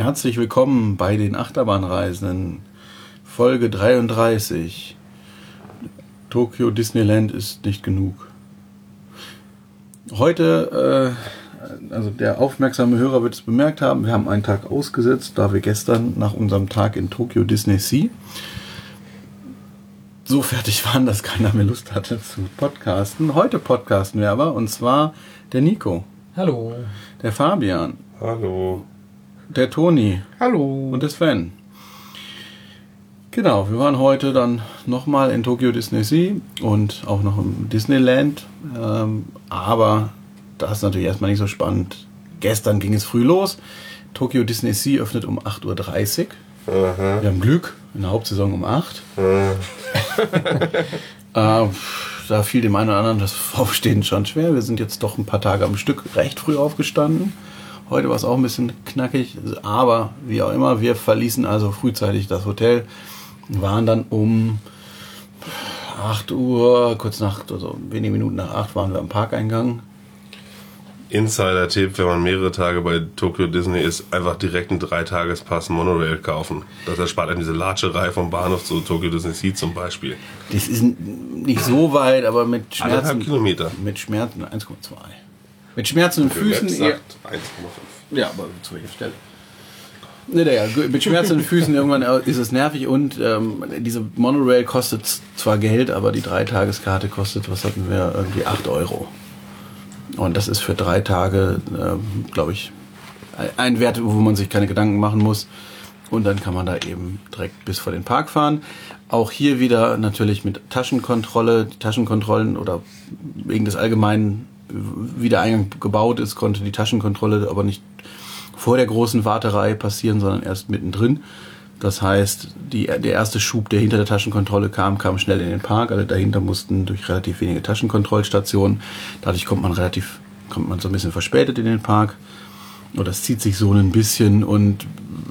Herzlich willkommen bei den Achterbahnreisenden. Folge 33. Tokyo Disneyland ist nicht genug. Heute, äh, also der aufmerksame Hörer wird es bemerkt haben, wir haben einen Tag ausgesetzt, da wir gestern nach unserem Tag in Tokyo Disney Sea so fertig waren, dass keiner mehr Lust hatte zu podcasten. Heute podcasten wir aber, und zwar der Nico, Hallo. der Fabian, Hallo. Der Toni Hallo. und der Sven. Genau, wir waren heute dann nochmal in Tokyo Disney Sea und auch noch im Disneyland. Ähm, aber das ist natürlich erstmal nicht so spannend. Gestern ging es früh los. Tokyo Disney Sea öffnet um 8.30 Uhr. Aha. Wir haben Glück, in der Hauptsaison um 8 Äh, Äh, da fiel dem einen oder anderen das Aufstehen schon schwer. Wir sind jetzt doch ein paar Tage am Stück recht früh aufgestanden. Heute war es auch ein bisschen knackig, aber wie auch immer, wir verließen also frühzeitig das Hotel, waren dann um 8 Uhr, kurz nach, also wenige Minuten nach 8 waren wir am Parkeingang. Insider-Tipp, wenn man mehrere Tage bei Tokyo Disney ist, einfach direkt einen Dreitagespass Monorail kaufen. Das erspart einem diese Latscherei vom Bahnhof zu Tokyo Disney Sea zum Beispiel. Das ist nicht so weit, aber mit Schmerzen. Kilometer. Mit Schmerzen 1,2. Mit Schmerzen in Füßen. Eher- sagt 1,5. Ja, aber zu welcher Stelle? Ne, naja, mit Schmerzen den Füßen irgendwann ist es nervig und ähm, diese Monorail kostet zwar Geld, aber die Dreitageskarte kostet, was hatten wir, irgendwie 8 Euro. Und das ist für drei Tage, ähm, glaube ich, ein Wert, wo man sich keine Gedanken machen muss. Und dann kann man da eben direkt bis vor den Park fahren. Auch hier wieder natürlich mit Taschenkontrolle. Die Taschenkontrollen oder wegen des allgemeinen, wie der Eingang gebaut ist, konnte die Taschenkontrolle aber nicht vor der großen Warterei passieren, sondern erst mittendrin. Das heißt, die, der erste Schub, der hinter der Taschenkontrolle kam, kam schnell in den Park. Alle dahinter mussten durch relativ wenige Taschenkontrollstationen. Dadurch kommt man relativ, kommt man so ein bisschen verspätet in den Park. Oder das zieht sich so ein bisschen und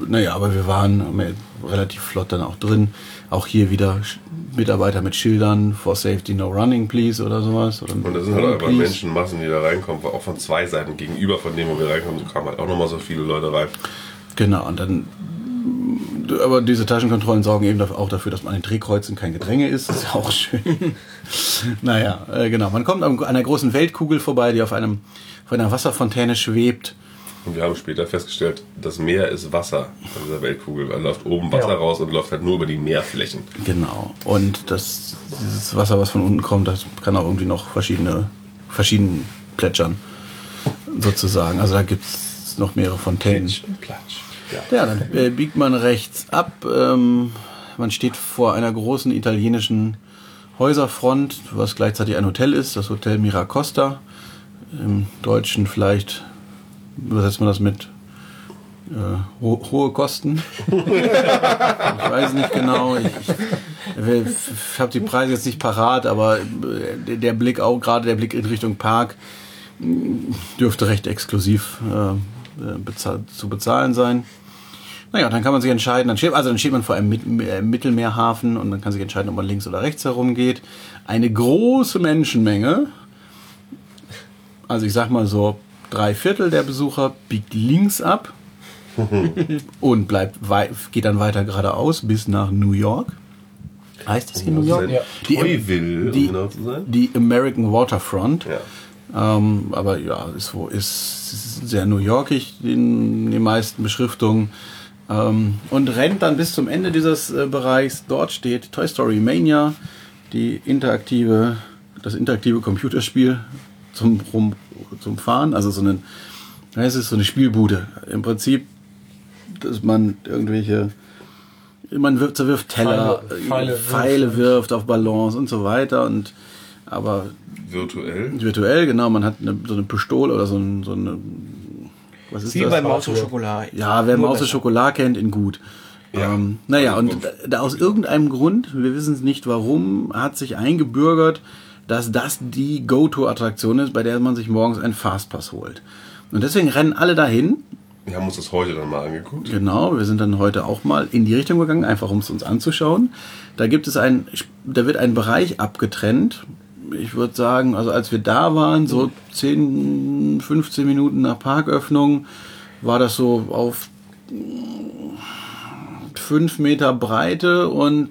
naja, aber wir waren relativ flott dann auch drin. Auch hier wieder Mitarbeiter mit Schildern, for safety no running please oder sowas. Oder Und da sind halt aber please. Menschenmassen, die da reinkommen, auch von zwei Seiten gegenüber von dem, wo wir reinkommen, so kamen halt auch nochmal so viele Leute rein. Genau, und dann. Aber diese Taschenkontrollen sorgen eben auch dafür, dass man an den Drehkreuzen kein Gedränge ist. Das ist ja auch schön. naja, äh, genau. Man kommt an einer großen Weltkugel vorbei, die auf einem auf einer Wasserfontäne schwebt. Und wir haben später festgestellt, das Meer ist Wasser an dieser Weltkugel. Da läuft oben Wasser Ja. raus und läuft halt nur über die Meerflächen. Genau. Und das, dieses Wasser, was von unten kommt, das kann auch irgendwie noch verschiedene, verschieden plätschern. Sozusagen. Also da gibt es noch mehrere Fontänen. Platsch. Ja, dann äh, biegt man rechts ab. Ähm, man steht vor einer großen italienischen Häuserfront, was gleichzeitig ein Hotel ist, das Hotel Miracosta. Im Deutschen vielleicht übersetzt man das mit äh, ho hohe Kosten. ich weiß nicht genau. Ich, ich, ich habe die Preise jetzt nicht parat, aber äh, der, Blick auch, gerade der Blick in Richtung Park, mh, dürfte recht exklusiv äh, bezahl zu bezahlen sein. Naja, dann kann man sich entscheiden, dann steht, also dann steht man vor einem äh, Mittelmeerhafen und man kann sich entscheiden, ob man links oder rechts herum geht. Eine große Menschenmenge, also ich sag mal so drei Viertel der Besucher biegt links ab und bleibt geht dann weiter geradeaus bis nach New York. Heißt das hier New York? Ja. Die, um genau zu sein. die American Waterfront. Ja. Ähm, aber ja, ist, wo- ist, ist sehr New Yorkig in den meisten Beschriftungen. Ähm, und rennt dann bis zum Ende dieses äh, Bereichs. Dort steht Toy Story Mania, die interaktive, das interaktive Computerspiel zum, rum, zum Fahren. Also so ein, es ist so eine Spielbude. Im Prinzip, dass man irgendwelche, man wirft, zerwirft Teller, Pfeile- äh, Pfeile Pfeile wirft. auf Ballons und so weiter. Und aber Virtuell. Virtuell, genau. Man hat eine, so eine Pistole oder so, ein, so eine. Was ist Wie das? bei Maus und Schokolade. ja, wer Maus und. Schokolade kennt, in gut. Ja. Ähm, naja, Also, und da, da aus irgendeinem Grund, wir wissen es nicht warum, hat sich eingebürgert, dass das die Go-To-Attraktion ist, bei der man sich morgens einen Fastpass holt. Und deswegen rennen alle dahin. Wir haben uns das heute dann mal angeguckt. Genau, wir sind dann heute auch mal in die Richtung gegangen, einfach um es uns anzuschauen. Da gibt es ein, da wird ein Bereich abgetrennt. Ich würde sagen, also als wir da waren, so 10, 15 Minuten nach Parköffnung, war das so auf 5 Meter Breite und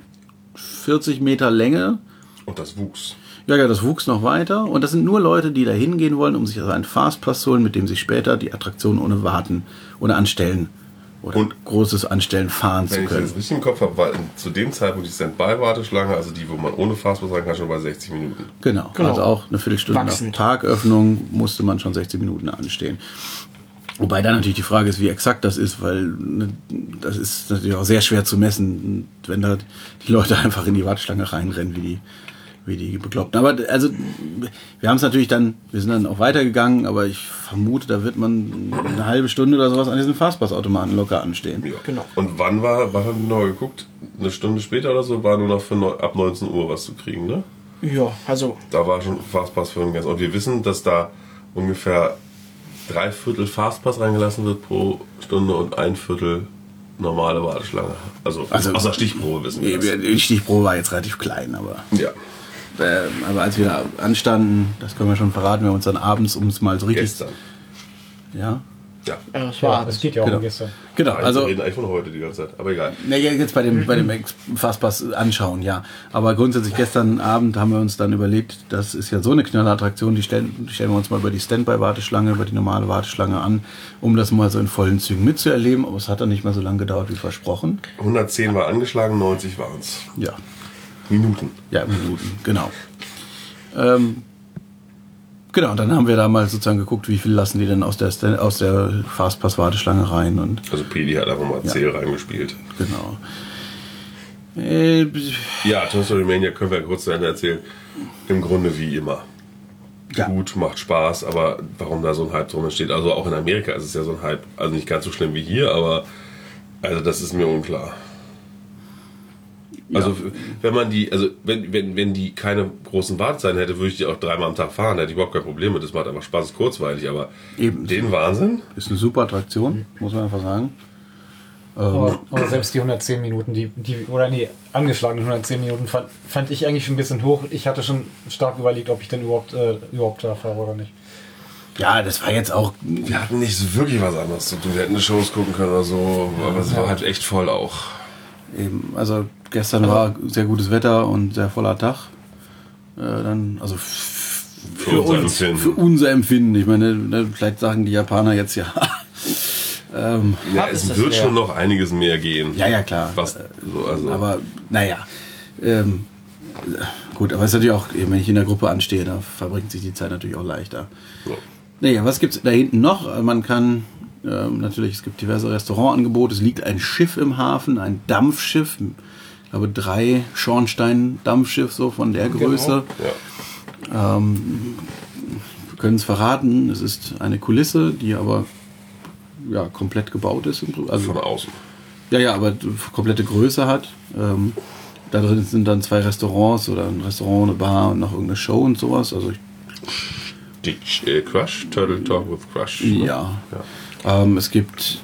40 Meter Länge. Und das wuchs. Ja, ja, das wuchs noch weiter. Und das sind nur Leute, die da hingehen wollen, um sich also einen Fastpass zu holen, mit dem sie später die Attraktion ohne Warten, ohne Anstellen oder Und- großes Anstellen fahren Wenn zu ich das können. jetzt richtig im Kopf habe, war zu dem Zeitpunkt die Standby-Warteschlange, also die, wo man ohne Fastpass rein kann, schon bei 60 Minuten. Genau. Genau. Also auch eine Viertelstunde Wachsend. nach Tagaöffnung musste man schon 60 Minuten anstehen. Wobei dann natürlich die Frage ist, wie exakt das ist, weil ne, das ist natürlich auch sehr schwer zu messen, wenn da die Leute einfach in die Warteschlange reinrennen, wie die, wie die Bekloppten. Aber also, wir haben es natürlich dann, wir sind dann auch weitergegangen, aber ich vermute, da wird man eine halbe Stunde oder sowas an diesen Fastpass-Automaten locker anstehen. Ja. Genau. Und wann war, wann haben wir genau geguckt? Eine Stunde später oder so war nur noch für neu, ab 19 Uhr was zu kriegen, ne? Ja, also Da war schon Fastpass für den ganz. Und wir wissen, dass da ungefähr drei Viertel Fastpass reingelassen wird pro Stunde und ein Viertel normale Warteschlange. Also, Also- aus der Stichprobe wissen wir das. Die Stichprobe war jetzt relativ klein, aber Ja, Ähm, aber als wir da anstanden, das können wir schon verraten, wir haben uns dann abends, um es mal so richtig. gestern. Ja. Ja. äh, es Ja, war das geht ja auch Genau. um gestern. Genau, Also, also. wir reden eigentlich von heute die ganze Zeit, aber egal. Ne, jetzt bei dem, bei dem Fastpass anschauen, ja. Aber grundsätzlich gestern Abend haben wir uns dann überlegt, das ist ja so eine Knallerattraktion, die stellen, die stellen wir uns mal über die Standby-Warteschlange, über die normale Warteschlange an, um das mal so in vollen Zügen mitzuerleben. Aber es hat dann nicht mal so lange gedauert wie versprochen. 110 war angeschlagen, 90 waren es. Ja, Minuten. ja, Minuten, genau. Ähm, genau, dann haben wir da mal sozusagen geguckt, wie viel lassen die denn aus der, Stand- aus der Fastpass-Warteschlange rein und Also Pedi hat einfach mal Zähl reingespielt. genau. Äh, Ja, Toy Story Mania können wir kurz zu Ende erzählen. Im Grunde wie immer. Ja. Gut, macht Spaß, aber warum da so ein Hype drum entsteht, also auch in Amerika ist es ja so ein Hype, also nicht ganz so schlimm wie hier, aber also das ist mir unklar. Also wenn man die, also wenn, wenn, wenn die keine großen Wartezeiten hätte, würde ich die auch dreimal am Tag fahren, da hätte ich überhaupt kein Problem mit. Das macht einfach Spaß, ist kurzweilig, aber Eben. den Wahnsinn. Ist eine super Attraktion, muss man einfach sagen. Aber, aber selbst die 110 Minuten, die, die oder nee, angeschlagenen 110 Minuten fand, fand ich eigentlich schon ein bisschen hoch. Ich hatte schon stark überlegt, ob ich denn überhaupt, äh, überhaupt da fahre oder nicht. Ja, das war jetzt auch. Wir hatten nicht so wirklich was anderes zu tun. Wir hätten Shows gucken können oder so, aber es war halt echt voll auch. Eben, also gestern war sehr gutes Wetter und sehr voller Tag. Äh, dann, also f- Für, unser Empfinden. für unser Empfinden. Ich meine, ne, vielleicht sagen die Japaner jetzt ja. ähm, Ja, es wird leer. schon noch einiges mehr gehen. ja, ja, klar. Was, so, also, Aber naja. Ähm, gut, aber es ist natürlich auch, wenn ich in der Gruppe anstehe, da verbringt sich die Zeit natürlich auch leichter. so. Naja, was gibt's da hinten noch? Man kann ähm, natürlich, es gibt diverse Restaurantangebote. Es liegt ein Schiff im Hafen, ein Dampfschiff. Ich glaube, drei Schornstein-Dampfschiff, so von der Größe. ja. Ähm, wir können es verraten, es ist eine Kulisse, die aber ja, komplett gebaut ist. Also, Von außen. ja, ja, aber komplette Größe hat. Ähm, da drin sind dann zwei Restaurants oder ein Restaurant, eine Bar und noch irgendeine Show und sowas. Also ich äh, Crush, Turtle Talk with Crush. ne? Ja. Ähm, es gibt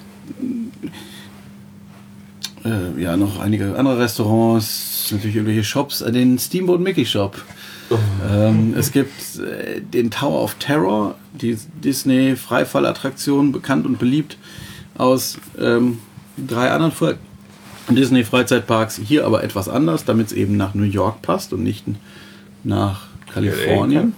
äh, ja noch einige andere Restaurants, natürlich irgendwelche Shops, äh, den Steamboat Mickey Shop. ähm, es gibt äh, den Tower of Terror, die Disney Freifallattraktion, bekannt und beliebt aus ähm, drei anderen Fre Disney Freizeitparks. Hier aber etwas anders, damit es eben nach New York passt und nicht nach Kalifornien.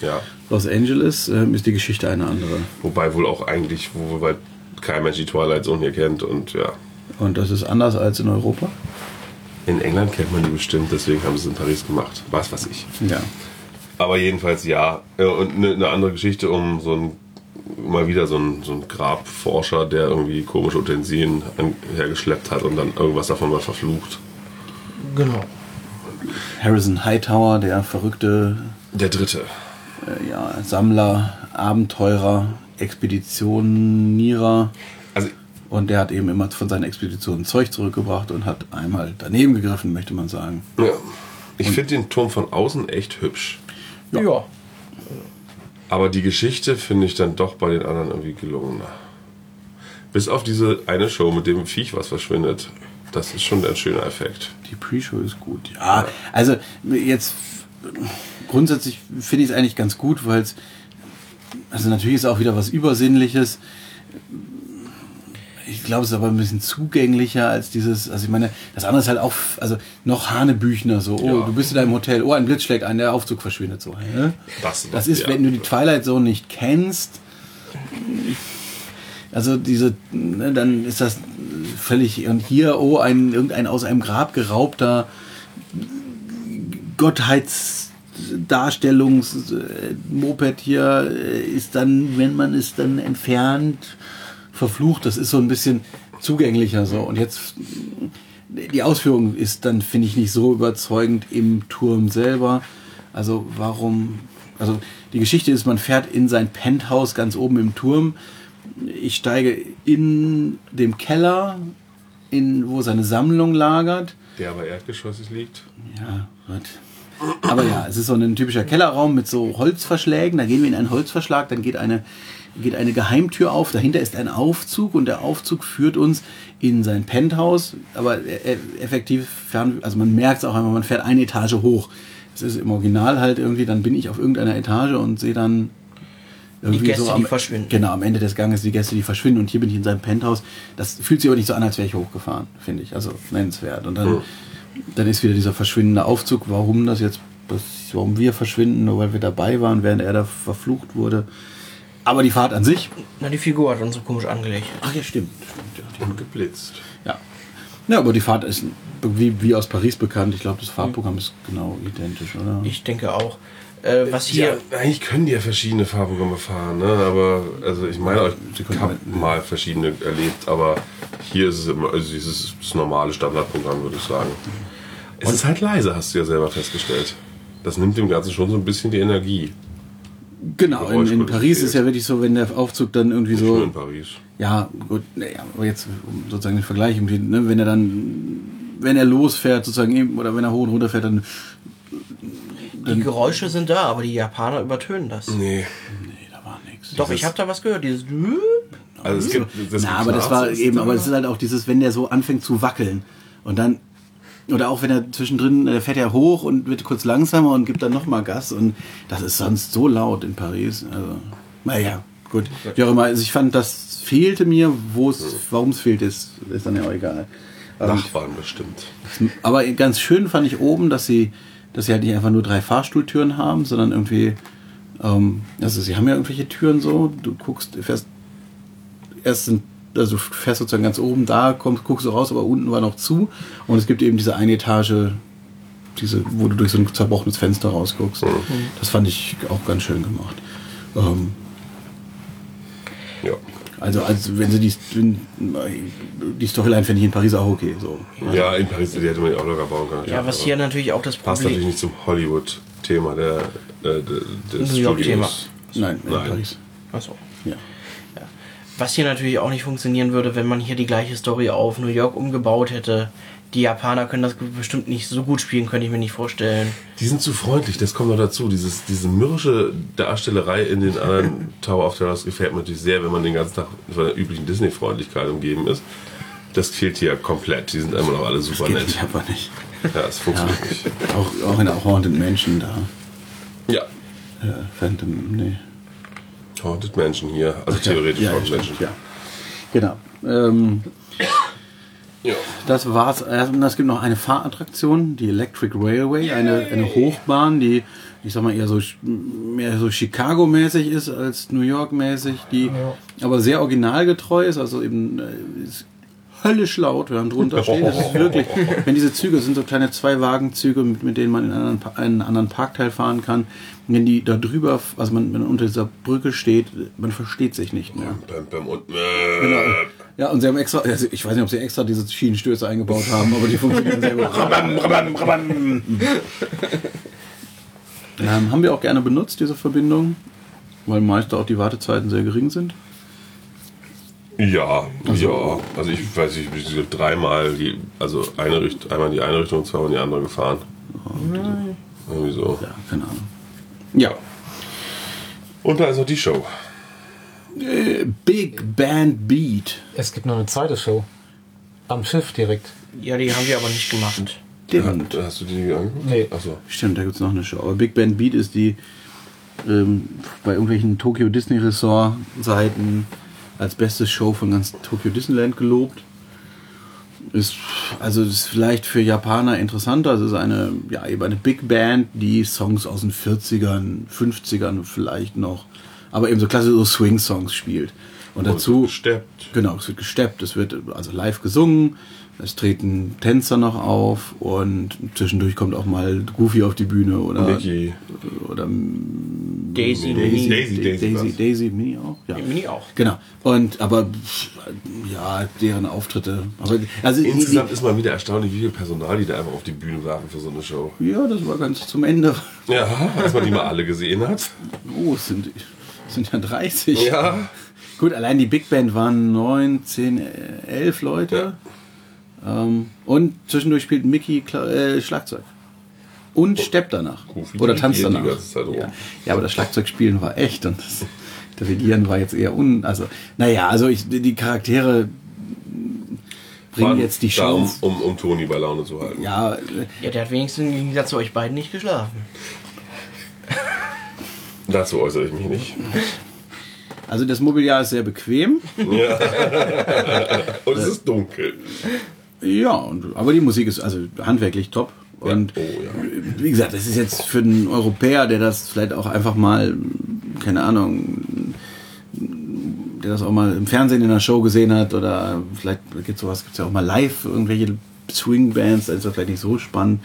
Ja. Los Angeles ähm, ist die Geschichte eine andere. Wobei wohl auch eigentlich, wo weil kein Mensch die Twilight Zone hier kennt und ja. Und das ist anders als in Europa? In England kennt man die bestimmt, deswegen haben sie es in Paris gemacht. Was weiß ich. Ja. Aber jedenfalls ja. Ja, Und eine eine andere Geschichte um so ein mal wieder so ein, so ein Grabforscher, der irgendwie komische Utensilien hergeschleppt hat und dann irgendwas davon mal verflucht. genau. Harrison Hightower, der verrückte Der dritte. äh, ja, Sammler, Abenteurer, Expeditionierer. Und der hat eben immer von seinen Expeditionen Zeug zurückgebracht und hat einmal daneben gegriffen, möchte man sagen. ja. ich finde den Turm von außen echt hübsch. Ja. Aber die Geschichte finde ich dann doch bei den anderen irgendwie gelungener. Bis auf diese eine Show mit dem Viech, was verschwindet. Das ist schon ein schöner Effekt. Die Pre-Show ist gut. Ja, also jetzt grundsätzlich finde ich es eigentlich ganz gut, weil es also natürlich ist auch wieder was Übersinnliches. Ich glaube, es ist aber ein bisschen zugänglicher als dieses, also ich meine, das andere ist halt auch, also noch Hanebüchner, so, oh, Ja. du bist in deinem Hotel, oh, ein Blitz schlägt ein, der Aufzug verschwindet so. Ne? Das- Das ist, wenn du die Twilight Zone nicht kennst, also diese, ne, dann ist das völlig, und hier, oh, ein, irgendein aus einem Grab geraubter Gottheitsdarstellungs-Moped hier äh, ist dann, wenn man es dann entfernt, verflucht. Das ist so ein bisschen zugänglicher so. Und jetzt die Ausführung ist dann, finde ich, nicht so überzeugend im Turm selber. Also warum, also die Geschichte ist, man fährt in sein Penthouse ganz oben im Turm. Ich steige in dem Keller, in, wo seine Sammlung lagert. Der aber erdgeschossig liegt. Ja, gut. Aber ja, es ist so ein typischer Kellerraum mit so Holzverschlägen. Da gehen wir in einen Holzverschlag, dann geht eine, geht eine Geheimtür auf. Dahinter ist ein Aufzug und der Aufzug führt uns in sein Penthouse. Aber e- e- effektiv, fern, also man merkt es auch einmal, man fährt eine Etage hoch. Es ist im Original halt irgendwie, dann bin ich auf irgendeiner Etage und sehe dann irgendwie Gäste, so am, die verschwinden. Genau, am Ende des Ganges die Gäste, die verschwinden und hier bin ich in seinem Penthouse. Das fühlt sich aber nicht so an, als wäre ich hochgefahren, finde ich. Also nennenswert. Und dann, dann ist wieder dieser verschwindende Aufzug. Warum das jetzt, das, warum wir verschwinden, nur weil wir dabei waren, während er da verflucht wurde. Aber die Fahrt an sich. Na, die Figur hat uns so komisch angelegt. Ach ja, stimmt. stimmt ja, Und geblitzt. ja. ja, aber die Fahrt ist wie, wie aus Paris bekannt. Ich glaube, das Fahrprogramm ist genau identisch, oder? Ich denke auch. Äh, was hier. Ja, eigentlich können die ja verschiedene Fahrprogramme fahren, ne? aber also ich meine, ich habe mal verschiedene erlebt, aber hier ist es immer, also dieses das normale Standardprogramm, würde ich sagen. Es ist halt leise, hast du ja selber festgestellt. Das nimmt dem Ganzen schon so ein bisschen die Energie. Genau, in, in. Paris ist ja wirklich so, wenn der Aufzug dann irgendwie Nicht so. in Paris. Ja, gut, naja, aber jetzt um sozusagen den Vergleich, ne, wenn er dann, wenn er losfährt, sozusagen, eben, oder wenn er hoch und runter fährt, dann. Die Geräusche sind da, aber die Japaner übertönen das. Nee. Nee, da war nichts. Doch, ich habe da was gehört. Dieses. Also es gibt, das Na, aber das war eben, aber es ist halt auch dieses, wenn der so anfängt zu wackeln und dann, oder auch wenn er zwischendrin, der fährt ja hoch und wird kurz langsamer und gibt dann nochmal Gas und das ist sonst so laut in Paris. Also, naja, gut. Wie auch immer, also ich fand, das fehlte mir, wo es, warum es fehlt, ist, ist dann ja auch egal. Nachbarn bestimmt. aber ganz schön fand ich oben, dass sie, dass sie halt nicht einfach nur drei Fahrstuhltüren haben, sondern irgendwie, ähm, also sie haben ja irgendwelche Türen so, du guckst, fährst erst sind, also du fährst sozusagen ganz oben da, kommst, guckst du raus, aber unten war noch zu und es gibt eben diese eine Etage, diese, wo du durch so ein zerbrochenes Fenster rausguckst. Das fand ich auch ganz schön gemacht. Ähm, Ja. also, also wenn sie die, die Storyline fände ich in Paris auch okay. So. Ja, in Paris, die hätte man ja auch locker bauen können. Ja, was hier natürlich auch das Passt natürlich Problem. nicht zum Hollywood-Thema der, äh, des New York-Thema. Studios. Nein, in Nein. Paris. Achso. Ja. Was hier natürlich auch nicht funktionieren würde, wenn man hier die gleiche Story auf New York umgebaut hätte. Die Japaner können das bestimmt nicht so gut spielen, könnte ich mir nicht vorstellen. Die sind zu freundlich, das kommt noch dazu. Dieses, diese mürrische Darstellerei in den anderen Tower of Terrors gefällt mir natürlich sehr, wenn man den ganzen Tag von der üblichen Disney-Freundlichkeit umgeben ist. Das fehlt hier komplett. Die sind immer noch alle super Geht nett. nicht, aber nicht. Ja, es funktioniert nicht. Auch, auch in der Haunted Mansion da. Ja. Äh, Phantom, nee. Haunted Mansion hier, also theoretisch ja, Haunted Mansion. ja. Genau. Ähm, Ja. das war's. Es gibt noch eine Fahrattraktion, die Electric Railway, eine, eine Hochbahn, die, ich sag mal, eher so, mehr so Chicago-mäßig ist als New York-mäßig, die aber sehr originalgetreu ist, also eben äh, ist höllisch laut, wenn man drunter steht. Das ist wirklich, wenn diese Züge das sind so kleine Zwei-Wagen-Züge, mit, mit denen man in einen einen anderen Parkteil fahren kann. Und wenn die da drüber, also man, wenn man unter dieser Brücke steht, man versteht sich nicht mehr. Bam, bam und Genau. Ja, und sie haben extra, also ich weiß nicht, ob sie extra diese Schienenstöße eingebaut haben, aber die funktionieren sehr gut. Rabam, rabam, rabam. Ähm, haben wir auch gerne benutzt, diese Verbindung, weil meist auch die Wartezeiten sehr gering sind. Ja, ja. Also ich weiß nicht, ich bin dreimal die, also eine Richt, einmal in die eine Richtung und zweimal in die andere gefahren. Irgendwie so. Ja, keine Ahnung. Ja. Und da ist noch die Show. Äh, Big Band Beat. Es gibt noch eine zweite Show. Am Schiff direkt. Ja, die haben wir aber nicht gemacht. Stimmt. Ja, hast du die angeguckt? Nee. Achso. Stimmt, da gibt es noch eine Show. Aber Big Band Beat ist die ähm, bei irgendwelchen Tokyo Disney Resort Seiten als beste Show von ganz Tokyo Disneyland gelobt. Ist, also ist vielleicht für Japaner interessanter. Es ist eine, ja, eben eine Big Band, die Songs aus den 40ern, 50ern vielleicht noch, aber eben so klassische so Swing-Songs spielt. Und dazu. gesteppt. Genau, es wird gesteppt, es wird also live gesungen, es treten Tänzer noch auf und zwischendurch kommt auch mal Goofy auf die Bühne oder Mickey. oder Daisy, Daisy, Mini. Daisy, Daisy, was? Daisy, Mini auch. Ja. Mini auch. Genau. Und aber ja, deren Auftritte. Aber also die- Insgesamt ist mal wieder erstaunlich, wie viel Personal die da einfach auf die Bühne werfen für so eine Show. die, ja, das war ganz zum Ende. Ja, als man die mal alle gesehen hat. Oh, es sind es sind ja 30. Ja. Gut, allein die Big Band waren 9, 10, 11 Leute. Ähm, und zwischendurch spielt Mickey Kla äh, Schlagzeug. Und steppt danach. Goofy Oder tanzt danach. ganze Zeit rum. ja. ja, aber das Schlagzeugspielen war echt und das Dirigieren war jetzt eher un... Also, naja, also ich, die Charaktere bringen jetzt die da, um, um, um Toni bei Laune zu halten. Ja, äh, Ja, der hat wenigstens im Gegensatz zu euch beiden nicht geschlafen. Dazu äußere ich mich nicht. also das Mobiliar ist sehr bequem. Und es ist dunkel. Ja, und, aber die Musik ist also handwerklich top. Und Oh ja. wie gesagt, das ist jetzt für einen Europäer, der das vielleicht auch einfach mal, keine Ahnung, der das auch mal im Fernsehen in einer Show gesehen hat oder vielleicht gibt sowas, gibt es ja auch mal live, irgendwelche Swing-Bands, da ist das vielleicht nicht so spannend,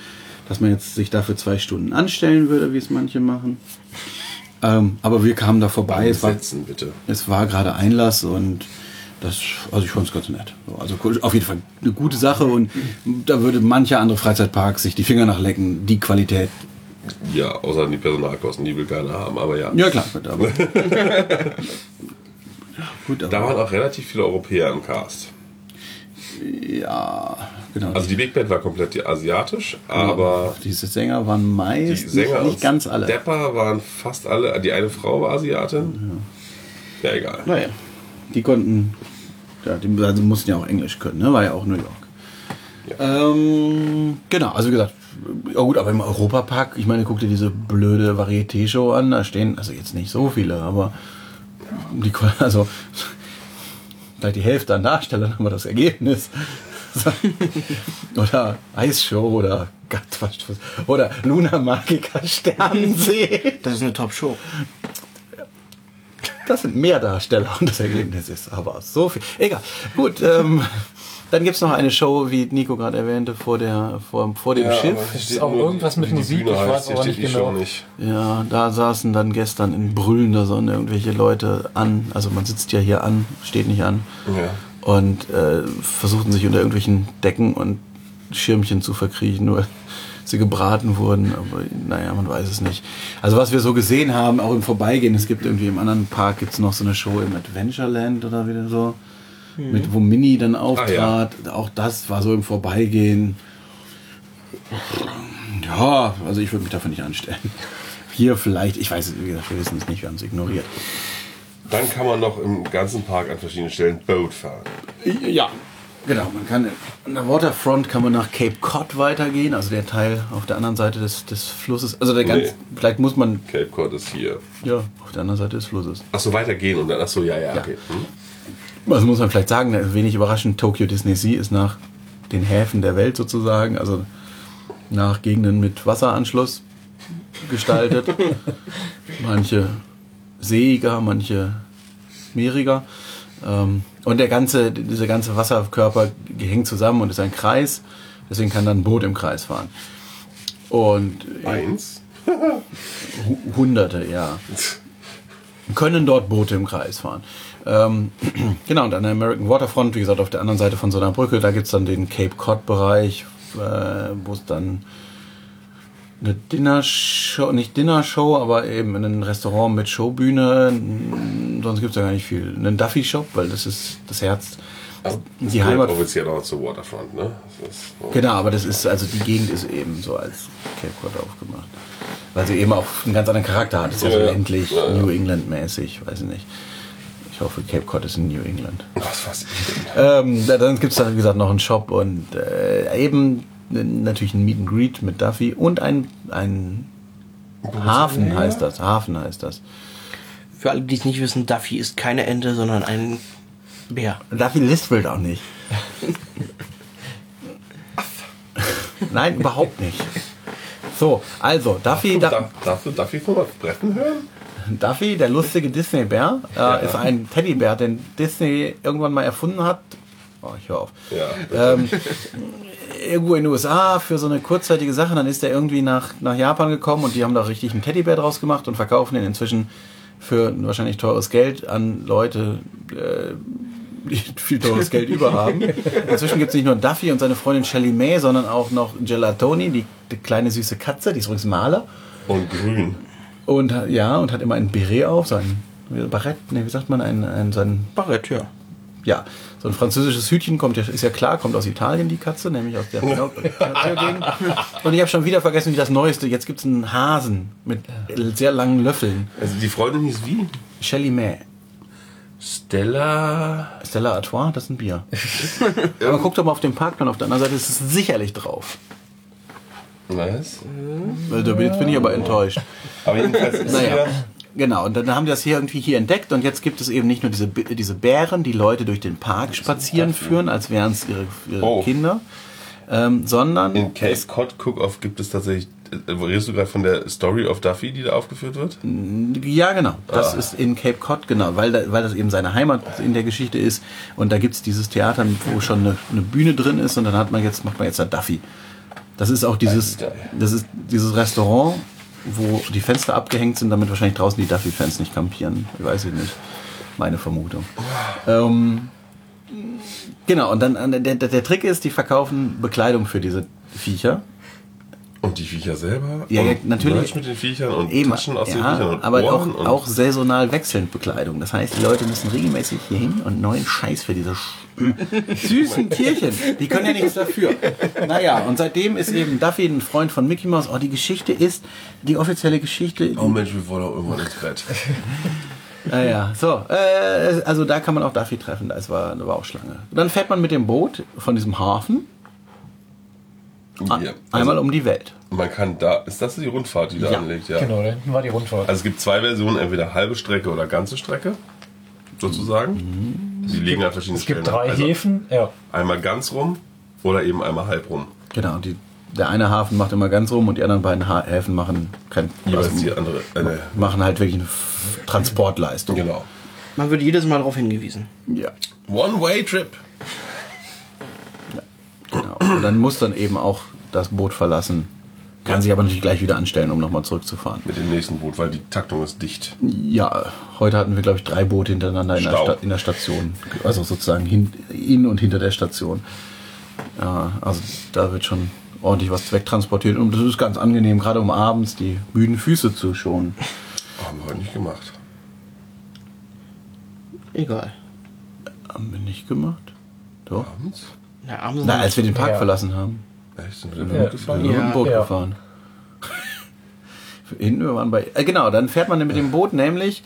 dass man jetzt sich dafür zwei Stunden anstellen würde, wie es manche machen. Ähm, aber wir kamen da vorbei, es war, es war gerade Einlass und das, also ich fand es ganz nett. So, Also auf jeden Fall eine gute Sache und da würde mancher andere Freizeitpark sich die Finger nachlecken, die Qualität. Ja, außer die Personalkosten, die will keiner haben. Aber ja. Ja klar, gut, aber. gut, aber Da waren auch relativ viele Europäer im Cast. ja, genau. Also die Big Band war komplett asiatisch, aber diese Sänger waren die meist Sänger nicht, nicht ganz alle. Stepper waren fast alle. Die eine Frau war Asiatin. Ja, egal. Naja, die konnten, ja, die also mussten ja auch Englisch können, ne? War ja auch New York. Ähm, genau, also wie gesagt, ja gut, aber im Europapark, ich meine, guck dir diese blöde Varieté-Show an, da stehen, also jetzt nicht so viele, aber die, also vielleicht die Hälfte an Darstellern, aber das Ergebnis. oder Eisshow oder Gott, was, oder Luna Magica Sternensee. Das ist eine Top-Show. Das sind mehr Darsteller und das Ergebnis ist aber so viel. Egal. Gut, ähm, dann gibt es noch eine Show, wie Nico gerade erwähnte, vor, der, vor, vor dem Schiff. Es ist auch irgendwas mit Musik, Bühne ich weiß aber nicht genau. Show nicht. Ja, da saßen dann gestern in brüllender Sonne irgendwelche Leute an. Also man sitzt ja hier an, steht nicht an. Ja. Und äh, versuchten sich unter irgendwelchen Decken und Schirmchen zu verkriechen, nur sie gebraten wurden. Aber naja, man weiß es nicht. Also was wir so gesehen haben, auch im Vorbeigehen, es gibt irgendwie im anderen Park gibt's noch so eine Show im Adventureland oder wieder so. Mit, wo Mini dann auftrat. Auch das war so im Vorbeigehen. Ja, also ich würde mich dafür nicht anstellen. Hier vielleicht, ich weiß, es, wie gesagt, wir wissen es nicht, wir haben es ignoriert. Dann kann man noch im ganzen Park an verschiedenen Stellen Boot fahren. Ja, genau. Man kann an der Waterfront kann man nach Cape Cod weitergehen, also der Teil auf der anderen Seite des, des Flusses. Also der ganz, Nee. vielleicht muss man Cape Cod ist hier. ja auf der anderen Seite des Flusses. Achso, weitergehen und dann, achso, ja, ja, Ja. okay. Hm? Also muss man vielleicht sagen, wenig überraschend, Tokyo Disney Sea ist nach den Häfen der Welt sozusagen, also nach Gegenden mit Wasseranschluss gestaltet. manche seeiger, manche meeriger. Ähm, und der ganze, dieser ganze Wasserkörper hängt zusammen und ist ein Kreis. Deswegen kann dann ein Boot im Kreis fahren. Und Eins. Hu- Hunderte, ja. Können dort Boote im Kreis fahren. Ähm, genau, und an der American Waterfront, wie gesagt, auf der anderen Seite von so einer Brücke, da gibt's dann den Cape Cod-Bereich, äh, wo es dann eine Dinnershow, nicht Dinnershow, aber eben ein Restaurant mit Showbühne. Sonst gibt's ja gar nicht viel. Einen Duffy-Shop, weil das ist das Herz. Das Die Heimat. offiziell auch zur Waterfront, ne? Das ist so. Genau, aber das ist, also die Gegend ist eben so als Cape Cod aufgemacht. Weil sie eben auch einen ganz anderen Charakter hat. Es ist ja so Ja, ja. ländlich, Ja, ja. New England-mäßig, weiß ich nicht. Ich hoffe, Cape Cod ist in New England. Was weiß ich denn? Ähm, da- dann gibt es dann, wie gesagt, noch einen Shop und äh, eben natürlich ein Meet and Greet mit Duffy und ein, ein Hafen heißt das. Hafen heißt das. Für alle, die es nicht wissen, Duffy ist keine Ente, sondern ein Bär. Duffy lispelt auch nicht. Nein, überhaupt nicht. So, also Duffy, da, Darf, darfst du Duffy von was Bretten hören? Duffy, der lustige Disney-Bär, äh, Ja. ist ein Teddybär, den Disney irgendwann mal erfunden hat. Oh, ich höre auf. Ja. Ähm, irgendwo in den USA für so eine kurzzeitige Sache. Dann ist er irgendwie nach, nach Japan gekommen und die haben da richtig einen Teddybär draus gemacht und verkaufen den inzwischen für ein wahrscheinlich teures Geld an Leute, äh, die viel teures Geld über haben. Inzwischen gibt es nicht nur Duffy und seine Freundin Shelly May, sondern auch noch Gelatoni, die, die kleine süße Katze, die ist übrigens Maler. Und grün. Und hat- ja, und hat immer ein Beret auf, so ein Barett, ne, wie sagt man, ein, ein, so ein Barrett, ja. ja, so ein französisches Hütchen kommt ja, ist ja klar, kommt aus Italien, die Katze, nämlich aus der Pinocchio-Gegend. Und ich habe schon wieder vergessen, wie das Neueste. Jetzt gibt es einen Hasen mit sehr langen Löffeln. Also die Freundin hieß wie? Shelly May. Stella. Stella Artois, das ist ein Bier. Aber guck doch mal auf den Parkplan auf der anderen Seite, ist es sicherlich drauf. Was? Also, jetzt bin ich aber enttäuscht. Aber jedenfalls ist Naja. Genau, und dann haben die das hier irgendwie hier entdeckt und jetzt gibt es eben nicht nur diese, diese Bären, die Leute durch den Park spazieren führen, als wären es ihre, ihre Oh. Kinder, ähm, sondern In Cape Cod Cook-Off gibt es tatsächlich. äh, Redest du gerade von der Story of Duffy, die da aufgeführt wird? Ja, genau. Das Ah. ist in Cape Cod, genau, weil, da, weil das eben seine Heimat in der Geschichte ist. Und da gibt's dieses Theater, wo schon eine, eine Bühne drin ist und dann hat man jetzt, macht man jetzt da Duffy. Das ist auch dieses, das ist dieses Restaurant, wo die Fenster abgehängt sind, damit wahrscheinlich draußen die Duffy-Fans nicht kampieren. Ich weiß ich nicht. Meine Vermutung. Ähm, genau, und dann der, der, der Trick ist, die verkaufen Bekleidung für diese Viecher. Und die Viecher selber? Ja, ja, natürlich. Mit den Viechern und Eben, Taschen aus den ja, Viechern und aber Ohren auch, und auch saisonal wechselnd Bekleidung. Das heißt, die Leute müssen regelmäßig hier hin und neuen Scheiß für diese süßen Tierchen. Die können ja nichts dafür. Naja, und seitdem ist eben Duffy ein Freund von Mickey Mouse. Oh, die Geschichte ist, die offizielle Geschichte. Oh Mensch, wir wollen auch irgendwann ins Bett. Naja, so. Äh, also da kann man auch Duffy treffen. Da ist- war, da war auch Schlange. Dann fährt man mit dem Boot von diesem Hafen Also einmal um die Welt. Man kann da. Ist das die Rundfahrt, die da Ja, anlegt? Ja. Genau, da hinten war die Rundfahrt. Also es gibt zwei Versionen, entweder halbe Strecke oder ganze Strecke, sozusagen. Die liegen an verschiedenen es gibt Stellen. drei also Häfen. Ja. Einmal ganz rum oder eben einmal halb rum. Genau. Die, der eine Hafen macht immer ganz rum und die anderen beiden ha Häfen machen kein, Jeweils also, die andere. Äh, machen halt wirklich eine Transportleistung. genau. Man wird jedes Mal darauf hingewiesen. Ja, One-Way-Trip. Genau. Und dann muss dann eben auch das Boot verlassen. Kann sich aber natürlich gleich wieder anstellen, um nochmal zurückzufahren. Mit dem nächsten Boot, weil die Taktung ist dicht. Ja, heute hatten wir, glaube ich, drei Boote hintereinander in der. Sta in der Station. Also sozusagen hin in und hinter der Station. Ja, also da wird schon ordentlich was wegtransportiert. Und das ist ganz angenehm, gerade um abends die müden Füße zu schonen. Haben wir heute nicht gemacht. Egal. Haben wir nicht gemacht? Doch. Abends? Na, abends Na, als wir den Park Ja. verlassen haben. Echt? Sind wir Ja. sind Ja. mit dem Boot Ja. gefahren. Hinten wir waren bei. Äh, genau, dann fährt man mit dem Boot nämlich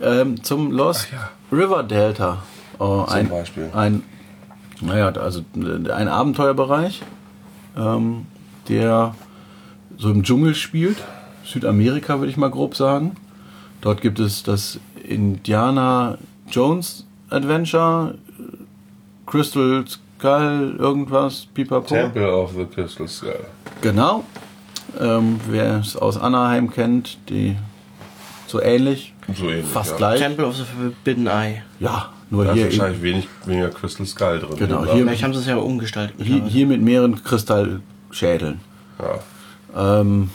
ähm, zum Lost Ach River Delta. Oh, ein, Beispiel. Ein, naja, also äh, ein Abenteuerbereich, ähm, der so im Dschungel spielt. Südamerika würde ich mal grob sagen. Dort gibt es das Indiana Jones Adventure, äh, Crystal Skull, irgendwas, pipapo. Temple of the Crystal Skull. Genau. Ähm, wer es aus Anaheim kennt, die so ähnlich, So ähnlich. fast ja. gleich. Temple of the Forbidden Eye. Ja, nur Da ist hier, wahrscheinlich wenig, weniger Crystal Skull drin. Genau, hier- Vielleicht haben sie es ja umgestaltet. hier, hier mit mehreren Kristallschädeln. Ja. Ähm,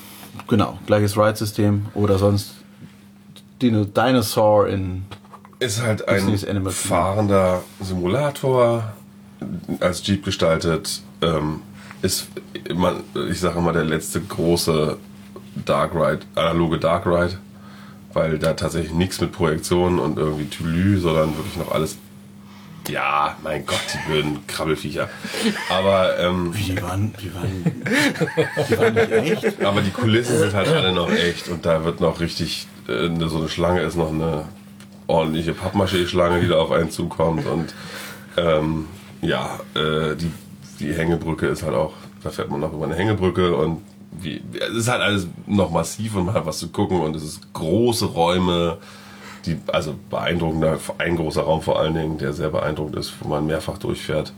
genau, gleiches Ride-System oder sonst Dino Dinosaur in. Ist halt ein fahrender Simulator, als Jeep gestaltet. Ähm, ist, immer, ich sage immer, der letzte große Dark Ride, analoge Dark Ride, weil da tatsächlich nichts mit Projektionen und irgendwie Tülü, sondern wirklich noch alles. Ja, mein Gott, die blöden Krabbelfiecher. Aber, ähm, Wie, die waren, die waren, die waren nicht echt? aber die Kulissen sind halt alle noch echt und da wird noch richtig, äh, ne- so eine Schlange ist noch eine ordentliche Pappmaché-Schlange, die da auf einen zukommt und ähm, ja, äh, die, die Hängebrücke ist halt auch, da fährt man noch über eine Hängebrücke und wie, es ist halt alles noch massiv und man hat was zu gucken und es ist große Räume die, also beeindruckender, ein großer Raum vor allen Dingen, der sehr beeindruckend ist, wo man mehrfach durchfährt.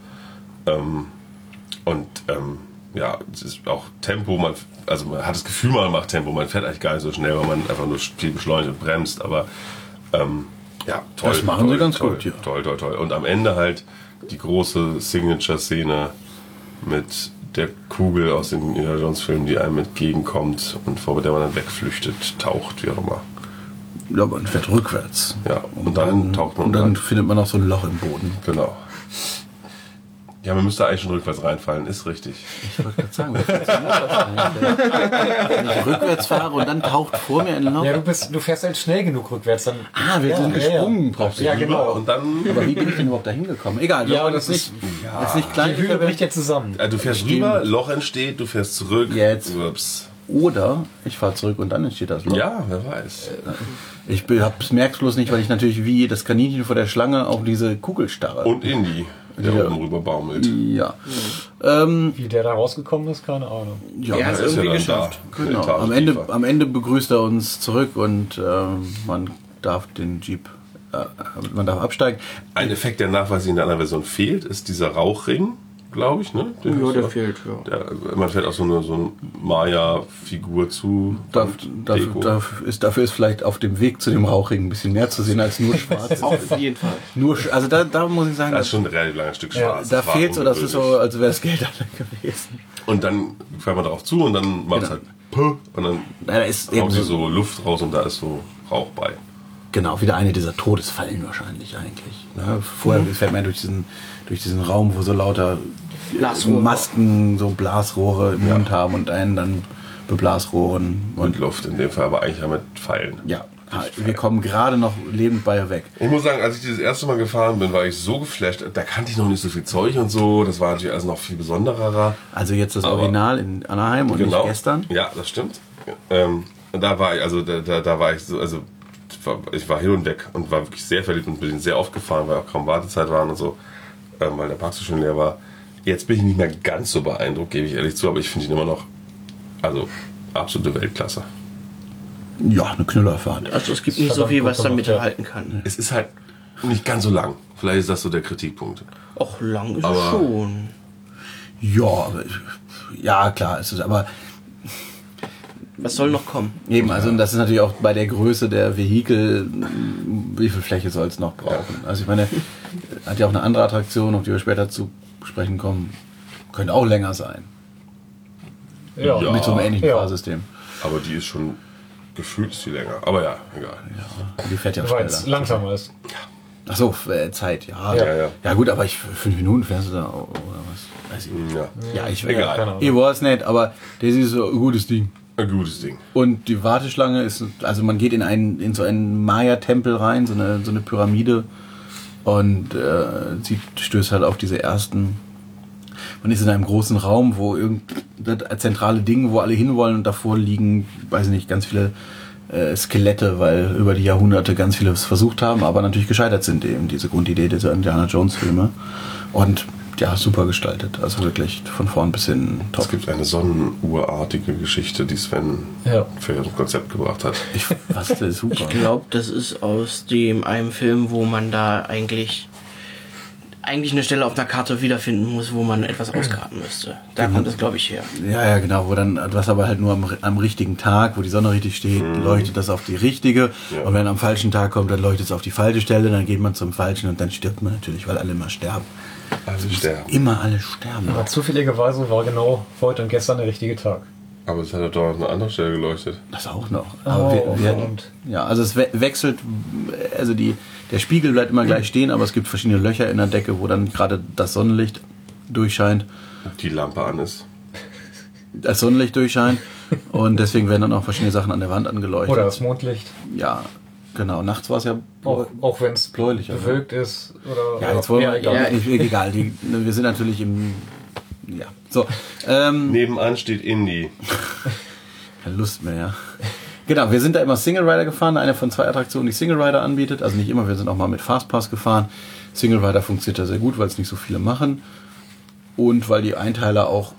Ähm, und ähm, ja, es ist auch Tempo, man, also man hat das Gefühl, man macht Tempo, man fährt eigentlich gar nicht so schnell, weil man einfach nur viel beschleunigt und bremst, aber ähm, ja, toll. Das machen toll, sie ganz toll, gut, ja. Toll, toll, toll. Und am Ende halt die große Signature-Szene mit der Kugel aus den Indiana Jones Filmen, die einem entgegenkommt und vor der man dann wegflüchtet, taucht, wie auch immer. Ja, man fährt rückwärts. Ja, und dann taucht man Und dann rein. findet man noch so ein Loch im Boden. Genau. Ja, man müsste eigentlich schon rückwärts reinfallen, ist richtig. Ich wollte gerade sagen, wer funktioniert das? Wenn ich rückwärts fahre und dann taucht vor mir ein Loch. Ja, du, bist, du fährst halt schnell genug rückwärts. Dann, Ah, wir ja, sind ja, gesprungen, ja. brauchst du Ja, genau. Und dann, Aber wie bin ich denn überhaupt da hingekommen? Egal, Ja, das ist- nicht, jetzt nicht klein Die Höhle bricht ja zusammen. du fährst rüber, Loch entsteht, du fährst zurück. Jetzt. Ups. Oder ich fahre zurück und dann entsteht das Loch. Ja, wer weiß. Ich merke es bloß nicht, weil ich natürlich wie das Kaninchen vor der Schlange auf diese Kugel starre. Und Indy, der Ja. oben rüber baumelt. ja. Ähm, Wie der da rausgekommen ist, keine Ahnung. ja, Ja, Er ist ist ja irgendwie da. geschafft. Genau. Am Ende, am Ende begrüßt er uns zurück und ähm, man darf den Jeep, äh, man darf absteigen. Ein Effekt, der nachweislich in der anderen Version fehlt, ist dieser Rauchring, glaube ich. Ne? Den Ja, der fehlt, ja. Der, man fährt auch so eine, so eine Maya-Figur zu. Dafür, Deko. dafür, ist, dafür ist vielleicht auf dem Weg zu dem Rauchring ein bisschen mehr zu sehen als nur schwarz. Auf jeden Fall. nur, also da, da muss ich sagen, Das ist schon ein relativ langes Stück Ja, schwarz. da Das war fehlt so, das ist so, als wäre das Geld alle gewesen. Und dann fährt man darauf zu und dann macht es Genau. halt Puh, und dann Na, da ist kommt sie so, Luft raus und da ist so Rauch bei. genau, wieder eine dieser Todesfallen wahrscheinlich eigentlich. Ne? Vorher fährt man durch diesen, durch diesen Raum, wo so lauter Blasrohre. Masken, so Blasrohre im Mund haben und einen dann Beblasrohren. Und Und Luft in dem Fall, aber eigentlich ja mit Pfeilen. ja, wir kommen gerade noch lebend bei ihr weg. Ich muss sagen, als ich dieses erste Mal gefahren bin, war ich so geflasht. Da kannte ich noch nicht so viel Zeug und so. Das war natürlich alles noch viel besonderer. Also jetzt das Aber- Original in Anaheim und genau. nicht gestern. Ja, das stimmt. Ähm, da war ich, also da, da, da war ich so, also ich war, ich war hin und weg und war wirklich sehr verliebt und bin sehr oft gefahren, weil auch kaum Wartezeit waren und so, ähm, weil der Park so schön leer war. Jetzt bin ich nicht mehr ganz so beeindruckt, gebe ich ehrlich zu, aber ich finde ihn immer noch, also absolute Weltklasse. Ja, eine Knüllerfahrt. Also es gibt nicht so viel, was damit gut gemacht, halten kann. Es ist halt nicht ganz so lang. Vielleicht ist das so der Kritikpunkt. Och, lang ist Aber- es schon. Ja, aber, ja, klar, ist es, aber Was soll noch kommen? eben, also und das ist natürlich auch bei der Größe der Vehikel, wie viel Fläche soll es noch brauchen? Also ich meine, hat ja auch eine andere Attraktion, auf die wir später zu sprechen kommen, könnte auch länger sein, Ja. Ja. mit so einem ähnlichen Ja. Fahrsystem. Aber die ist schon gefühlt ist die länger. Aber ja, egal. Die fährt ja Weil es schneller. langsamer ist. Ach so, äh, Zeit, ja. Ja, ja. Ja gut, aber ich fünf Minuten fährst du da oder was? Weiß ich nicht. Ja. Ja, ich Egal. keine Ahnung. Ich weiß nicht, aber das ist so ein gutes Ding. Ein gutes Ding. Und die Warteschlange ist, also man geht in einen, in so einen Maya-Tempel rein, so eine, so eine Pyramide und äh, sie stößt halt auf diese ersten. Man ist in einem großen Raum, wo irgendein zentrale Ding, wo alle hinwollen und davor liegen, weiß nicht, ganz viele äh, Skelette, weil über die Jahrhunderte ganz viele es versucht haben, aber natürlich gescheitert sind eben diese Grundidee dieser Indiana Jones Filme. Und ja, super gestaltet, also wirklich von vorn bis hin top. Es gibt eine sonnenuhrartige Geschichte, die Sven Ja. für ein Konzept gebracht hat. Ich, was, das super. Ich glaube, das ist aus dem einem Film, wo man da eigentlich eigentlich eine Stelle auf einer Karte wiederfinden muss, wo man etwas ausgraben müsste. Da kommt das, glaube ich, her. Ja, ja, genau, wo dann, was aber halt nur am, am richtigen Tag, wo die Sonne richtig steht, leuchtet das auf die richtige. Ja. Und wenn am falschen Tag kommt, dann leuchtet es auf die falsche Stelle, dann geht man zum falschen und dann stirbt man natürlich, weil alle immer sterben. Also sterben. Immer alle sterben. Aber zufälligerweise war genau heute und gestern der richtige Tag. Aber es hat doch an einer anderen Stelle geleuchtet. Das auch noch. Oh, Aber wir, wir, verdammt. ja, also es we wechselt, also die, der Spiegel bleibt immer gleich stehen, aber es gibt verschiedene Löcher in der Decke, wo dann gerade das Sonnenlicht durchscheint. Die Lampe an ist. Das Sonnenlicht durchscheint. Und deswegen werden dann auch verschiedene Sachen an der Wand angeleuchtet. Oder das Mondlicht. Ja, genau. Nachts war es ja Auch, auch wenn es Bläulich, oder? bewölkt ist. Oder, Ja, jetzt wollen wir, egal. Ja, ich, egal, die, wir sind natürlich im, ja, so, ähm, Nebenan steht Indy. keine Lust mehr, ja. Genau, wir sind da immer Single Rider gefahren, eine von zwei Attraktionen, die Single Rider anbietet, also nicht immer, wir sind auch mal mit Fastpass gefahren. Single Rider funktioniert da sehr gut, weil es nicht so viele machen und weil die Einteiler auch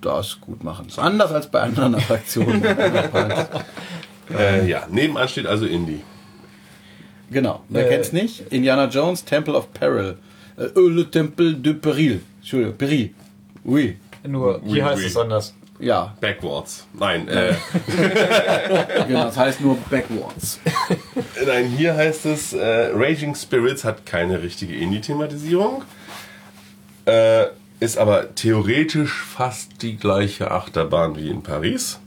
das gut machen. Ist anders als bei anderen Attraktionen. Äh, ja, nebenan steht also Indy. Genau. Wer Äh, kennt's nicht? Indiana Jones, Temple of Peril. Äh, le Temple de Peril. Entschuldigung, Peril. Oui. Nur Oui, hier heißt oui. es anders. Ja, Backwards. Nein, äh, genau. Das heißt nur Backwards. nein, hier heißt es, äh, Raging Spirits hat keine richtige Indie-Thematisierung. Äh, ist aber theoretisch fast die gleiche Achterbahn wie in Paris.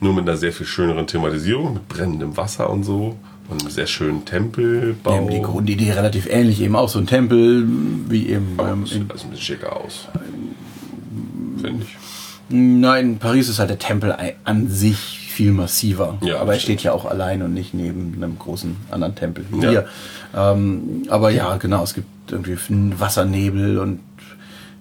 Nur mit einer sehr viel schöneren Thematisierung, mit brennendem Wasser und so. Und einem sehr schönen Tempelbau. Ähm, die Grundidee relativ ähnlich. Eben auch so ein Tempel, wie eben beim. sieht In, alles ein bisschen schicker aus. Finde ich. nein, in Paris ist halt der Tempel an sich viel massiver. Ja, aber er steht ja auch allein und nicht neben einem großen anderen Tempel wie Ja. hier. Ähm, aber ja, genau, es gibt irgendwie einen Wassernebel und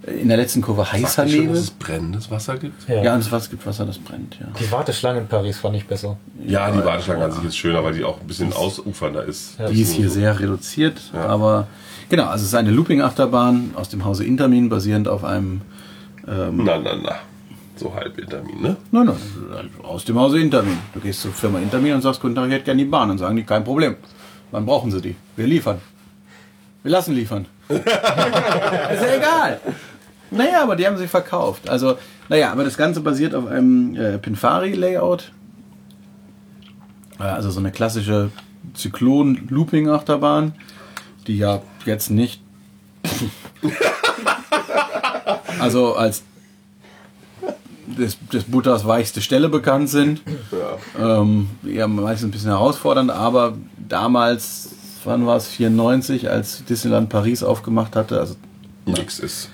in der letzten Kurve heißer ihr schon, Nebel. dass es brennendes Wasser gibt? Ja. Ja, und es gibt Wasser, das brennt, ja. Die Warteschlange in Paris fand ich besser. Ja, die Warteschlange an sich ist schöner, weil die auch ein bisschen ausufernder ist. Ja. Die ist hier so. sehr reduziert, Ja. aber genau, also es ist eine Looping-Achterbahn aus dem Hause Intermin, basierend auf einem, Na, na, na. So halb Intermin, ne? nein, nein, aus dem Hause Intermin. Du gehst zur Firma Intermin und sagst, guten Tag, ich hätte gerne die Bahn. Und sagen die, kein Problem. Wann brauchen sie die? Wir liefern. Wir lassen liefern. ist ja egal. Naja, aber die haben sie verkauft. Also, naja, aber das Ganze basiert auf einem äh, Pinfari-Layout. Äh, Also so eine klassische Zyklon-Looping-Achterbahn, die ja jetzt nicht also als des, des Butters weichste Stelle bekannt sind. Ja. Ähm, ja, meistens ein bisschen herausfordernd, aber damals, wann war es, 94, als Disneyland Paris aufgemacht hatte, also Nix ist.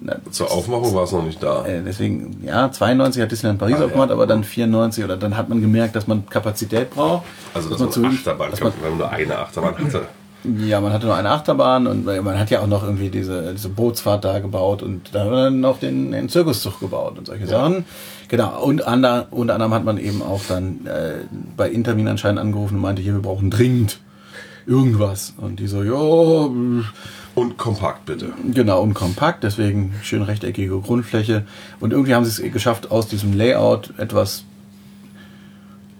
Na, Zur Aufmachung war es noch nicht da. äh, deswegen, ja, 92 hat Disneyland Paris Ah, ja. aufgemacht, aber dann 94 oder dann hat man gemerkt, dass man Kapazität braucht. Also, dass man man eine zu- Achterbahn, dass wenn man nur eine Achterbahn hatte. Ja, man hatte nur eine Achterbahn und man hat ja auch noch irgendwie diese, diese Bootsfahrt da gebaut und da hat man dann noch den, den Zirkuszug gebaut und solche Sachen. Genau, und ander, unter anderem hat man eben auch dann äh, bei Intermin anscheinend angerufen und meinte, hier, wir brauchen dringend irgendwas. Und die so, ja, Und kompakt bitte. Genau, und kompakt, deswegen schön rechteckige Grundfläche. Und irgendwie haben sie es geschafft, aus diesem Layout etwas,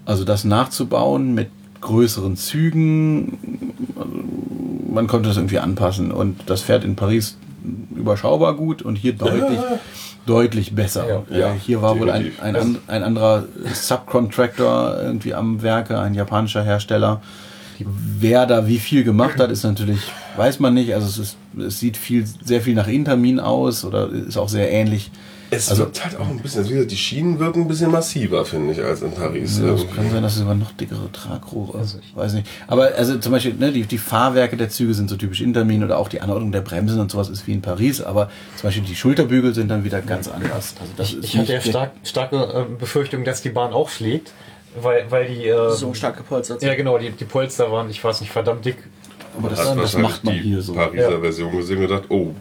also das nachzubauen mit größeren Zügen. Also Man konnte das irgendwie anpassen. Und das fährt in Paris überschaubar gut und hier deutlich, deutlich besser. Ja. Äh, Ja, hier war wohl ein, ein, an- ein anderer Subcontractor irgendwie am Werke, ein japanischer Hersteller. Wer da wie viel gemacht hat, ist natürlich, weiß man nicht. Also es, ist, es sieht viel, sehr viel nach Intermin aus oder ist auch sehr ähnlich. Es Also- wirkt halt auch ein bisschen, also wie gesagt, die Schienen wirken ein bisschen massiver, finde ich, als in Paris. Ja, es kann sein, dass es sogar noch dickere Tragrohre Also ich- Weiß nicht. Aber also zum Beispiel, ne, die, die Fahrwerke der Züge sind so typisch Intermin oder auch die Anordnung der Bremsen und sowas ist wie in Paris. Aber zum Beispiel die Schulterbügel sind dann wieder ganz anders. Also das ist Ich hatte ja stark, starke äh, Befürchtung, dass die Bahn aufschlägt, weil, weil die. Äh, So stark gepolstert sind. Ja, genau, die, die Polster waren, ich weiß nicht, verdammt dick. Aber das, Hat das wahrscheinlich macht man die hier so. Pariser Ja. Version gesehen und gedacht, oh,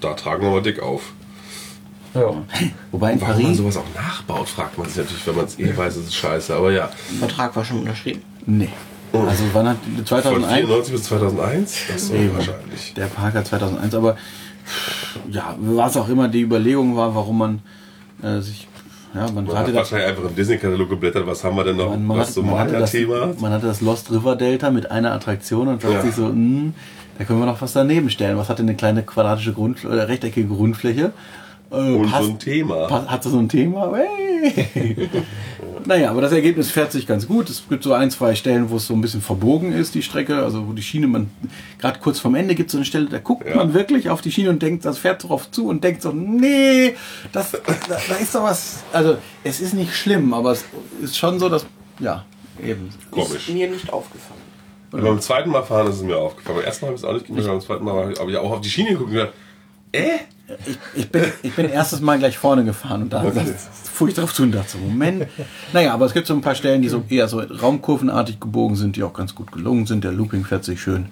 da tragen wir mal dick auf. Ja. Wobei in Warum man Paris. sowas auch nachbaut, fragt man sich natürlich, wenn man es eh weiß, ist es scheiße. Aber ja, Vertrag war schon unterschrieben. Nee. Also wann hat von 2001? 94 bis 2001, das war Eben. wahrscheinlich. Der Parker 2001, aber ja, was auch immer die Überlegung war, warum man äh, sich, ja, man, Man hatte hat wahrscheinlich einfach im Disney-Katalog geblättert, was haben wir denn noch, man, man, was hat, man, hatte das, Maya-Thema? man hatte das Lost River Delta mit einer Attraktion und dachte Ja. sich so, hm, da können wir noch was daneben stellen. Was hat denn eine kleine quadratische Grund, oder rechteckige Grundfläche? Äh, Und passt- so ein Thema. Pa- Hat so ein Thema? Hey. naja, aber das Ergebnis fährt sich ganz gut. Es gibt so ein, zwei Stellen, wo es so ein bisschen verbogen ist, die Strecke. Also wo die Schiene, man gerade kurz vorm Ende gibt es so eine Stelle, da guckt Ja. man wirklich auf die Schiene und denkt, das fährt drauf zu und denkt so, nee, das, da, da ist doch was. Also es ist nicht schlimm, aber es ist schon so, dass, ja, eben. Komisch. Ist mir nicht aufgefallen. Und beim zweiten Mal fahren ist es mir aufgefallen. Beim ersten Mal habe ich es auch nicht gemerkt, beim zweiten Mal habe ich auch auf die Schiene geguckt und gedacht, äh? Ich, ich, bin, ich bin erstes Mal gleich vorne gefahren und da Okay. fuhr ich drauf zu und dachte so, Moment. Naja, aber es gibt so ein paar Stellen, die so eher so raumkurvenartig gebogen sind, die auch ganz gut gelungen sind. Der Looping fährt sich schön.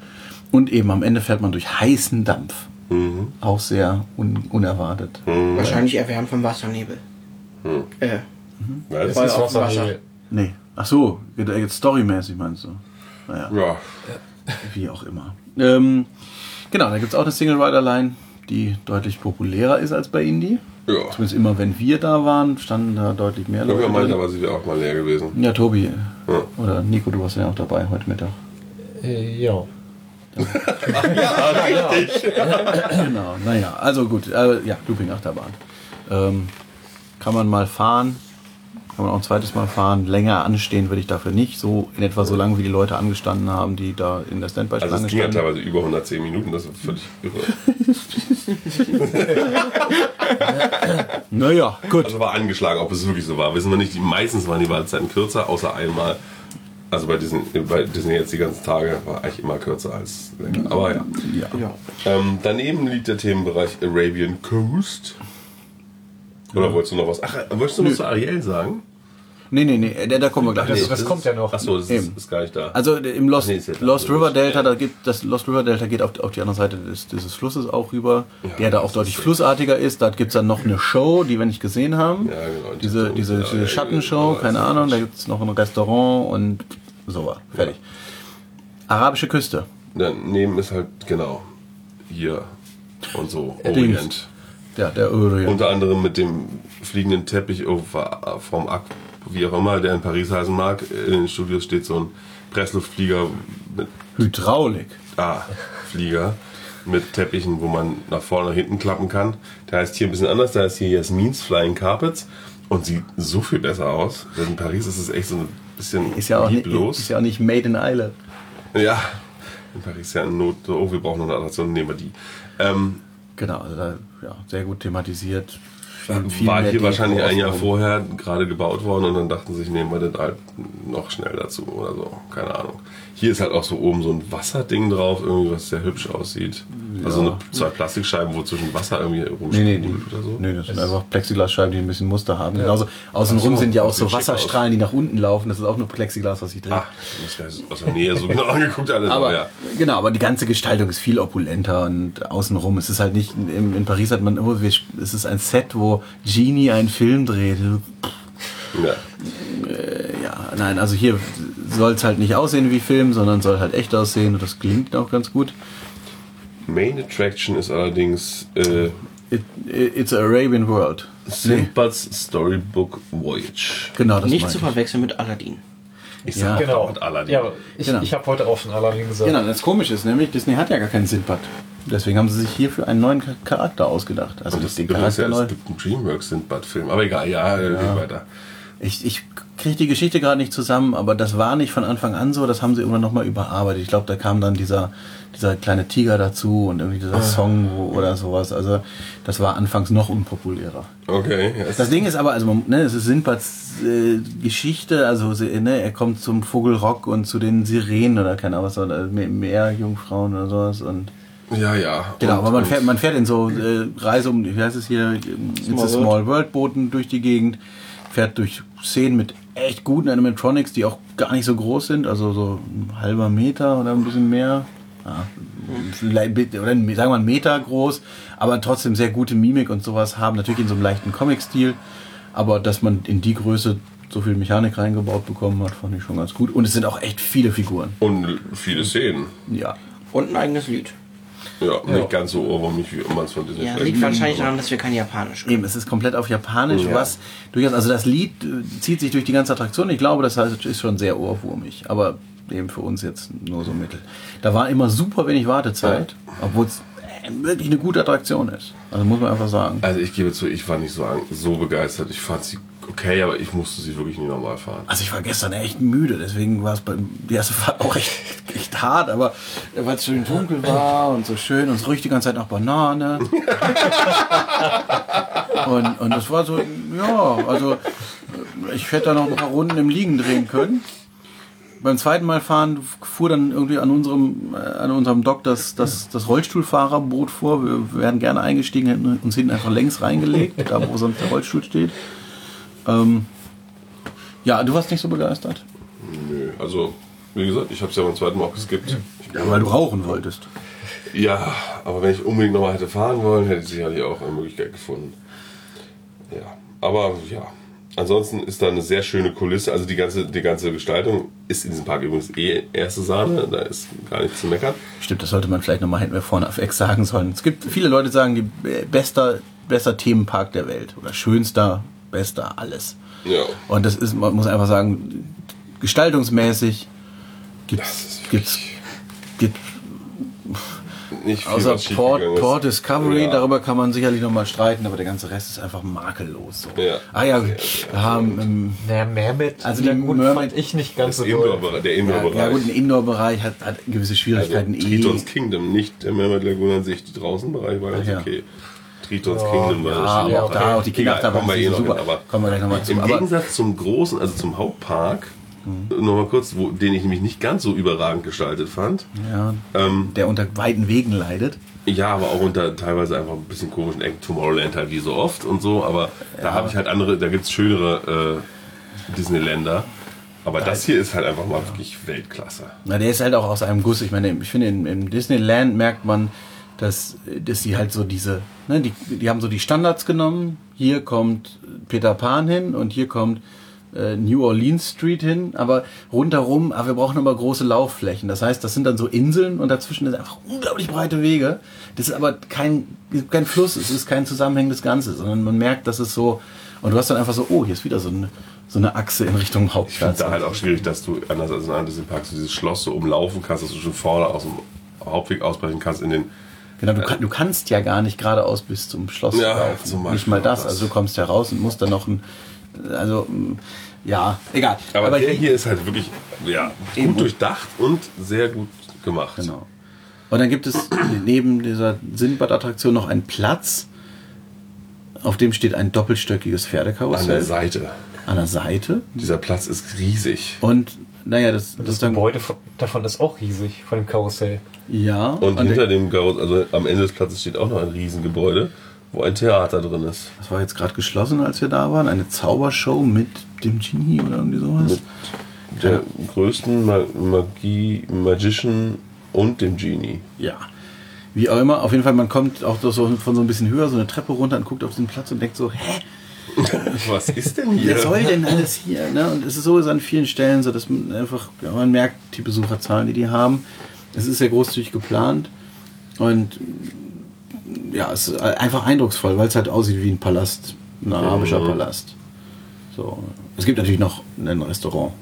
Und eben am Ende fährt man durch heißen Dampf. Mhm. Auch sehr un, unerwartet. Wahrscheinlich erwärmt vom Wassernebel. Äh, Was? Voll Das dem Wasser. Wasser. Nee. Ach so, geht- jetzt storymäßig meinst du? Naja, Ja, wie auch immer. Ähm, genau, da gibt es auch eine Single Rider Line, die deutlich populärer ist als bei Indie. ja. Zumindest immer, wenn wir da waren, standen da deutlich mehr Leute. meinte drin. aber, sie wäre auch mal leer gewesen. Ja, Tobi. Ja. Oder Nico, du warst ja auch dabei heute Mittag. Äh, ja. Genau, naja, also gut, äh, ja, Looping Achterbahn. Ähm, kann man mal fahren, kann man auch ein zweites Mal fahren. Länger anstehen würde ich dafür nicht, so in etwa so lange wie die Leute angestanden haben, die da in der Also Standby-Schlange es ging ja standen. teilweise über 110 Minuten, das ist völlig irre. Naja, gut. Also war angeschlagen, ob es wirklich so war. Wissen wir nicht. Die, meistens waren die Wartezeiten kürzer, außer einmal. Also bei Disney, bei Disney jetzt die ganzen Tage war eigentlich immer kürzer als länger. Aber ja. Ja. Ähm, daneben liegt der Themenbereich Arabian Coast. Oder wolltest du noch was? Ach, wolltest du noch zu Ariel sagen? Nee, nee, nee, da, da kommen wir gleich. Das- das kommt ja noch. Achso, das ist, ist gar nicht da. Also im Lost, Nee, Lost. River Delta, da gibt das Lost River Delta geht auf, auf die andere Seite des, dieses Flusses auch rüber, Ja, der da auch deutlich ist- flussartiger ist. Da gibt's dann noch eine Show, die wir nicht gesehen haben. Ja, genau. Diese, diese, diese ja, Schattenshow, ja, keine ja, Ahnung, da ja. gibt's noch ein Restaurant und so war. Fertig. Arabische Küste. Daneben ist halt, genau, hier und so, Dings. Orient. Ja, der Orient. Unter anderem mit dem fliegenden Teppich vom Ak, wie auch immer, der in Paris heißen mag. In den Studios steht so ein Pressluftflieger mit Hydraulik. Ah, Flieger mit Teppichen, wo man nach vorne, nach hinten klappen kann. Der heißt hier ein bisschen anders, der heißt hier Jasmins Flying Carpets und sieht so viel besser aus. In Paris ist es echt so ein bisschen Ist ja auch nicht, lieblos. ist ja auch nicht made in Island. Ja, in Paris ist ja in Not, oh, wir brauchen noch eine Attraktion, nehmen wir die. Ähm, Genau, also da, ja, sehr gut thematisiert. War hier Deko wahrscheinlich ein Jahr vorher gerade gebaut worden und dann dachten sich, nehmen wir das halt noch schnell dazu oder so. Keine Ahnung. Hier ist halt auch so oben so ein Wasserding drauf, irgendwie, was sehr hübsch aussieht. Also eine, zwei Plastikscheiben, wo zwischen Wasser irgendwie Nee, rumsprudelt nee, die, oder so. nee, das sind einfach Plexiglasscheiben, die ein bisschen Muster haben. Genauso außenrum Ach so, sind ja auch so Wasserstrahlen, die nach unten laufen. Das ist auch nur Plexiglas, was sich dreht. Ah, das ist aus der Nähe so genau angeguckt alles. aber ja. genau, aber die ganze Gestaltung ist viel opulenter und außenrum. Es ist halt nicht, in, in Paris hat man, oh, wir, es ist ein Set, wo Genie einen Film dreht. Ja. Ja, nein, also hier soll es halt nicht aussehen wie Film, sondern soll halt echt aussehen und das klingt auch ganz gut. Main Attraction ist allerdings äh, It, it's a Arabian World. Sinbad's Storybook Voyage. Genau, das Nicht zu verwechseln mit Aladdin. Ich Ja. sag Genau. dauernd Aladdin. Ja, ich, Genau. ich habe heute auch schon Aladdin gesagt. Genau, das Komische ist nämlich, Disney hat ja gar keinen Sinbad. Deswegen haben sie sich hierfür einen neuen Cha- Charakter ausgedacht. Also Und das das, den übrigens, ja, Charakter neu. es gibt einen Dreamworks Sinbad-Film. Aber egal, ja, ja. weiter. Ich, ich kriege die Geschichte gerade nicht zusammen, aber das war nicht von Anfang an so. Das haben sie irgendwann nochmal überarbeitet. Ich glaube, da kam dann dieser, dieser kleine Tiger dazu und irgendwie dieser Song wo, oder sowas. Also das war anfangs noch unpopulärer. Okay. Ja, es Das Ding ist aber, also ne, es ist Sinbads äh, Geschichte, also ne, er kommt zum Vogelrock und zu den Sirenen oder keine Ahnung was, oder Me- Meerjungfrauen oder sowas und ja, ja. Genau, Und- aber man fährt, man fährt in so äh, Reise um, wie heißt es hier, It's a World. Small World Booten durch die Gegend, fährt durch Szenen mit echt guten Animatronics, die auch gar nicht so groß sind, also so ein halber Meter oder ein bisschen mehr. Ja, oder sagen wir einen Meter groß, aber trotzdem sehr gute Mimik und sowas haben, natürlich in so einem leichten Comic-Stil, aber dass man in die Größe so viel Mechanik reingebaut bekommen hat, fand ich schon ganz gut. Und es sind auch echt viele Figuren. Und viele Szenen. Ja. Und ein eigenes Lied. Ja, nicht ganz so ohrwurmig, wie man es von Disney Ja, liegt wahrscheinlich daran, dass wir kein Japanisch können. Eben, es ist komplett auf Japanisch, Ja. was durchaus, also das Lied äh, zieht sich durch die ganze Attraktion. Ich glaube, das heißt, ist schon sehr ohrwurmig, aber eben für uns jetzt nur so mittel. Da war immer super wenig Wartezeit, obwohl es wirklich eine gute Attraktion ist. Also muss man einfach sagen. Also ich gebe zu, ich war nicht so, so begeistert. Ich fand sie okay, aber ich musste sie wirklich nie normal fahren. Also ich war gestern echt müde, deswegen war es bei die erste Fahrt auch echt, echt hart, aber weil es schön dunkel war und so schön und es riecht die ganze Zeit nach Banane. und, und das war so, ja, also ich hätte da noch ein paar Runden im Liegen drehen können. Beim zweiten Mal fahren fuhr dann irgendwie an unserem, äh, an unserem Dock das, das, das Rollstuhlfahrerboot vor. Wir wären gerne eingestiegen, hätten uns hinten einfach längs reingelegt, da wo sonst der Rollstuhl steht. Ähm, ja, du warst nicht so begeistert. Nö, also wie gesagt, ich habe es ja beim zweiten Mal auch geskippt. Ja, weil du rauchen wolltest. Ja, aber wenn ich unbedingt nochmal hätte fahren wollen, hätte ich sicherlich auch eine Möglichkeit gefunden. Ja, aber ja. Ansonsten ist da eine sehr schöne Kulisse. Also die ganze, die ganze Gestaltung ist in diesem Park übrigens eh erste Sahne. Da ist gar nichts zu meckern. Stimmt, das sollte man vielleicht nochmal wir vorne auf Ex sagen sollen. Es gibt viele Leute, die sagen, die bester, bester Themenpark der Welt oder schönster, bester, alles. Ja. Und das ist, man muss einfach sagen, gestaltungsmäßig gibt Nicht viel außer Port. Port Discovery, Ja. darüber kann man sicherlich nochmal streiten, aber der ganze Rest ist einfach makellos. So. Ja. Ah ja, wir haben ähm, Naja, mehr mit. Also Also die der Mermaid- fand ich nicht ganz Das so toll. Indoor, der ja, Indoor-Bereich. ja gut, ein Indoor-Bereich hat, hat gewisse also, Schwierigkeiten eh. Tritons Kingdom, nicht der Mermaid Lagoon an sich. Die Draußenbereich war ganz ja. okay. Tritons Kingdom war Ja, schon auch da, auch die Egal, Kinderachterbahn kommen wir eh super. hin, aber Kommen wir gleich nochmal zu. Im Gegensatz zum großen, also zum Hauptpark, nochmal kurz, wo, den ich nämlich nicht ganz so überragend gestaltet fand. ja, Ähm, der unter weiten Wegen leidet. ja, aber auch unter teilweise einfach ein bisschen komischen Ecken. Tomorrowland halt wie so oft und so, aber da habe ich halt andere, da gibt's schönere äh, Disneyländer. Aber das hier ist halt einfach mal wirklich Weltklasse. Na, der ist halt auch aus einem Guss. Ich meine, ich finde, im, Disneyland merkt man, dass, dass die halt so diese, ne, die, die haben so die Standards genommen. Hier kommt Peter Pan hin und hier kommt äh, New Orleans Street hin, aber rundherum, aber wir brauchen aber große Laufflächen. Das heißt, das sind dann so Inseln und dazwischen sind einfach unglaublich breite Wege. Das ist aber kein, kein Fluss, es ist kein zusammenhängendes Ganzes, sondern man merkt, dass es so, und du hast dann einfach so, oh, hier ist wieder so eine, so eine Achse in Richtung Ich finde da halt auch schwierig, dass du anders als in anderen so dieses Schloss so umlaufen kannst, dass du schon vorne aus dem Hauptweg ausbrechen kannst in den Genau, du, kann, du kannst ja gar nicht geradeaus bis zum Schloss Ja, laufen. nicht mal das. das. Also du kommst ja raus und musst dann noch ein, also mm, ja, egal. Aber, der hier ist halt wirklich ja, Eben. gut durchdacht und sehr gut gemacht. Genau. Und dann gibt es neben dieser Sindbad-Attraktion noch einen Platz, auf dem steht ein doppelstöckiges An Pferdekarussell. der Seite. An der Seite. Dieser Platz ist riesig. Und naja, das, das, Das. Gebäude von- davon ist auch riesig, von dem Karussell. Ja. Und hinter dem Garus, also am Ende des Platzes steht auch noch ein Riesengebäude, wo ein Theater drin ist. das war jetzt gerade geschlossen, als wir da waren. Eine Zaubershow mit dem Genie oder irgendwie sowas. Mit der größten Ma Magie, Magician und dem Genie. Ja. Wie auch immer, auf jeden Fall, man kommt auch so von so ein bisschen höher, so eine Treppe runter und guckt auf diesen Platz und denkt so, hä, Was ist denn hier? wer soll denn alles hier? Ne? Und es ist so ist an vielen Stellen so, dass man einfach, ja, man merkt die Besucherzahlen, die die haben. Es ist sehr großzügig geplant und ja, es ist einfach eindrucksvoll, weil es halt aussieht wie ein Palast, ein arabischer Palast. So. Es gibt natürlich noch ein Restaurant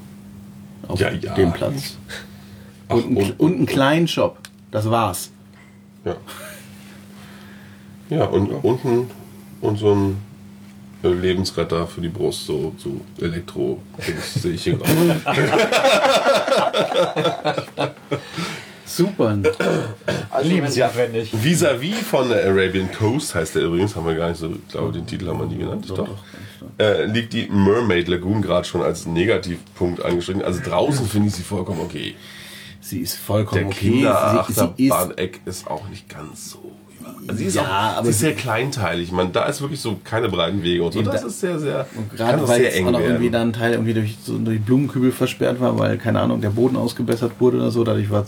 auf Ja, ja. dem Platz. Ach, Und, einen- und- und einen kleinen Shop. Das war's. Ja. Ja, und unten und so ein äh, Lebensretter für die Brust, so, so Elektro, das sehe ich hier gerade. Super. Liebensnotwendig. Vis-à-vis von der Arabian Coast heißt der übrigens, haben wir gar nicht so, ich glaube, den Titel haben wir nie genannt. Doch. Äh, liegt die Mermaid Lagoon gerade schon als Negativpunkt angestrichen. Also draußen finde ich sie vollkommen okay. Sie ist vollkommen Der okay. Sie, sie ist Kinderachterbahn-Eck ist auch nicht ganz so. Sie ist, Ja, auch, aber sie ist sehr kleinteilig. Man, da ist wirklich so keine breiten Wege und so. Das da- ist sehr, sehr, kann Gerade weil jetzt auch noch irgendwie dann ein Teil irgendwie durch, so durch Blumenkübel versperrt war, weil, keine Ahnung, der Boden ausgebessert wurde oder so, dadurch war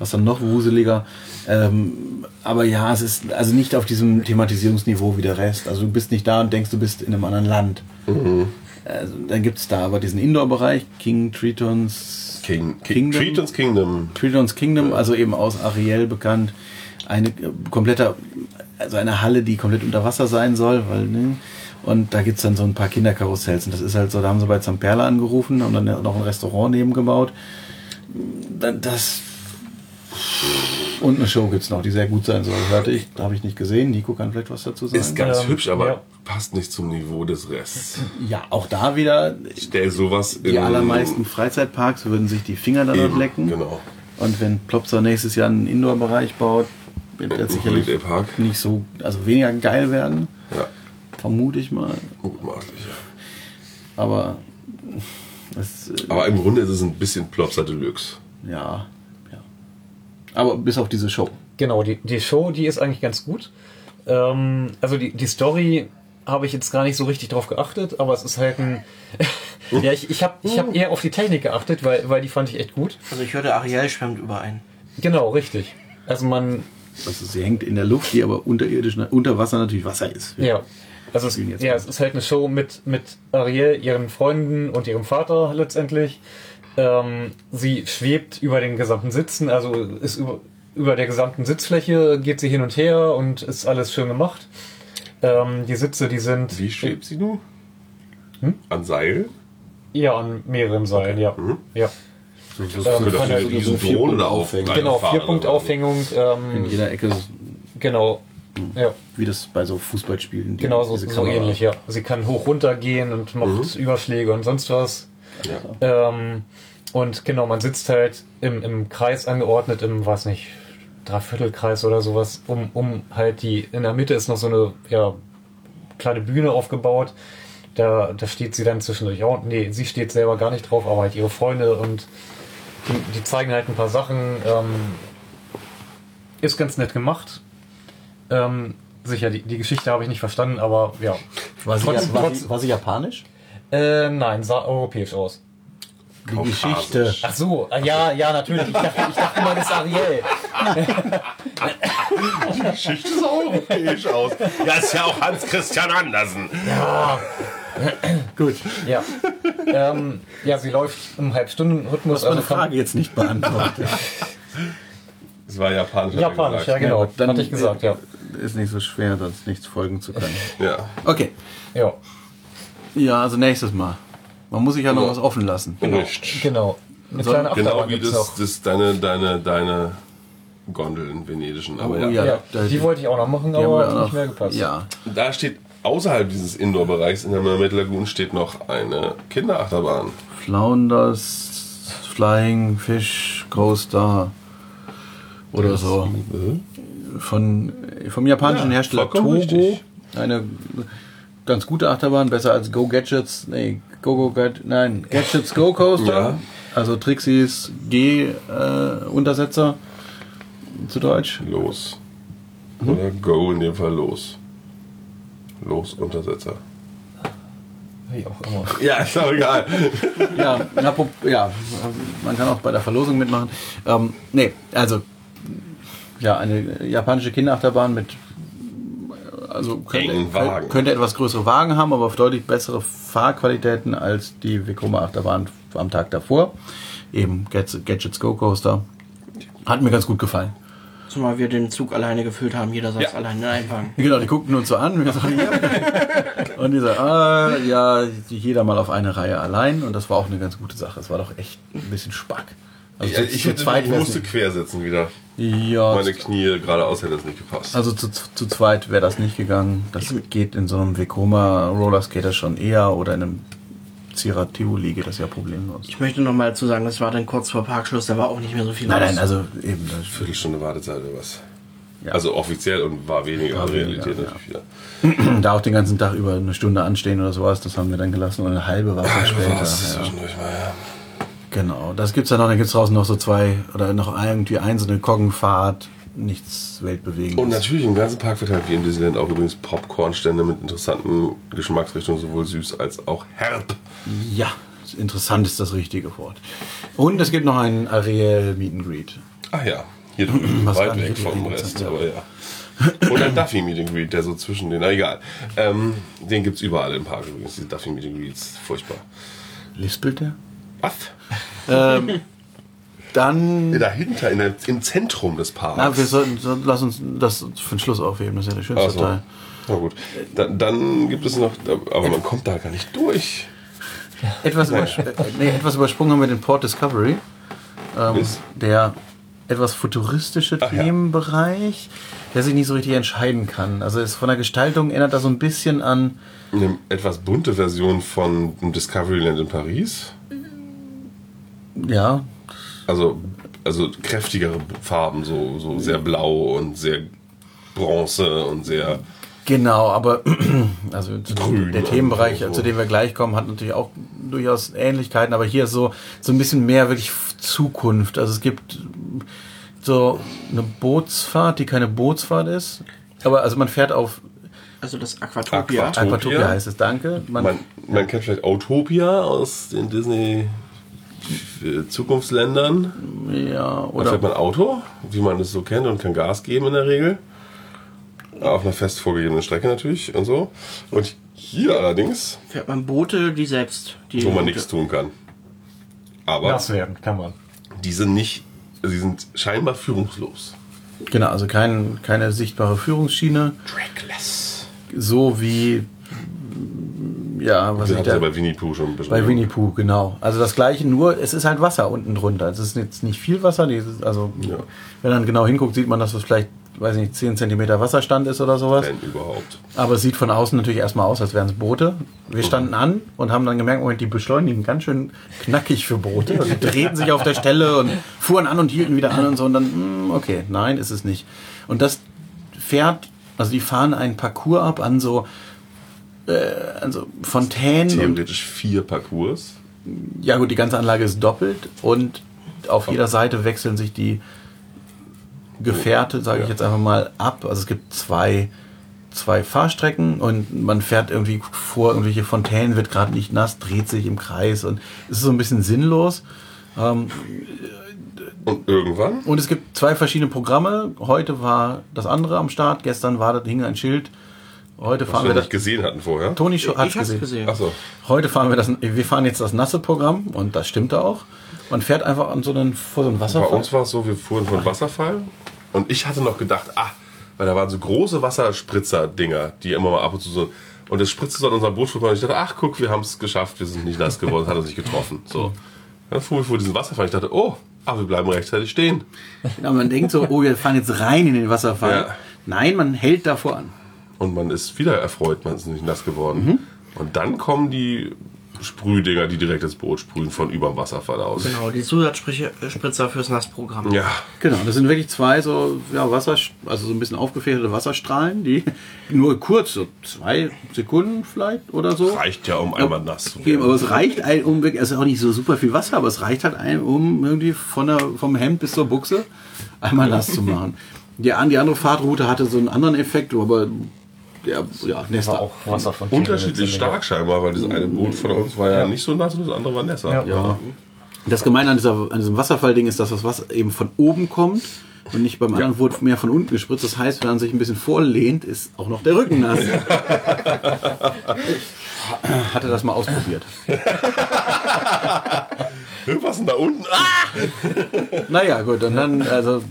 es dann noch wuseliger. Ähm, aber ja, es ist also nicht auf diesem Thematisierungsniveau wie der Rest. Also du bist nicht da und denkst, du bist in einem anderen Land. Mhm. Also, dann gibt es da aber diesen Indoor-Bereich, King Tritons King, King, Kingdom. Tritons Kingdom. Tritons Kingdom, also eben aus Ariel bekannt. Eine äh, kompletter, also eine Halle, die komplett unter Wasser sein soll, weil, ne? Und da gibt's dann so ein paar Kinderkarussells. Und das ist halt so, da haben sie bei Zamperla angerufen und dann noch ein Restaurant nebengebaut. Dann Das. Und eine Show gibt's noch, die sehr gut sein soll. Hörte ich, da habe ich nicht gesehen. Nico kann vielleicht was dazu sagen. Ist ganz Ähm, hübsch, aber ja. passt nicht zum Niveau des Rests. ja, auch da wieder, Stell sowas in die allermeisten Freizeitparks würden sich die Finger Eben, lecken. Genau. Und wenn Plopsa nächstes Jahr einen Indoor-Bereich baut, wird er sicherlich Holiday Park. nicht so, also weniger geil werden, Ja, vermute ich mal. mutmaßlich. Aber es, äh, Aber im Grunde ist es ein bisschen Plopsa Deluxe. ja, ja. Aber bis auf diese Show. Genau, die, die Show, die ist eigentlich ganz gut. Ähm, also die, die Story habe ich jetzt gar nicht so richtig drauf geachtet, aber es ist halt ein. ja, ich, ich habe ich hab eher auf die Technik geachtet, weil, weil die fand ich echt gut. Also ich hörte, Ariel schwemmt überein. Genau, richtig. Also man, Also sie hängt in der Luft, die aber unterirdisch, unter Wasser natürlich Wasser ist. ja. Also es, ja, es ist halt eine Show mit, mit Ariel, ihren Freunden und ihrem Vater letztendlich. Ähm, sie schwebt über den gesamten Sitzen, also ist über, über der gesamten Sitzfläche, geht sie hin und her und ist alles schön gemacht. Ähm, die Sitze, die sind Wie schwebt sie nun? Hm? An Seil? Ja, an mehreren Seilen, ja. Mhm. ja. So, so, Ähm, Für von der- eine riesen vier Drohne Aufhängung. auf Genau, reinfahren vier Punkt oder so. Aufhängung. in Ähm, jeder Ecke, genau. Ja, wie das bei so Fußballspielen. die- genau so, so ähnlich, ja. Sie kann hoch runter gehen und macht Überschläge und sonst was. Ja. Ähm, und genau, man sitzt halt im, im Kreis angeordnet, im, weiß nicht, Dreiviertelkreis oder sowas, um, um halt die, in der Mitte ist noch so eine, ja, kleine Bühne aufgebaut. Da, da steht sie dann zwischendurch auch. Nee, sie steht selber gar nicht drauf, aber halt ihre Freunde und die, die zeigen halt ein paar Sachen. Ähm, ist ganz nett gemacht. Ähm, sicher, die, die Geschichte habe ich nicht verstanden, aber ja. War sie, Trotz- war, trotz- war sie japanisch? Äh, nein, sah europäisch aus. Die Kaukasisch. Geschichte. Ach so, äh, ja, ja, natürlich. Ich dachte, ich dachte mal, das ist Ariel. Die Geschichte sah europäisch aus. Ja, ist ja auch Hans Christian Andersen. Gut. Ja. Ähm, ja, sie läuft im Halbstunden-Rhythmus. Das also Frage jetzt nicht beantwortet. Es war japanisch. Japanisch, ja genau. Dann hatte ich gesagt, ja. Ist nicht so schwer, sonst nichts folgen zu können. Ja. Okay. Ja, Ja, also nächstes Mal. Man muss sich ja noch Ja. was offen lassen. Richtig. genau. Eine kleine Genau Achterbahn wie gibt's das, das deine, deine, deine Gondel in Venedischen. Aber Oh, ja. ja. Ja, die wollte ich auch noch machen, aber hat nicht mehr gepasst. Ja. Da steht außerhalb dieses Indoor-Bereichs in der Mermaid Lagoon steht noch eine Kinderachterbahn. Flounders, Flying Fish, Coaster oder so. Von, vom japanischen Ja, Hersteller Togo. richtig. Eine ganz gute Achterbahn, besser als Go Gadgets. Nee, Go Go Gadgets, nein, Gadgets Go Coaster. Ja. Also Trixis G äh, zu Deutsch. Los. Oder Go in dem Fall los. Los Untersetzer. Wie auch immer. Ja, ist auch egal. Ja, apro- ja, man kann auch bei der Verlosung mitmachen. Ähm, nee, also ja, eine japanische Kinderachterbahn mit also könnte, könnte etwas größere Wagen haben, aber auf deutlich bessere Fahrqualitäten als die Vekoma Achterbahn am Tag davor. Eben Gadgets Go Coaster. Hat mir ganz gut gefallen. Zumal wir den Zug alleine gefüllt haben, jeder saß Ja. alleine in einem Wagen. Genau, die guckten uns so an. Und, wir so, ja. und die so, ah, ja, jeder mal auf eine Reihe allein. Und das war auch eine ganz gute Sache. Es war doch echt ein bisschen Spack. Also Ja, zu- ich, hätte, zweit ich musste quersetzen wieder. Ja, Meine Knie geradeaus hätte es nicht gepasst. also zu, zu zweit wäre das nicht gegangen. Das geht in so einem Vekoma Rollerskater schon eher oder in einem Zierer Tivoli geht das ja problemlos. Ich möchte noch mal dazu sagen, das war dann kurz vor Parkschluss, da war auch nicht mehr so viel Nein, los. nein, also eben. das- Viertelstunde Wartezeit oder was? Ja. Also offiziell und war weniger War in weniger, Realität ja. natürlich wieder. Da auch den ganzen Tag über eine Stunde anstehen oder sowas, das haben wir dann gelassen und eine halbe war schon später. Was ist Ja. zwischendurch mal, ja. Genau, das gibt's ja noch, dann gibt's draußen noch so zwei oder noch irgendwie ein, so eine Koggenfahrt, nichts weltbewegendes. Und natürlich im ganzen Park wird halt wie im Disneyland auch übrigens Popcornstände mit interessanten Geschmacksrichtungen, sowohl süß als auch herb. Ja, interessant ist das richtige Wort. Und es gibt noch einen Ariel Meet and Greet. Ach ja, hier drüben, weit weg vom Rest, interessant, aber ja. Und ein Duffy Meet and Greet, der so zwischen den, na egal. Ähm, den gibt's überall im Park übrigens, diese Duffy Meet and Greets, furchtbar. Lispelt der? Was? Dann, Dahinter, in der, im Zentrum des Parks. na, wir sollten, so, lass uns das für den Schluss aufheben, das ist ja der schönste Ach so. Teil. Na gut. Da, dann gibt es noch, aber man kommt da gar nicht durch. Etwas, äh, nee, etwas übersprungen haben wir den Port Discovery. Ähm, Ist? der etwas futuristische Ach ja. Themenbereich, der sich nicht so richtig entscheiden kann. Also ist von der Gestaltung erinnert das so ein bisschen an Eine etwas bunte Version von Discoveryland in Paris. ja, Also, also kräftigere Farben, so, so sehr blau und sehr bronze und sehr. Genau, aber also Grün der Themenbereich, so. zu dem wir gleich kommen, hat natürlich auch durchaus Ähnlichkeiten, aber hier ist so, so ein bisschen mehr wirklich Zukunft. Also es gibt so eine Bootsfahrt, die keine Bootsfahrt ist. Aber also man fährt auf Also das Aquatopia. Aquatopia. Aquatopia heißt es, danke. Man, Man, man kennt vielleicht Autopia aus den Disney Zukunftsländern. ja, Da oder fährt man Auto, wie man es so kennt und kann Gas geben in der Regel. Auf einer fest vorgegebenen Strecke natürlich und so. Und hier allerdings, Fährt man Boote, die selbst... Die wo man Boote- nichts tun kann. Aber Nass werden kann man. die sind nicht, sie sind scheinbar führungslos. genau, also kein, keine sichtbare Führungsschiene, Trackless. so wie ja, was Wir ich da, bei Winnie Pooh schon beschrieben. bei Winnie Pooh, genau. Also das gleiche, nur es ist halt Wasser unten drunter. Es ist jetzt nicht viel Wasser, also Ja. wenn man genau hinguckt, sieht man, dass das vielleicht, weiß nicht, 10 Zentimeter Wasserstand ist oder sowas. Wenn überhaupt. Aber es sieht von außen natürlich erstmal aus, als wären es Boote. Wir standen an und haben dann gemerkt, Moment, die beschleunigen ganz schön knackig für Boote. Also die drehten sich auf der Stelle und fuhren an und hielten wieder an und so. Und dann, hm, okay, nein, ist es nicht. Und das fährt, also die fahren einen Parcours ab an so, äh, an so Fontänen. Theoretisch vier Parcours. ja gut, die ganze Anlage ist doppelt und auf jeder Seite wechseln sich die Gefährte, sage ich Ja. jetzt einfach mal, ab. Also es gibt zwei, zwei Fahrstrecken und man fährt irgendwie vor irgendwelche Fontänen, wird gerade nicht nass, dreht sich im Kreis und es ist so ein bisschen sinnlos. Ähm, Und irgendwann und es gibt zwei verschiedene Programme. Heute war das andere am Start, gestern war das, hing ein Schild. Heute was fahren wir wir das. nicht gesehen hatten vorher. Toni Ich, Scho- hat's ich hab's gesehen. gesehen. Achso. Heute fahren wir das, wir fahren jetzt das nasse Programm und das stimmte auch. Man fährt einfach an so einen, vor so einem Bei Wasserfall. uns war es so, wir fuhren von Wasserfall und ich hatte noch gedacht, ah, weil da waren so große Wasserspritzer-Dinger, die immer mal ab und zu so. Und das spritzte so an unserem Boot vorbei und ich dachte, ach guck, wir haben es geschafft, wir sind nicht nass geworden, hat uns nicht getroffen. So. Dann fuhren wir vor diesen Wasserfall. Ich dachte, oh, aber wir bleiben rechtzeitig stehen. Ja, man denkt so, oh, wir fahren jetzt rein in den Wasserfall. Ja. Nein, man hält davor an. Und man ist wieder erfreut, man ist nicht nass geworden. Mhm. Und dann kommen die Sprühdinger, die direkt das Boot sprühen von über dem Wasserfall aus. Genau, die Zusatzspritzer fürs Nassprogramm. Ja, Genau, das sind wirklich zwei so ja, Wasser, also so ein bisschen aufgefächerte Wasserstrahlen, die nur kurz, so zwei Sekunden vielleicht oder so. reicht ja, um einmal nass zu Okay, aber werden. es reicht ein, um wirklich, also auch nicht so super viel Wasser, aber es reicht halt ein, um irgendwie von der, vom Hemd bis zur Buchse einmal nass zu machen. Die, an- die andere Fahrtroute hatte so einen anderen Effekt, aber ja, ja War Nester. auch Wasser von Unterschiedlich stark scheinbar, weil das eine Boot von uns war ja, nicht so nass und das andere war nässer. Ja. Ja. Das Gemeine an, dieser, an diesem Wasserfallding ist, dass das Wasser eben von oben kommt und nicht beim anderen wurde mehr von unten gespritzt. Das heißt, wenn man sich ein bisschen vorlehnt, ist auch noch der Rücken nass. Hatte das mal ausprobiert. Was denn da unten? Ah! Naja, gut, und dann, also,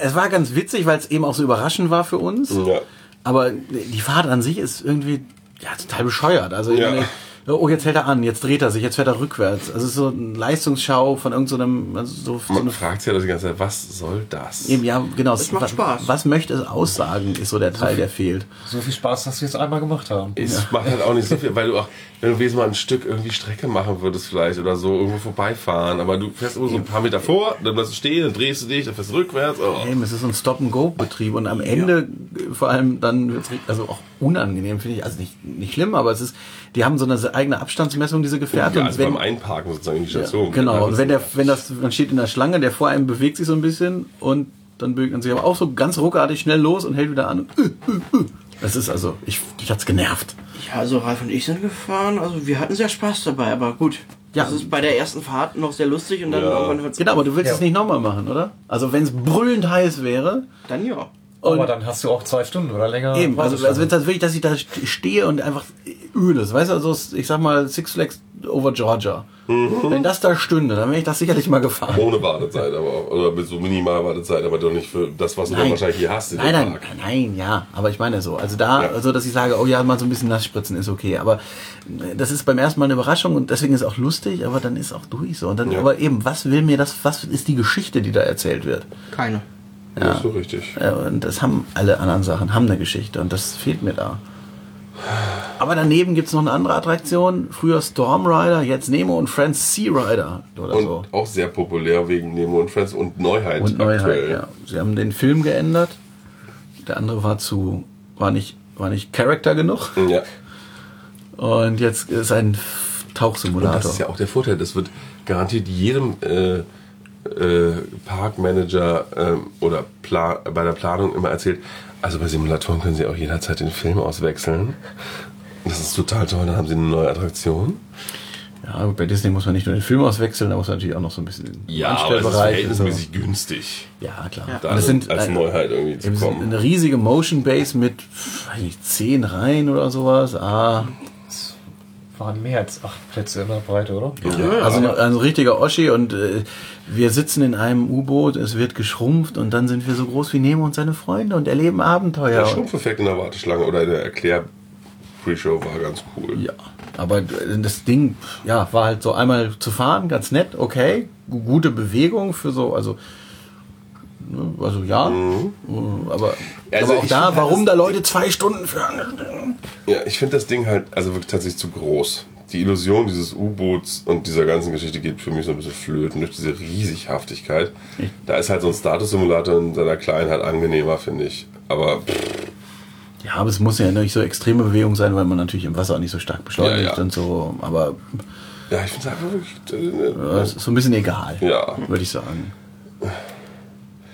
es war ganz witzig, weil es eben auch so überraschend war für uns. Ja. Aber die Fahrt an sich ist irgendwie ja, total bescheuert. Also, Ja. meine, oh, jetzt hält er an, jetzt dreht er sich, jetzt fährt er rückwärts. Also, es ist so eine Leistungsschau von irgendeinem, also so, so Man eine fragt sich ja die ganze Zeit, was soll das? Eben, ja, genau. Es macht was, Spaß. Was möchte es aussagen, ist so der Teil, der fehlt. So viel Spaß, dass wir es einmal gemacht haben. Es macht halt auch nicht so viel, weil du auch, wenn du wesentlich mal ein Stück irgendwie Strecke machen würdest vielleicht oder so, irgendwo vorbeifahren, aber du fährst immer so ein paar Meter vor, dann bleibst du stehen, dann drehst du dich, dann fährst du rückwärts. Oh. Eben, es ist so ein Stop-and-Go-Betrieb und am Ende vor allem dann wird's richtig- also auch unangenehm, finde ich. Also nicht, nicht schlimm, aber es ist, die haben so eine eigene Abstandsmessung, diese Gefährte. Ja, und also wenn, beim Einparken sozusagen in die Station. genau, und wenn der, wenn das, man steht in der Schlange, der vor einem bewegt sich so ein bisschen und dann bewegt man sich aber auch so ganz ruckartig schnell los und hält wieder an. Äh, äh, äh. Das ist also, ich, ich hat's genervt. Ja, also Ralf und ich sind gefahren, also wir hatten sehr Spaß dabei, aber gut. Ja. Das ist bei der ersten Fahrt noch sehr lustig und dann Ja. irgendwann hört's Genau, aber du willst Ja. es nicht nochmal machen, oder? Also wenn es brüllend heiß wäre, Dann ja. Aber dann hast du auch zwei Stunden oder länger. Eben, also, also wenn es halt wirklich, dass ich da st- stehe und einfach öde ist, weißt du, also ich sag mal Six Flags over Georgia. Wenn das da stünde, dann wäre ich das sicherlich mal gefahren. Ohne Wartezeit, aber oder mit so minimal Wartezeit, aber doch nicht für das, was du dann wahrscheinlich hier hast in nein, nein, Park. nein, ja, aber ich meine so, also da, Ja. also dass ich sage, oh ja, mal so ein bisschen nass spritzen ist okay, aber äh, das ist beim ersten Mal eine Überraschung und deswegen ist es auch lustig, aber dann ist auch durch so und dann, Ja. aber eben, was will mir das, was ist die Geschichte, die da erzählt wird? Keine. Ja. Nicht so richtig. Und das haben alle anderen Sachen, haben eine Geschichte und das fehlt mir da. Aber daneben gibt es noch eine andere Attraktion. Früher Storm Rider, jetzt Nemo und Friends Sea Rider oder Und so. auch sehr populär wegen Nemo und Friends und Neuheit. Und Neuheit, aktuell. ja. Sie haben den Film geändert. Der andere war zu, war nicht, war nicht Charakter genug. Ja. Und jetzt ist ein Und Tauchsimulator. das ist ja auch der Vorteil. Das wird garantiert jedem äh, äh, Parkmanager ähm, oder Pla bei der Planung immer erzählt. Also bei Simulatoren können Sie auch jederzeit den Film auswechseln. Das ist total toll. Dann haben Sie eine neue Attraktion. ja, bei Disney muss man nicht nur den Film auswechseln, da muss man natürlich auch noch so ein bisschen den aber es ist und so. verhältnismäßig günstig. Ja, klar. Ja. Da das sind als äh, Neuheit irgendwie zu kommen. eine riesige Motion Base mit, weiß nicht, zehn Reihen oder sowas. Ah, waren mehr als acht Plätze in der Breite, oder? Ja, also ein, ein richtiger Oschi und äh, wir sitzen in einem U-Boot, es wird geschrumpft und dann sind wir so groß wie Nemo und seine Freunde und erleben Abenteuer. Der Schrumpfeffekt in der Warteschlange oder in der Erklär Pre-Show war ganz cool. Ja, aber das Ding, ja, war halt so einmal zu fahren, ganz nett, okay, gu- gute Bewegung für so, also, also ja, äh, aber, Also aber auch da, warum da Leute zwei Stunden für Ja, ich finde das Ding halt also wirklich tatsächlich zu groß. Die Illusion dieses U-Boots und dieser ganzen Geschichte geht für mich so ein bisschen flöten durch diese Riesighaftigkeit. Da ist halt so ein Status-Simulator in seiner Kleinheit angenehmer, finde ich. Aber pff, Ja, aber es muss ja nicht so extreme Bewegung sein, weil man natürlich im Wasser auch nicht so stark beschleunigt Ja, ja. und so, aber ja, ich finde es einfach wirklich. äh, ist so ein bisschen egal, Ja. würde ich sagen.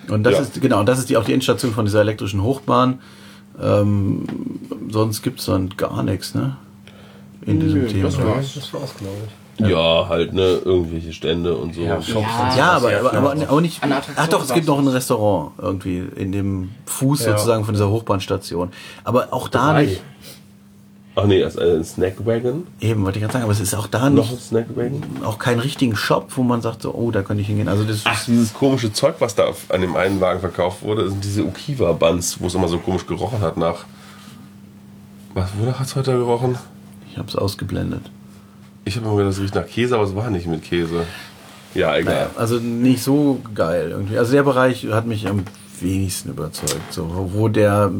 Und das Ja. ist, genau, und das ist die, auch die Endstation von dieser elektrischen Hochbahn. Ähm, sonst gibt es dann gar nichts, ne? In diesem Thema. Das war's, das war's, glaube ich. Ja, halt, ne, irgendwelche Stände und so. Ja, Ja. Ja, aber, aber, viel. aber auch nicht. Ach doch, es gibt noch ein Restaurant irgendwie in dem Fuß Ja. sozusagen von dieser Hochbahnstation. Aber auch da nicht. Ach nee, das ist ein Snackwagon. Eben, wollte ich gerade sagen, aber es ist auch da Noch nicht ein Snackwagon. auch keinen richtigen Shop, wo man sagt, so, oh, da könnte ich hingehen. Also das Ach, ist dieses komische Zeug, was da auf, an dem einen Wagen verkauft wurde, sind diese Ukiwa-Buns, wo es immer so komisch gerochen hat nach. Was, wonach hat es heute gerochen? ich habe es ausgeblendet. Ich habe immer gedacht, das riecht nach Käse, aber es war nicht mit Käse. Ja, egal. Also nicht so geil irgendwie. Also der Bereich hat mich am wenigsten überzeugt. So, wo- der,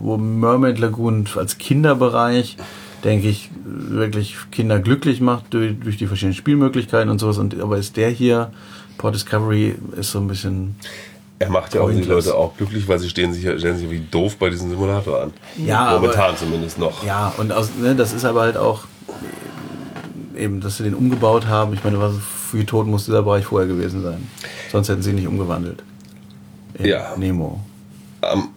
wo Mermaid Lagoon als Kinderbereich, denke ich, wirklich Kinder glücklich macht durch, durch die verschiedenen Spielmöglichkeiten und sowas. Und, aber ist der hier, Port Discovery, ist so ein bisschen, Er macht ja auch die. Leute auch glücklich, weil sie stehen sich, stellen sich wie doof bei diesem Simulator an. Ja, Momentan aber- zumindest noch. ja, und aus, ne, das ist aber halt auch eben, dass sie den umgebaut haben. Ich meine, was wie tot muss dieser Bereich vorher gewesen sein? Sonst hätten sie ihn nicht umgewandelt. In Ja. Nemo. Am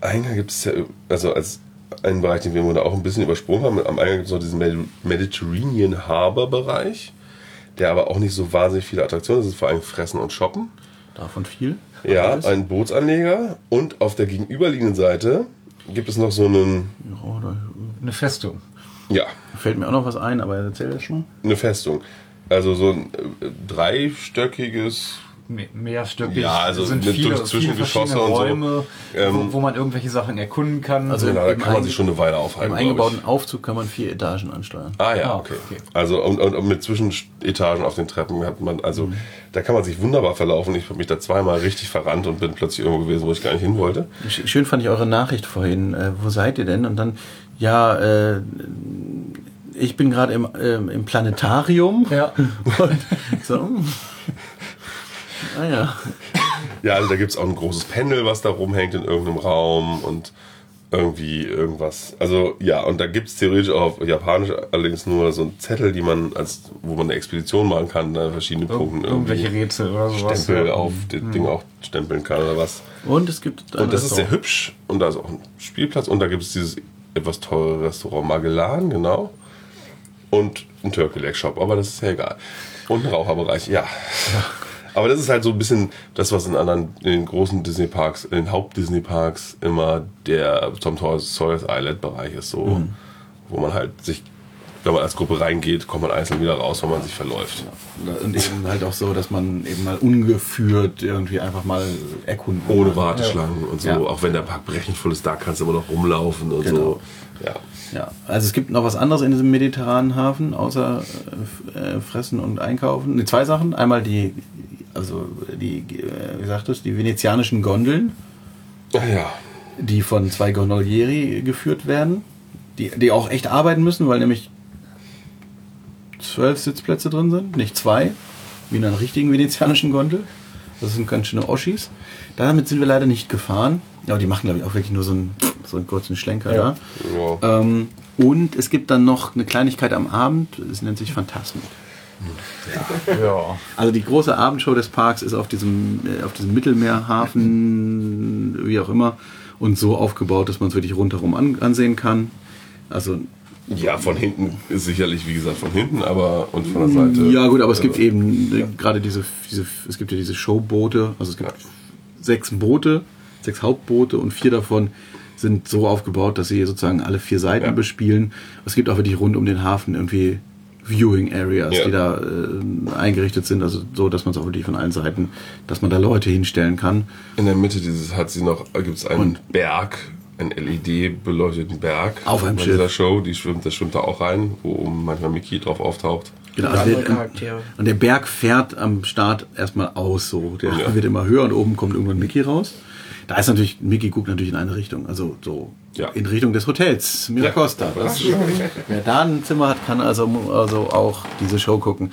Eingang gibt es ja, also als einen Bereich, den wir Grunde auch ein bisschen übersprungen haben, am Eingang gibt es noch diesen Medi- Mediterranean Harbor Bereich, der aber auch nicht so wahnsinnig viele Attraktionen ist vor allem Fressen und Shoppen. Davon viel. Ja, Alles. ein Bootsanleger und auf der gegenüberliegenden Seite gibt es noch so einen, Ja, da Eine Festung. ja, fällt mir auch noch was ein, aber erzähl das schon. eine Festung. Also so ein äh, dreistöckiges Mehrstöckig. Ja, also sind mit viele, durch Zwischengeschosse viele und so. Räume, Ähm, wo, wo man irgendwelche Sachen erkunden kann. Also Genau, da im kann man sich schon eine Weile Im aufhalten. glaub eingebauten. Aufzug kann man vier Etagen ansteuern. Ah ja, Ah, okay. okay. Also und, und, mit Zwischenetagen auf den Treppen hat man, also da kann man sich wunderbar verlaufen. Ich habe mich da zweimal richtig verrannt und bin plötzlich irgendwo gewesen, wo ich gar nicht hin wollte. Sch- Schön fand ich eure Nachricht vorhin. Äh, wo seid ihr denn? Und dann, ja, äh, ich bin gerade im, ähm, im Planetarium. Ja. Und so, hm. Ah ja. Ja, also da gibt es auch ein großes Panel, was da rumhängt in irgendeinem Raum und irgendwie irgendwas. Also ja, und da gibt es theoretisch auch auf Japanisch allerdings nur so einen Zettel, die man als, wo man eine Expedition machen kann, an verschiedenen Punkten irgendwelche irgendwie Rätsel oder sowas. Stempel ja. auf das Ding auch stempeln kann oder was. Und es gibt Und das ist sehr hübsch und da ist auch ein Spielplatz und da gibt es dieses etwas teure Restaurant Magellan, genau. Und ein Turkey Leg Shop, aber das ist ja egal. Und ein Raucherbereich, ja. Aber das ist halt so ein bisschen das, was in anderen, in den großen Disney Parks, in den Haupt-Disney Parks immer der Tom Sawyer's Island Bereich ist, so, Mhm. wo man halt sich, wenn man als Gruppe reingeht, kommt man einzeln wieder raus, wenn man sich verläuft. Und eben halt auch so, dass man eben mal ungeführt irgendwie einfach mal erkunden Ohne kann. Warteschlangen und so, Ja. auch wenn der Park brechend voll ist, da kannst du immer noch rumlaufen und Genau. so. Ja. Ja, also es gibt noch was anderes in diesem mediterranen Hafen, außer äh, äh, Fressen und Einkaufen. Ne, zwei Sachen. Einmal die, also die, äh, wie sagt es, die venezianischen Gondeln, Ah ja. die von zwei Gondolieri geführt werden, die, die auch echt arbeiten müssen, weil nämlich zwölf Sitzplätze drin sind, nicht zwei, wie in einer richtigen venezianischen Gondel. Das sind ganz schöne Oschis. Damit sind wir leider nicht gefahren. Aber die machen, glaube ich, auch wirklich nur so einen, so einen kurzen Schlenker Ja. da. ja. Ähm, und es gibt dann noch eine Kleinigkeit am Abend, es nennt sich Phantasmik. Ja. Also die große Abendshow des Parks ist auf diesem, äh, auf diesem Mittelmeerhafen, wie auch immer, und so aufgebaut, dass man es wirklich rundherum an, ansehen kann. Also Ja, von hinten ist sicherlich, wie gesagt, von hinten, aber und von der Seite. ja gut, aber es gibt äh, eben äh, gerade diese, diese, es gibt ja diese Showboote, also es gibt sechs Boote, sechs Hauptboote und vier davon sind so aufgebaut, dass sie sozusagen alle vier Seiten Ja. bespielen. Es gibt auch wirklich rund um den Hafen irgendwie Viewing Areas, Ja. die da äh, eingerichtet sind, also so, dass man es auch wirklich von allen Seiten, dass man da Leute hinstellen kann. In der Mitte dieses hat sie noch, gibt es einen Berg einen LED-beleuchteten Berg Auf einem bei Schiff. dieser Show. Die schwimmt, das schwimmt da auch rein, wo manchmal Mickey drauf auftaucht. Genau, Und also andere der, Charaktere. und der Berg fährt am Start erstmal aus, so. Der Ja. wird immer höher und oben kommt irgendwann Mickey raus. Da ist natürlich, Mickey guckt natürlich in eine Richtung, also so Ja. in Richtung des Hotels, Miracosta. Ja. Wer da ein Zimmer hat, kann also, also auch diese Show gucken.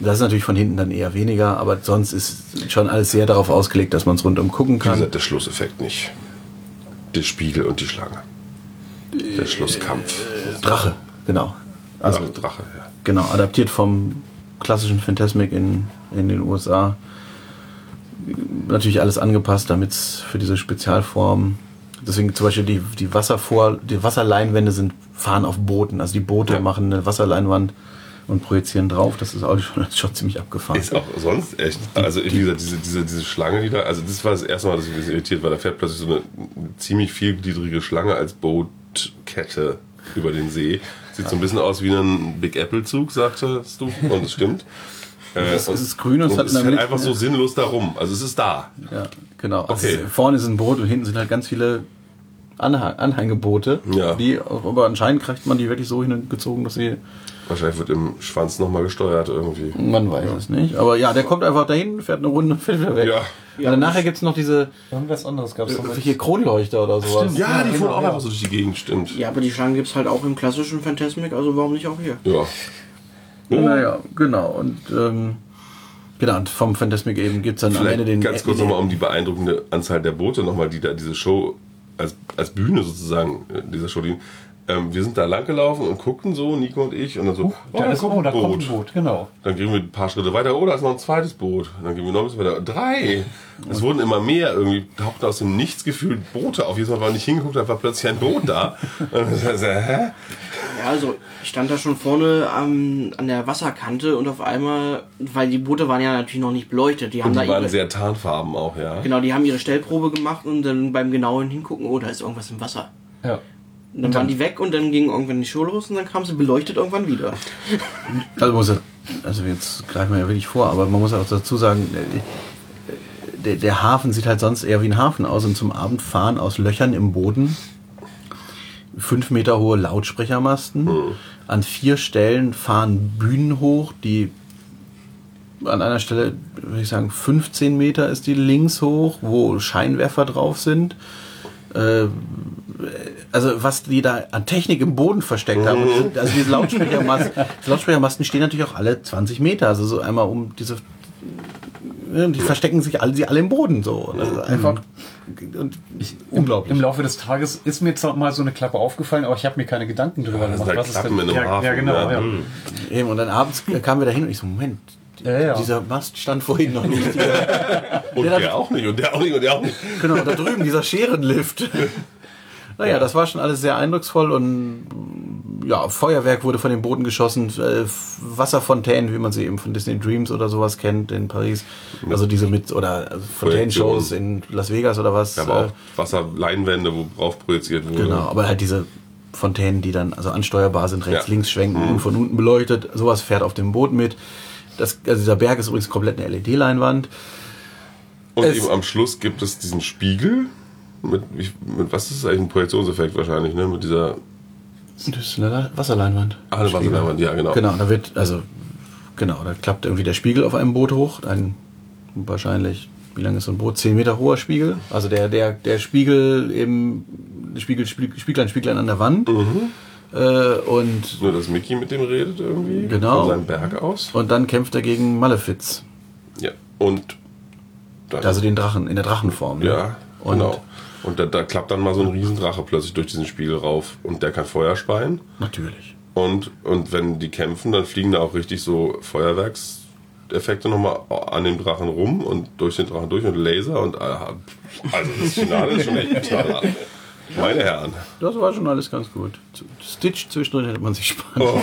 Das ist natürlich von hinten dann eher weniger, aber sonst ist schon alles sehr darauf ausgelegt, dass man es rundum gucken Wie kann. gesagt, der Schlusseffekt nicht. Der Spiegel und die Schlange. Der Schlusskampf. Drache, genau. Also Drache, ja. Genau, adaptiert vom klassischen Phantasmic in, in den USA. Natürlich alles angepasst, damit es für diese Spezialform. Deswegen zum Beispiel die, die Wasservor, die Wasserleinwände sind, fahren auf Booten. Also die Boote Ja. machen eine Wasserleinwand und projizieren drauf. Das ist auch schon, schon ziemlich abgefahren. Ist auch sonst echt. Also wie gesagt, diese, diese, diese Schlange, die da, also das war das erste Mal, dass ich ein bisschen irritiert war. Da fährt plötzlich so eine ziemlich vielgliedrige Schlange als Bootkette über den See. Sieht so ein bisschen aus wie ein Big Apple Zug, sagtest du. Und es stimmt. Äh, Es ist grün und es und hat es der fährt Mitte- einfach so sinnlos darum. Also es ist da. Ja, genau. Also Okay. vorne ist ein Boot und hinten sind halt ganz viele Anhang Anhängeboote. Ja. Die, aber anscheinend kriegt man die wirklich so hingezogen, dass sie Wahrscheinlich wird im Schwanz nochmal gesteuert irgendwie. Man weiß es nicht. Aber ja, der kommt einfach dahin, fährt eine Runde und fährt wieder weg. Ja. Ja, dann nachher gibt's noch diese Irgendwas anderes gab es noch. hier Kronleuchter oder sowas. Stimmt. Ja, die genau, fuhren auch ja. einfach so durch die Gegend, stimmt. Ja, aber die Schlangen gibt es halt auch im klassischen Phantasmic, also warum nicht auch hier? Ja. Naja, genau. Und ähm, genau, und vom Phantasmic eben gibt's dann am Vielleicht Ende den. ganz kurz nochmal um die beeindruckende Anzahl der Boote nochmal, die da diese Show als, als Bühne sozusagen äh, dieser Show dienen. Ähm, wir sind da lang gelaufen und guckten so, Nico und ich, und dann so, oh, Da ist, oh, da kommt ein Boot. Boot, genau. Dann gehen wir ein paar Schritte weiter, oh, da ist noch ein zweites Boot. Dann gehen wir noch ein bisschen weiter, drei. Es wurden immer mehr, irgendwie tauchten aus dem Nichts gefühlt Boote auf. Jedes Mal war nicht hingeguckt, da war plötzlich ein Boot da. Und ich so, hä? Ja, also ich stand da schon vorne am, an der Wasserkante und auf einmal, weil die Boote waren ja natürlich noch nicht beleuchtet, die haben Und da die waren ihre, sehr tarnfarben auch, ja. genau, die haben ihre Stellprobe gemacht und dann beim genauen Hingucken, oh, da ist irgendwas im Wasser. Ja. Und dann waren die weg und dann ging irgendwann die Show los und dann kam sie beleuchtet irgendwann wieder. Also, muss er, also jetzt greifen wir ja wirklich vor, aber man muss auch dazu sagen, der, der Hafen sieht halt sonst eher wie ein Hafen aus und zum Abend fahren aus Löchern im Boden fünf Meter hohe Lautsprechermasten. An vier Stellen fahren Bühnen hoch, die an einer Stelle, würde ich sagen, 15 Meter ist die links hoch, wo Scheinwerfer drauf sind. Äh, also was die da an Technik im Boden versteckt haben. Und diese- Also diese Lautsprechermasten, diese Lautsprechermasten stehen natürlich auch alle 20 Meter. Also so einmal um diese ja, die verstecken sich alle, sie alle im Boden so. Also einfach und unglaublich. Im Laufe des Tages ist mir jetzt noch mal so eine Klappe aufgefallen, aber ich habe mir keine Gedanken drüber das gemacht. sind Was ist denn? in einem ja, Hafen, ja, genau. ja. Ja. Hm. Eben, und dann abends kamen wir da hin und ich so, Moment, Ja, ja. dieser Mast stand vorhin noch nicht. Und Der der auch nicht, und der auch nicht, und der auch nicht. genau, da drüben, dieser Scherenlift. Naja, das war schon alles sehr eindrucksvoll und ja, Feuerwerk wurde von den Booten geschossen, äh, Wasserfontänen, wie man sie eben von Disney Dreams oder sowas kennt in Paris. Also diese mit, oder also Fontänenshows in Las Vegas oder was. Aber äh, auch Wasserleinwände, wo drauf projiziert wurde. Genau, aber halt diese Fontänen, die dann also ansteuerbar sind, rechts, Ja. links schwenken und von unten beleuchtet. Sowas fährt auf dem Boot mit. Das, also dieser Berg ist übrigens komplett eine LED-Leinwand. Und Es- eben am Schluss gibt es diesen Spiegel. Mit, wie- mit was ist das eigentlich? Ein Projektionseffekt wahrscheinlich, ne? Mit dieser. Das ist eine Wasserleinwand. Ah, eine Wasserleinwand, ja, genau. Genau, da wird, also, genau, da klappt irgendwie der Spiegel auf einem Boot hoch. Ein wahrscheinlich, wie lang ist so ein Boot? Zehn Meter hoher Spiegel. Also der, der, der Spiegel eben, Spiegel, Spiegel, Spieglein, Spieglein an der Wand. Mhm. Äh, und, Nur, dass Mickey mit dem redet irgendwie. Genau. Von seinem Berg aus. und dann kämpft er gegen Malefiz. Ja. Und. Dann, Also den Drachen, in der Drachenform. ne? ja, Und genau. Und da, da klappt dann mal so ein Riesendrache plötzlich durch diesen Spiegel rauf. Und der kann Feuer speien. natürlich. Und, und wenn die kämpfen, dann fliegen da auch richtig so Feuerwerkseffekte nochmal an dem Drachen rum und durch den Drachen durch und Laser und aha, also das Finale ist schon echt toll. Meine Herren. Das war schon alles ganz gut. Stitch zwischendrin hätte man sich sparen. Oh,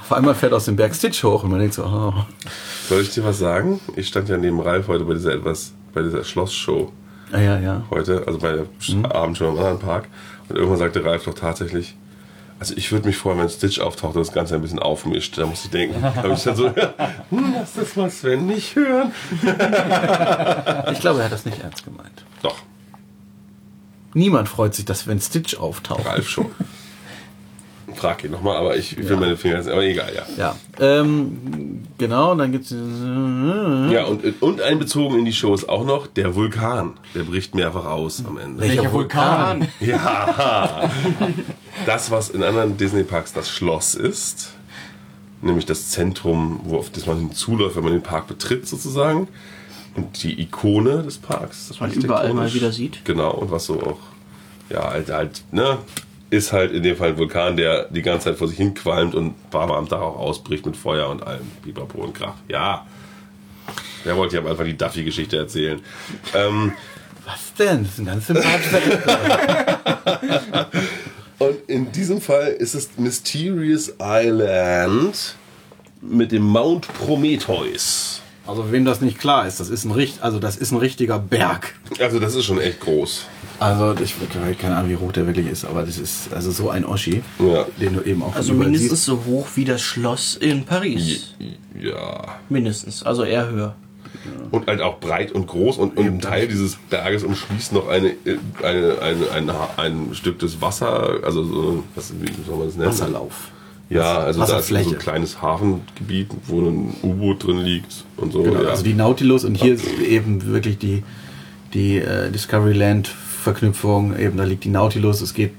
Auf einmal fährt aus dem Berg Stitch hoch und man denkt so, oh. soll ich dir was sagen? Ich stand ja neben Ralf heute bei dieser etwas, bei dieser Schlossshow Ja, ja, ja. heute, also bei der Abendshow im anderen Park. Und irgendwann sagte Ralf doch tatsächlich, also ich würde mich freuen, wenn Stitch auftaucht und das Ganze ein bisschen aufmischt. Da muss ich denken, da habe ich dann so, hm, lass das mal Sven nicht hören. Ich glaube, er hat das nicht ernst gemeint. Doch. Niemand freut sich, dass wenn Stitch auftaucht. Ralf schon. Frag ihn nochmal, aber ich will meine Finger jetzt, aber egal, ja. Ja, ähm, genau, und dann gibt's Ja, und, und einbezogen in die Show ist auch noch der Vulkan. Der bricht mehrfach aus am Ende. Welcher Vulkan? Ja, das, was in anderen Disney-Parks das Schloss ist, nämlich das Zentrum, wo auf das man hinzuläuft, wenn man den Park betritt sozusagen. Und die Ikone des Parks. Das Man überall mal wieder sieht. Genau, und was so auch, ja, halt, halt, ne, ist halt in dem Fall ein Vulkan, der die ganze Zeit vor sich hin qualmt und Mal am Tag auch ausbricht mit Feuer und allem, Pipapo und Krach. Ja. Wer wollte ja einfach die Duffy-Geschichte erzählen? Ähm, Was denn? Das ist ein ganz sympathischer. Und in diesem Fall ist es Mysterious Island mit dem Mount Prometheus. Also wem das nicht klar ist, das ist ein richt, also das ist ein richtiger Berg. Also das ist schon echt groß. Also ich habe keine Ahnung, wie hoch der wirklich ist, aber das ist also so ein Oschi, Ja. den du eben auch Also mindestens siehst. so hoch wie das Schloss in Paris. Ja. Mindestens, also eher höher. Und halt auch breit und groß und, und ein Teil dieses Berges umschließt noch eine, eine, eine, ein, ein Stück des Wasser, also so, was, wie soll man das nennen? Wasserlauf. Ja, also da ist so ein kleines Hafengebiet, wo ein U-Boot drin liegt und so. Genau, ja. also die Nautilus und hier ist eben wirklich die, die äh, Discoveryland Verknüpfung, eben da liegt die Nautilus, es geht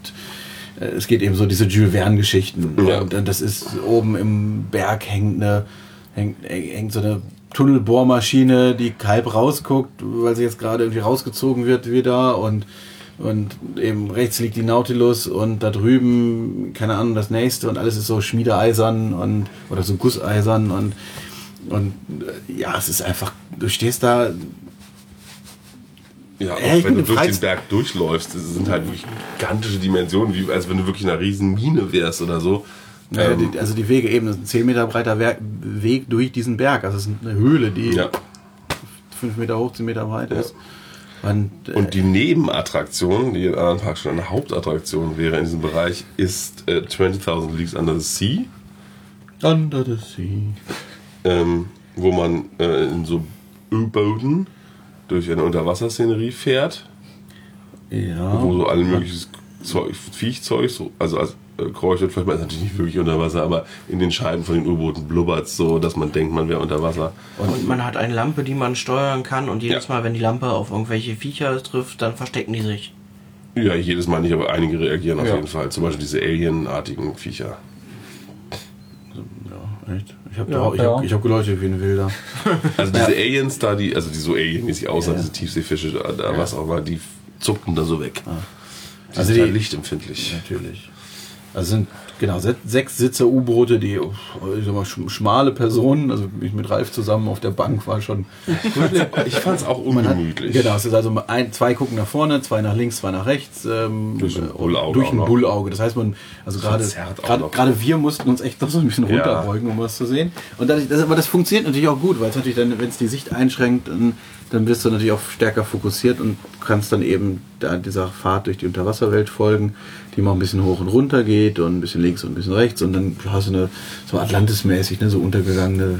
äh, es geht eben so diese Jules Verne Geschichten Ja. und äh, das ist oben im Berg hängt eine hängt, hängt so eine Tunnelbohrmaschine, die halb rausguckt, weil sie jetzt gerade irgendwie rausgezogen wird wieder und und eben rechts liegt die Nautilus und da drüben, keine Ahnung, das nächste und alles ist so schmiedeeisern und oder so gusseisern und und äh, ja, es ist einfach, du stehst da, Ja, auch Ja, ich wenn du durch den Berg durchläufst, das sind halt wirklich gigantische Dimensionen, wie als wenn du wirklich in einer riesen Mine wärst oder so. naja, Ähm, die, also die Wege eben, das ist ein 10 Meter breiter Werk, Weg durch diesen Berg. Also es ist eine Höhle, die ja. 5 Meter hoch, 10 Meter breit ist. Und, äh, Und die Nebenattraktion, die in anderen Parks schon eine Hauptattraktion wäre in diesem Bereich, ist äh, 20.000 Leagues Under the Sea, Under the Sea. ähm, wo man äh, in so U-Booten durch eine Unterwasserszenerie fährt, Ja. wo so alle möglichen Zeug, Viechzeug, so, also als und vielleicht ist natürlich nicht wirklich unter Wasser, aber in den Scheiben von den U-Booten blubbert so, dass man denkt, man wäre unter Wasser. Und man hat eine Lampe, die man steuern kann und jedes Ja. Mal, wenn die Lampe auf irgendwelche Viecher trifft, dann verstecken die sich. Ja, jedes Mal nicht, aber einige reagieren auf Ja. jeden Fall. Zum Beispiel diese Alien-artigen Viecher. Ja, echt. Ich habe Ja, ich ja. hab, ich hab geleuchtet wie ein Wilder. Also diese Aliens da, die, also die so alienmäßig aussahen, diese Tiefseefische, da, da was auch mal, die zuckten da so weg. Die Also sind die- halt lichtempfindlich. Natürlich. Also sind genau se- sechs Sitzer U-Boote, die uff, ich sag mal, sch- schmale Personen, also ich mit Ralf zusammen auf der Bank war schon. Ich fand's auch Man hat, ungemütlich. genau, es ist also ein, zwei gucken nach vorne, zwei nach links, zwei nach rechts. Ähm, Durch ein äh, Bullauge Durch auch ein. Bullauge. Das heißt, man, also gerade auch gerade wir mussten uns echt noch so ein bisschen Ja. runterbeugen, um was zu sehen. Und dadurch, das, aber das funktioniert natürlich auch gut, weil es natürlich dann, wenn es die Sicht einschränkt, dann, dann wirst du natürlich auch stärker fokussiert und kannst dann eben da dieser Fahrt durch die Unterwasserwelt folgen, die mal ein bisschen hoch und runter geht und ein bisschen links und ein bisschen rechts und dann hast du eine so Atlantis-mäßig, ne, so untergegangene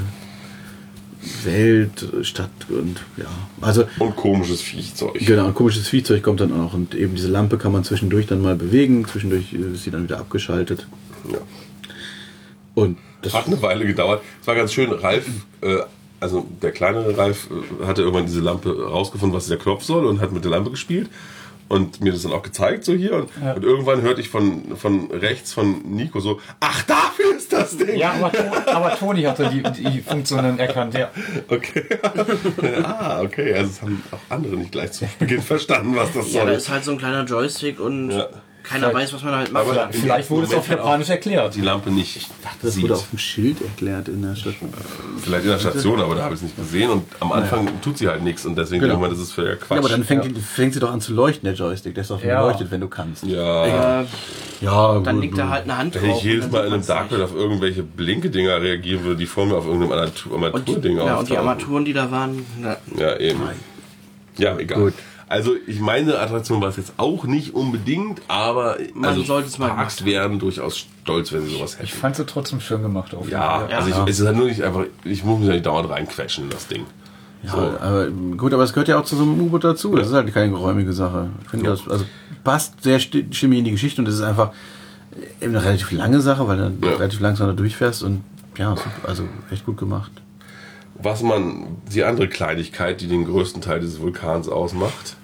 Welt, Stadt und ja, also Und komisches Viechzeug. Genau, ein komisches Viehzeug kommt dann auch und eben diese Lampe kann man zwischendurch dann mal bewegen, zwischendurch äh, ist sie dann wieder abgeschaltet. Ja. Und das Hat eine Weile gedauert. Es war ganz schön, Ralf, äh, also der kleinere Ralf, äh, hatte irgendwann diese Lampe rausgefunden, was der Knopf soll und hat mit der Lampe gespielt. Und mir das dann auch gezeigt, so hier. Und, Ja. und irgendwann hörte ich von, von rechts von Nico so, ach, dafür ist das Ding. Ja, aber, aber Toni hatte die, die Funktionen erkannt, ja. Okay. ah, okay. Also es haben auch andere nicht gleich zu Beginn verstanden, was das Ja, da soll. ist halt so ein kleiner Joystick und Ja. Keiner Vielleicht- weiß, was man halt macht. Aber Vielleicht wurde es auf Japanisch erklärt. die Lampe nicht das sieht. wurde auf dem Schild erklärt in der Stadt. Vielleicht in der Station, aber da habe ich es nicht gesehen. Und am Anfang tut sie halt nichts. Und deswegen Genau. denkt man, das ist für Quatsch. Ja, aber dann fängt, fängt sie doch an zu leuchten, der Joystick. Der ist doch Ja. beleuchtet, wenn du kannst. ja. äh, Ja, dann liegt da halt eine Hand drauf. Wenn ich jedes Mal in einem. Darknet auf irgendwelche Blinke-Dinger reagieren würde, die vor mir auf irgendeinem Armaturding ja, und die. Armaturen, die da waren, Ja, eben. Ja, egal. Gut. Also ich meine, Attraktion war es jetzt auch nicht unbedingt, aber Man also sollte es mal Parks wären durchaus stolz, wenn sie sowas Ich hätten. fand sie trotzdem schön gemacht. Auf jeden Ja, Fall. also Ja. ich, es ist halt nur nicht einfach, ich muss mich ja nicht dauernd reinquetschen in das Ding. Ja, So. aber gut, aber es gehört ja auch zu so einem U-Boot dazu. Das ist halt keine geräumige Sache. Ich finde Ja. das, also passt sehr sti- stimmig in die Geschichte und das ist einfach eben eine relativ lange Sache, weil du Ja. relativ langsam da durchfährst und ja, also echt gut gemacht. Was man, die andere Kleinigkeit, die den größten Teil dieses Vulkans ausmacht,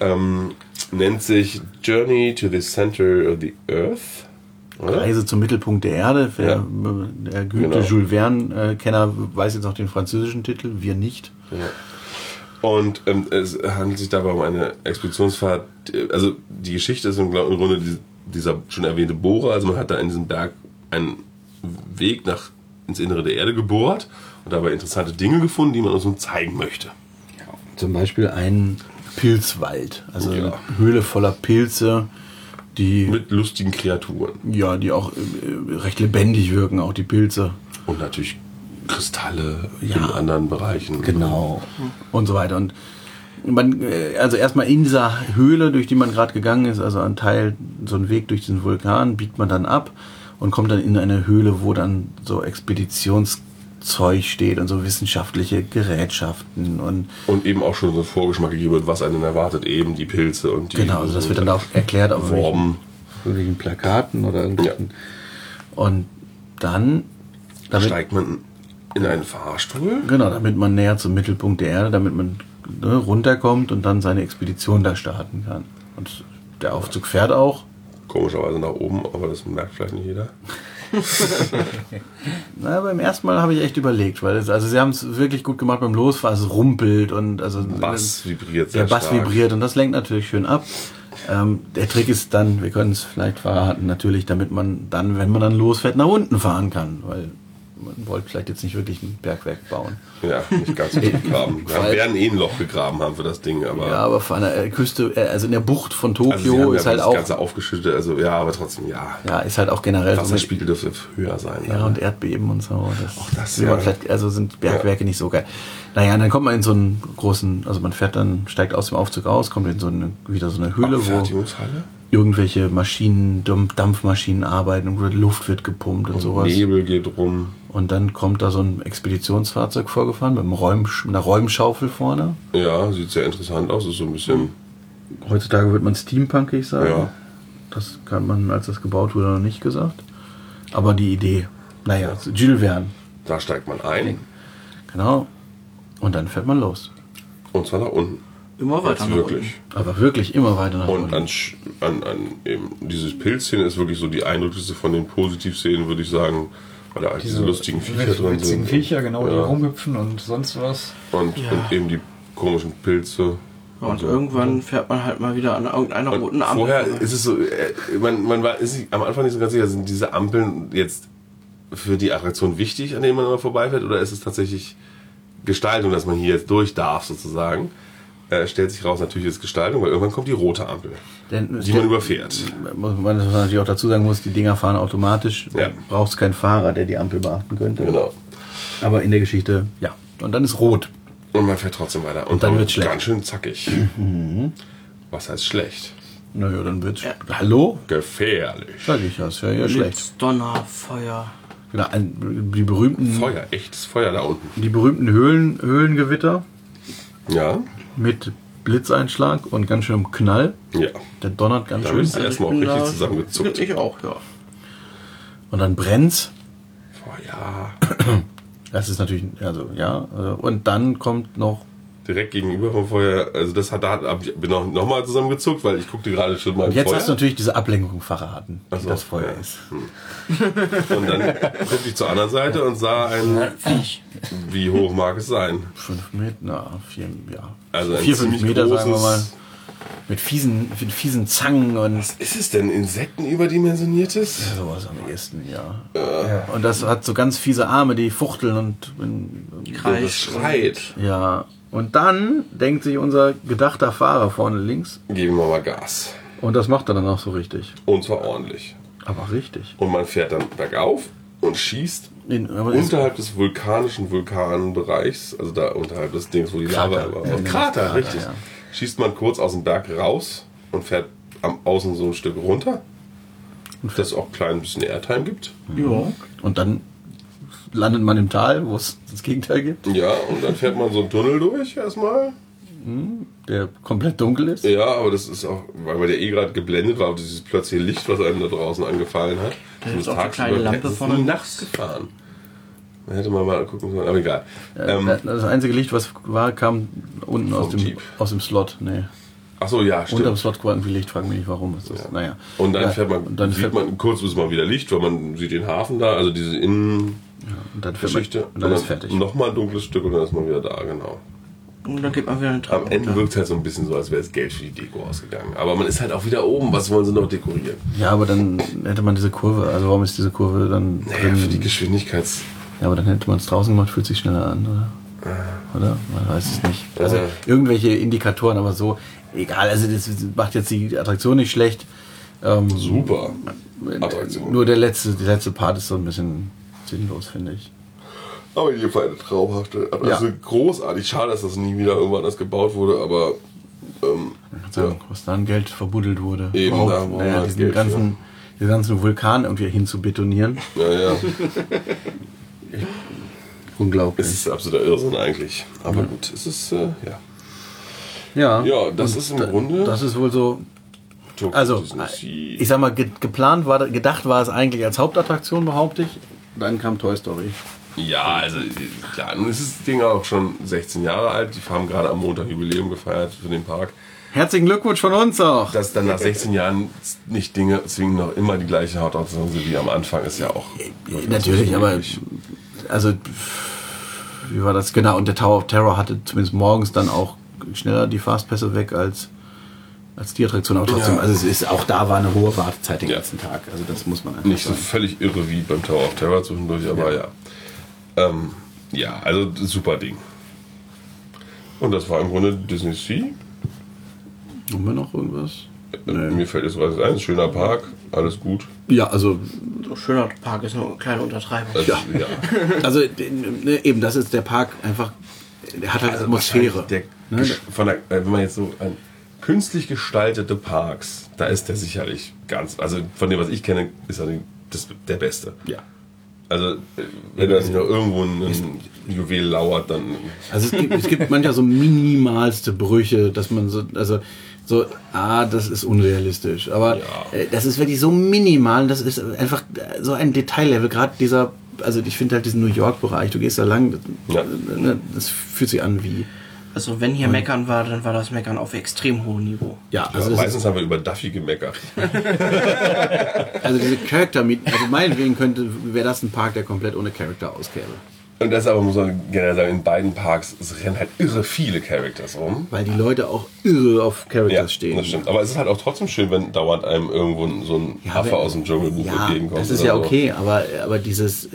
ähm, nennt sich Journey to the Center of the Earth. Oder? Reise zum Mittelpunkt der Erde. Wer, Ja. Der geübte Genau. Jules Verne-Kenner weiß jetzt noch den französischen Titel, wir nicht. Und ähm, es handelt sich dabei um eine Expeditionsfahrt. Also die Geschichte ist im, im Grunde die, dieser schon erwähnte Bohrer. Also man hat da in diesem Berg einen Weg nach ins Innere der Erde gebohrt und dabei interessante Dinge gefunden, die man uns nun zeigen möchte. Zum Beispiel ein Pilzwald, also Ja. eine Höhle voller Pilze, die Mit lustigen Kreaturen. ja, die auch äh, recht lebendig wirken, auch die Pilze. Und natürlich Kristalle in Ja. anderen Bereichen. Genau. Und so weiter. Und man, äh, also erstmal in dieser Höhle, durch die man gerade gegangen ist, also ein Teil, so ein Weg durch diesen Vulkan, biegt man dann ab und kommt dann in eine Höhle, wo dann so Expeditionszeug steht und so wissenschaftliche Gerätschaften und Und eben auch schon so ein Vorgeschmack gegeben wird, was einen erwartet, eben die Pilze und die genau, also das wird dann auch erklärt auf Worben. irgendwelchen Plakaten oder irgendwelchen. Und dann, damit, Steigt man in einen Fahrstuhl? genau, damit man näher zum Mittelpunkt der Erde, damit man ne, runterkommt und dann seine Expedition da starten kann. Und der Aufzug fährt auch. Komischerweise nach oben, aber das merkt vielleicht nicht jeder. Na, beim ersten Mal habe ich echt überlegt, weil es, also sie haben es wirklich gut gemacht beim Losfahren, es rumpelt und also Bass vibriert der sehr Bass stark. vibriert und das lenkt natürlich schön ab. Ähm, der Trick ist dann, wir können es vielleicht verraten, natürlich, damit man dann, wenn man dann losfährt, nach unten fahren kann, weil man wollte vielleicht jetzt nicht wirklich ein Bergwerk bauen. Ja, nicht ganz so gegraben. Wir Weil- werden eh ein Loch gegraben haben für das Ding, aber Ja, aber von der Küste, äh, also in der Bucht von Tokio also sie haben ist ja halt das auch, Ganze aufgeschüttet, also ja, aber trotzdem, ja. ja, ist halt auch generell so Wasserspiegel dürfte höher sein. Ja, und Erdbeben und so. Das, Auch das, ja. vielleicht, also sind Bergwerke nicht so geil. Naja, und dann kommt man in so einen großen, also man fährt dann, steigt aus dem Aufzug aus, kommt in so eine, wieder so eine Höhle, wo irgendwelche Maschinen, Dampf- Dampfmaschinen arbeiten und Luft wird gepumpt und, sowas. Nebel geht rum. Und dann kommt da so ein Expeditionsfahrzeug vorgefahren mit, einem Räum, mit einer Räumschaufel vorne. Ja, sieht sehr interessant aus. Ist so ein bisschen. Heutzutage wird man steampunkig sagen. Ja. Das kann man, als das gebaut wurde, noch nicht gesagt. Aber die Idee, naja, Jules Verne, Da steigt man ein genau. Und dann fährt man los. und zwar nach unten. Immer weiter Jetzt nach wirklich. Aber wirklich immer weiter nach Und unten. an, Sch- an, an eben dieses Pilzszene ist wirklich so die eindrücklichste von den Positivszenen, würde ich sagen, da halt diese, lustigen Viecher drin witzigen sind. Viecher, genau, die Ja. rumhüpfen und sonst was. Und, Ja. und eben die komischen Pilze. Ja, und irgendwann fährt man halt mal wieder an irgendeiner roten Und Ampel. vorher ist es so, äh, man, man war ist sich am Anfang nicht so ganz sicher, sind diese Ampeln jetzt für die Attraktion wichtig, an denen man immer vorbeifährt, oder ist es tatsächlich Gestaltung, dass man hier jetzt durch darf, sozusagen? Äh, stellt sich raus, natürlich ist es Gestaltung, weil irgendwann kommt die rote Ampel, Denn- die man überfährt. Muss man was man natürlich auch dazu sagen muss, die Dinger fahren automatisch. Ja. Braucht keinen Fahrer, der die Ampel beachten könnte. Genau. Aber in der Geschichte, ja. Und dann ist rot. Und man fährt trotzdem weiter. Und, dann dann wird's wird schlecht. ganz schön zackig. Was heißt schlecht? Naja, dann wird's. Hallo? Gefährlich. Sag ich, das ist ja, ja schlecht. Blitz, Donner, Feuer. Genau, ein, die berühmten, Feuer, echtes Feuer da unten. die berühmten Höhlen, Höhlengewitter Ja, mit Blitzeinschlag und ganz schönem Knall. ja. Der donnert ganz Da schön. ist erstmal auch richtig da- zusammengezuckt. Ich auch, ja. Und dann brennt's. Feuer. Das ist natürlich, also ja. also, Und dann kommt noch Direkt gegenüber vom Feuer, also das hat, da hab ich bin noch, noch mal zusammengezuckt, weil ich guckte gerade schon mal im Jetzt Feuer. hast du natürlich diese Ablenkung verraten, wie so, das Feuer ja. ist. Und dann guckte ich zur anderen Seite und sah ein, Viech. wie hoch mag es sein? Fünf Meter, na, vier, ja. Also ein vier, fünf Meter, sagen wir mal. Mit fiesen, mit fiesen Zangen und Ist es denn Insekten überdimensioniertes? sowas am ehesten, ja. Und das hat so ganz fiese Arme, die fuchteln und, und Kreis. Das schreit. ja. Und dann denkt sich unser gedachter Fahrer vorne links, Geben wir mal Gas. und das macht er dann auch so richtig. Und zwar ordentlich. Aber richtig. Und man fährt dann bergauf und schießt In, es- unterhalb des vulkanischen Vulkanbereichs, also da unterhalb des Dings, wo die Krater. Lava war. Ja, Krater, Krater, richtig. ja. Schießt man kurz aus dem Berg raus und fährt am Außen so ein Stück runter. Das auch klein ein bisschen Airtime gibt. Ja. und dann landet man im Tal, wo es das Gegenteil gibt, Ja, und dann fährt man so einen Tunnel durch erstmal. der komplett dunkel ist. Ja, aber das ist auch, weil ja eh gerade geblendet war, dieses plötzliche Licht, was einem da draußen angefallen hat. Da ist auch eine kleine Lampe vorne. nachts gefahren. Da hätte man mal gucken sollen, aber egal. Ähm, das einzige Licht, was war, kam unten aus dem, Jeep. aus dem Slot. Nee. ach so, ja, Unterm stimmt. Slot war irgendwie Licht, frag mich nicht warum. Ist das. Naja. Und dann Ja, fährt man, und dann sieht fährt man, kurz ist mal wieder Licht, weil man sieht den Hafen da, also diese Und dann, fährt man, und dann ist fertig. Nochmal ein dunkles Stück und dann ist man wieder da, genau. Und dann geht man wieder eine Treppe Am Ende runter. wirkt es halt so ein bisschen so, als wäre das Geld für die Deko ausgegangen. Aber man ist halt auch wieder oben, was wollen sie noch dekorieren? Ja, aber dann hätte man diese Kurve, also warum ist diese Kurve dann Naja, drin? für die Geschwindigkeits... Ja, aber dann hätte man es draußen gemacht, fühlt sich schneller an, oder? Oder? Man weiß es nicht. Also irgendwelche Indikatoren, aber so, egal, also das macht jetzt die Attraktion nicht schlecht. Ähm, Super Attraktion. Nur der letzte, der letzte Part ist so ein bisschen sinnlos, finde ich. Aber in jedem Fall eine traumhafte. Also Ja. großartig. Schade, dass das nie wieder irgendwann anders gebaut wurde, aber ähm, Also, Was da an Geld verbuddelt wurde. Eben, Überhaupt, da, wo naja, diesen Geld ganzen, diesen ganzen Vulkan irgendwie hin zu betonieren. ja, ja, Unglaublich. es ist absoluter Irrsinn eigentlich. Aber gut, es ist, äh, ja. ja. Ja, das ist im Grunde. Das ist wohl so. Also, ich sag mal, ge geplant war, gedacht war es eigentlich als Hauptattraktion, behaupte ich. Dann kam Toy Story. Ja, also klar, nun ist das Ding auch schon 16 Jahre alt. Die haben gerade am Montag Jubiläum gefeiert für den Park. Herzlichen Glückwunsch von uns auch. Dass dann nach 16 Jahren nicht Dinge zwingend noch immer die gleiche Hautattraktion sind wie am Anfang, ist ja auch. Natürlich, aber also wie war das genau? Und der Tower of Terror hatte zumindest morgens dann auch schneller die Fastpässe weg als als die Attraktion. Aber trotzdem, Ja. also es ist auch da war eine hohe Wartezeit den Ja. ganzen Tag. Also das muss man einfach Nicht so sagen. völlig irre wie beim Tower of Terror zwischendurch, aber ja. Ja, ähm, ja also super Ding. Und das war im Grunde Disney Sea. Haben wir noch irgendwas? Mir fällt jetzt was ein. Schöner Park, alles gut. Ja, also So schöner Park ist nur eine kleine Untertreibung. Also, ja. also ne, eben das ist der Park einfach. Der hat halt Atmosphäre. Der, Ne? von der, äh, wenn man jetzt so ein künstlich gestaltete Parks, da ist der sicherlich ganz, also von dem, was ich kenne, ist er das, der Beste. Ja. Also, äh, wenn da nicht noch irgendwo ein, ein Juwel lauert, dann. Also es gibt, es gibt manchmal so minimalste Brüche, dass man so, also so, ah, das ist unrealistisch. Aber Ja. äh, das ist wirklich so minimal, das ist einfach äh, so ein Detaillevel. Gerade dieser, also ich finde halt diesen New York-Bereich, du gehst da lang, das, Ja. ne, das fühlt sich an wie, Also wenn hier Meckern war, dann war das Meckern auf extrem hohem Niveau. ja, Also also, ist, meistens haben wir über Duffy gemeckert. also diese Charakter, also meinetwegen könnte, wäre das ein Park, der komplett ohne Charakter auskäme. Und das aber muss man generell sagen, in beiden Parks rennen halt irre viele Characters rum. Weil die Leute auch irre auf Characters Ja, stehen. das stimmt. Aber es ist halt auch trotzdem schön, wenn dauernd einem irgendwo so ein Ja, Affe aber- aus dem Dschungelbuch Ja, entgegenkommt. das ist ja so. okay, aber, aber dieses, äh,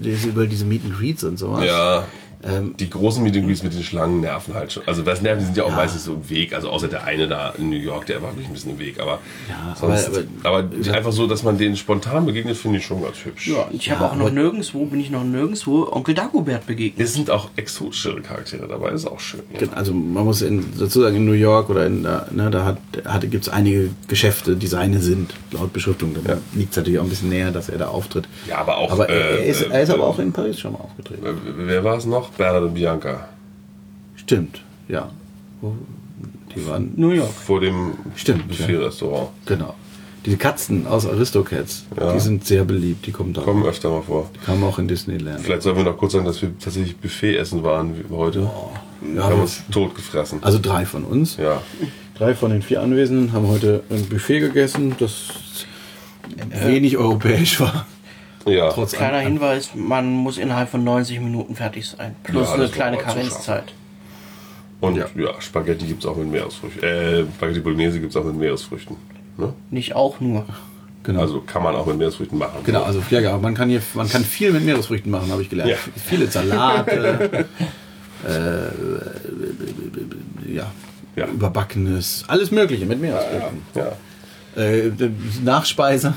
dieses über diese Meet and Greets und sowas. Ja. Ähm, die großen Meet and Greets mit den Schlangen nerven halt schon. Also das nerven die sind ja auch meistens so im Weg. Also außer der eine da in New York, der war wirklich ein bisschen im Weg. Aber, Ja, sonst, aber- aber, einfach so, dass man denen spontan begegnet, finde ich schon ganz hübsch. Ja, ich habe Ja, auch noch aber- nirgendwo, bin ich noch nirgendwo Onkel Dagobert begegnet. Es sind auch exotischere Charaktere dabei, ist auch schön. Ja. Also man muss in, dazu sagen, in New York oder in, da, ne, da hat, hat, gibt es einige Geschäfte, die seine sind, laut Beschriftung. Ja. liegt es natürlich auch ein bisschen näher, dass er da auftritt. Ja, aber auch, Aber er, äh, ist, äh, er ist aber äh, auch in Paris schon mal aufgetreten. Äh, Wer war es noch? Bernhard und Bianca. Stimmt, ja. Die waren, New York. Vor dem Stimmt, Buffet-Restaurant. genau. Diese Katzen aus Aristocats, Ja. die sind sehr beliebt, die kommen da. Kommen öfter mal vor. Die kamen auch in Disneyland. Vielleicht sollen wir noch kurz sagen, dass wir tatsächlich Buffet essen waren wie heute. Ja, wir haben wir- uns tot gefressen. also drei von uns. Ja. Drei von den vier Anwesenden haben heute ein Buffet gegessen, das wenig europäisch war. Ja. Trotz Kleiner Hinweis, man muss innerhalb von 90 Minuten fertig sein. Plus Ja, eine kleine Karenzzeit. Und Ja. ja, Spaghetti gibt es auch mit Meeresfrüchten. Äh, Spaghetti Bolognese gibt es auch mit Meeresfrüchten. Ne? Nicht auch nur. Genau. Also kann man auch mit Meeresfrüchten machen. Genau, also ja, ja, man kann hier, man kann viel mit Meeresfrüchten machen, habe ich gelernt. Ja. Viele Salate, äh, ja, Ja. überbackenes, alles Mögliche mit Meeresfrüchten. Ja. Äh, Nachspeise,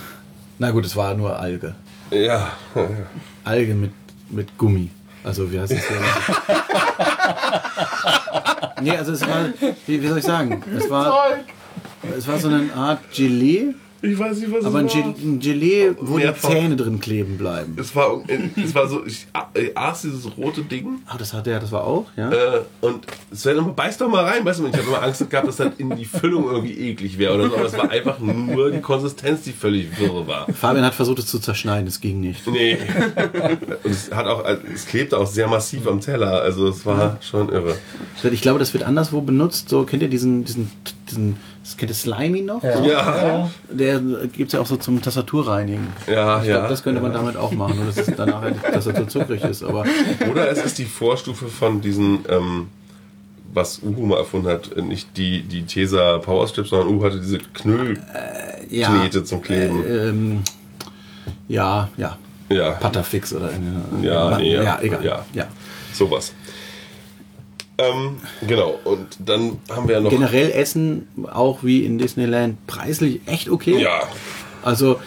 na gut, es war nur Alge, Ja. Alge mit mit Gummi. Also wie heißt das? hier? nee, also es war, wie, wie soll ich sagen, es war, es war so eine Art Gelee Ich weiß nicht, was Aber ein, es war. Gel ein Gelee, wo Mehrfach. die Zähne drin kleben bleiben. Es war, es war so, ich äh, aß dieses rote Ding Ah, das hat der, das war auch, ja. äh, und Sven immer, beiß doch mal rein, weißt du, ich habe immer Angst gehabt, dass das in die Füllung irgendwie eklig wäre oder so, aber es war einfach nur die Konsistenz, die völlig wirr war. Fabian hat versucht, es zu zerschneiden, es ging nicht. Nee. Und es hat auch, also es klebte auch sehr massiv am Teller, also es war schon irre. Ich glaube, das wird anderswo benutzt. So, kennt ihr diesen, diesen, diesen das kennt ihr Slimy noch? Ja. Ja, Der gibt es ja auch so zum Tastaturreinigen. ja, Ich ja. glaube, das könnte man damit auch machen, nur dass es danach halt, dass er so zuckrig ist. Aber Oder es ist die Vorstufe von diesen, ähm, was Uhu mal erfunden hat, nicht die, die Tesa Powerstrips, sondern Uhu hatte diese Knüllknete ja, zum Kleben. ähm, ja, ja, ja, Patterfix oder Ja, nee, ja. ja, egal. Ja. Ja. sowas. Ähm, genau, und dann haben wir ja noch. Generell Essen auch wie in Disneyland preislich echt okay. Ja, Also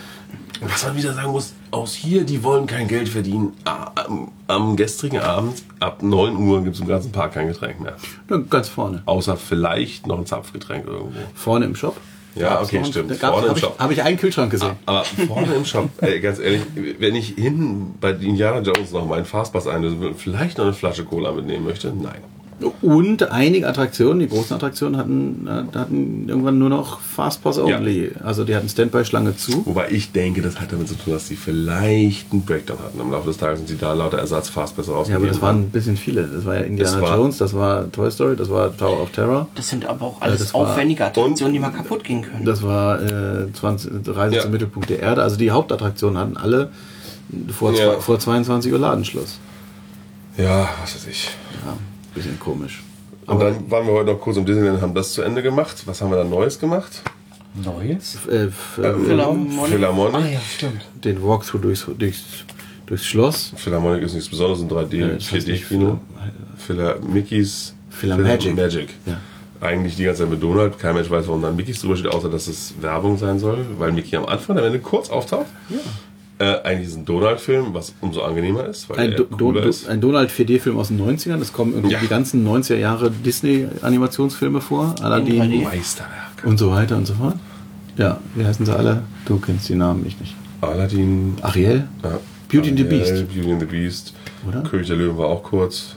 was man wieder sagen muss, aus hier, die wollen kein Geld verdienen. Ah, Am, am gestrigen Abend, ab 9 Uhr, gibt es im ganzen Park kein Getränk mehr. nur ganz vorne. Außer vielleicht noch ein Zapfgetränk irgendwo. Vorne im Shop. Ja, okay, noch- stimmt. Vorne im Shop. Habe ich einen Kühlschrank gesehen. Aber vorne im Shop, ey, ganz ehrlich, wenn ich hinten bei Indiana Jones noch meinen Fastpass einlösen will, vielleicht noch eine Flasche Cola mitnehmen möchte, nein. Und einige Attraktionen, die großen Attraktionen, hatten, hatten irgendwann nur noch Fastpass only. Also die hatten Standby-Schlange zu. Wobei ich denke, das hat damit zu tun, dass sie vielleicht einen Breakdown hatten. Im Laufe des Tages sind sie da lauter Ersatz-Fastpässe Ja, aber das waren ein bisschen viele. Das war ja Indiana Das war- Jones, das war Toy Story, das war Tower of Terror, Das sind aber auch alles das aufwendige Attraktionen, die mal kaputt gehen können. das war äh, 20, Reise Ja. zum Mittelpunkt der Erde. Also die Hauptattraktionen hatten alle vor, Ja. zwei, vor 22 Uhr Ladenschluss. ja, was weiß ich. Ja, bisschen komisch. Und dann waren wir heute noch kurz im Disneyland und haben das zu Ende gemacht. Was haben wir da Neues gemacht? Neues? Äh, äh, Philharmonic. Philharmonic. Ah ja, stimmt. den Walkthrough durchs, durchs, durchs Schloss. Philharmonic ist nichts Besonderes, ein 3D, Ja, das heißt nicht 4D-Kino. Phila Mickeys. Philharmagic. Magic. Ja. Eigentlich die ganze Zeit mit Donald. Kein Mensch weiß, warum dann Mickeys drüber steht, außer dass es Werbung sein soll, weil Mickey am Anfang am Ende kurz auftaucht. Äh, eigentlich ist es ein Donald-Film, was umso angenehmer ist, weil Ein, er Do Do ist. ein Donald 4D-Film aus den 90ern. Es kommen irgendwie Ja. die ganzen 90er Jahre Disney-Animationsfilme vor. Aladdin 3D. Meisterwerk. und so weiter und so fort. Ja, wie heißen sie alle? Du kennst die Namen, ich nicht. Aladdin. Ariel? Ja. Beauty and the Beast. Beauty and the Beast. Oder? König der Löwen war auch kurz.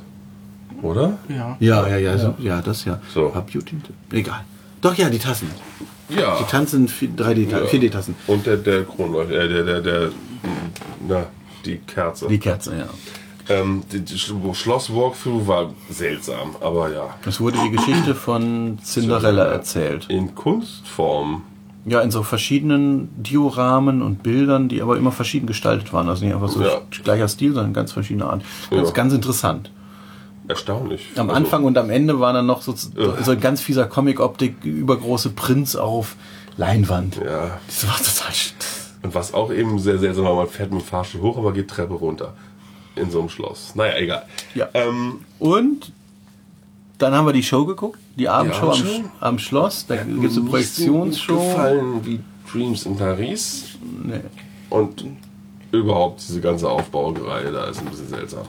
Oder? Ja. Ja, ja, ja, so, ja, das ja. So. War Beauty and the Egal. Doch, ja, die Tassen. Ja. Die Tanzen 3D, Ja. 4D-Tassen. Und der, der Kronleuchter, äh, der, der, der, na, die Kerze. Die Kerze, ja. Ähm, die, die Sch- Schloss-Walkthrough war seltsam, aber ja. Es wurde die Geschichte von Cinderella erzählt. In Kunstform. Ja, in so verschiedenen Dioramen und Bildern, die aber immer verschieden gestaltet waren. Also nicht einfach so Ja. gleicher Stil, sondern ganz verschiedene Art. Ganz, Ja. ganz interessant. Erstaunlich. Am Also, Anfang und am Ende waren dann noch so, Ja. so ein ganz fieser Comic-Optik, übergroße Prints auf Leinwand. Ja. Das war total Und was auch eben sehr seltsam war, man fährt mit dem Fahrstuhl hoch, aber geht Treppe runter. In so einem Schloss. Naja, egal. Ja. Ähm, Und dann haben wir die Show geguckt, die Abendshow am, Abendshow? Sch- am Schloss. Da gibt es eine Projektionsshow. gefallen wie Dreams in Paris. Nee. Und überhaupt diese ganze Aufbaureihe da ist ein bisschen seltsam.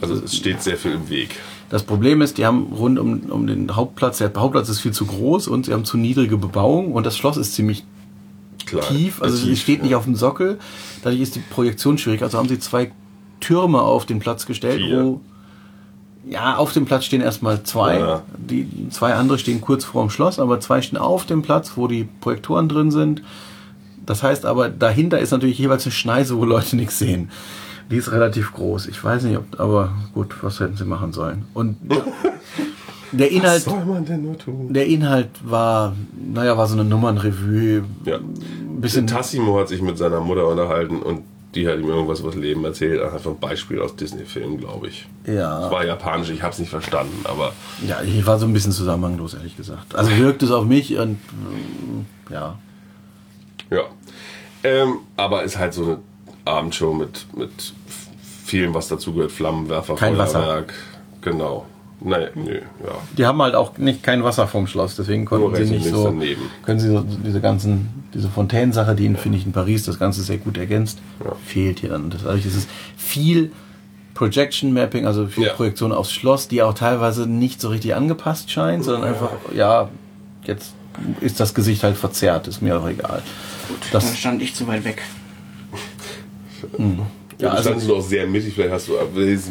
Also es steht sehr viel im Weg. Das Problem ist, die haben rund um, um den Hauptplatz, der Hauptplatz ist viel zu groß und sie haben zu niedrige Bebauung und das Schloss ist ziemlich Klar. tief, also Tief, es steht nicht ja. auf dem Sockel, dadurch ist die Projektion schwierig. Also haben sie zwei Türme auf den Platz gestellt, Vier. wo ja, auf dem Platz stehen erstmal zwei. Ja. Die zwei andere stehen kurz vor dem Schloss, aber zwei stehen auf dem Platz, wo die Projektoren drin sind. Das heißt aber, dahinter ist natürlich jeweils eine Schneise, wo Leute nichts sehen. Die ist relativ groß. Ich weiß nicht, ob, aber gut, was hätten sie machen sollen? Und der Inhalt, Was soll man denn nur tun? der Inhalt war, naja, war so eine Nummernrevue. Ja. Ein bisschen Tassimo hat sich mit seiner Mutter unterhalten und die hat ihm irgendwas über das Leben erzählt, anhand von Beispielen aus Disney-Filmen, glaube ich. Es Ja, war japanisch, ich habe es nicht verstanden, aber ja, ich war so ein bisschen zusammenhanglos, ehrlich gesagt. Also wirkt es auf mich und ja. ja. Ähm, aber ist halt so eine Abendshow mit, mit vielem, was dazugehört. Flammenwerfer, Kein Wasser. Feuerwerk. Genau. Nein, nö, ja. Die haben halt auch nicht kein Wasser vom Schloss, deswegen konnten sie nicht so, daneben. können sie so diese ganzen, diese Fontänensache, die in, finde ich, in Paris das Ganze sehr gut ergänzt, Ja. fehlt hier dann. Das- Dadurch ist es viel Projection Mapping, also viel Ja. Projektion aufs Schloss, die auch teilweise nicht so richtig angepasst scheint, sondern einfach, ja, jetzt ist das Gesicht halt verzerrt, ist mir auch egal. Dann Das, stand ich zu weit weg. Ja, Ja, du also- standst noch sehr mittig, vielleicht hast du,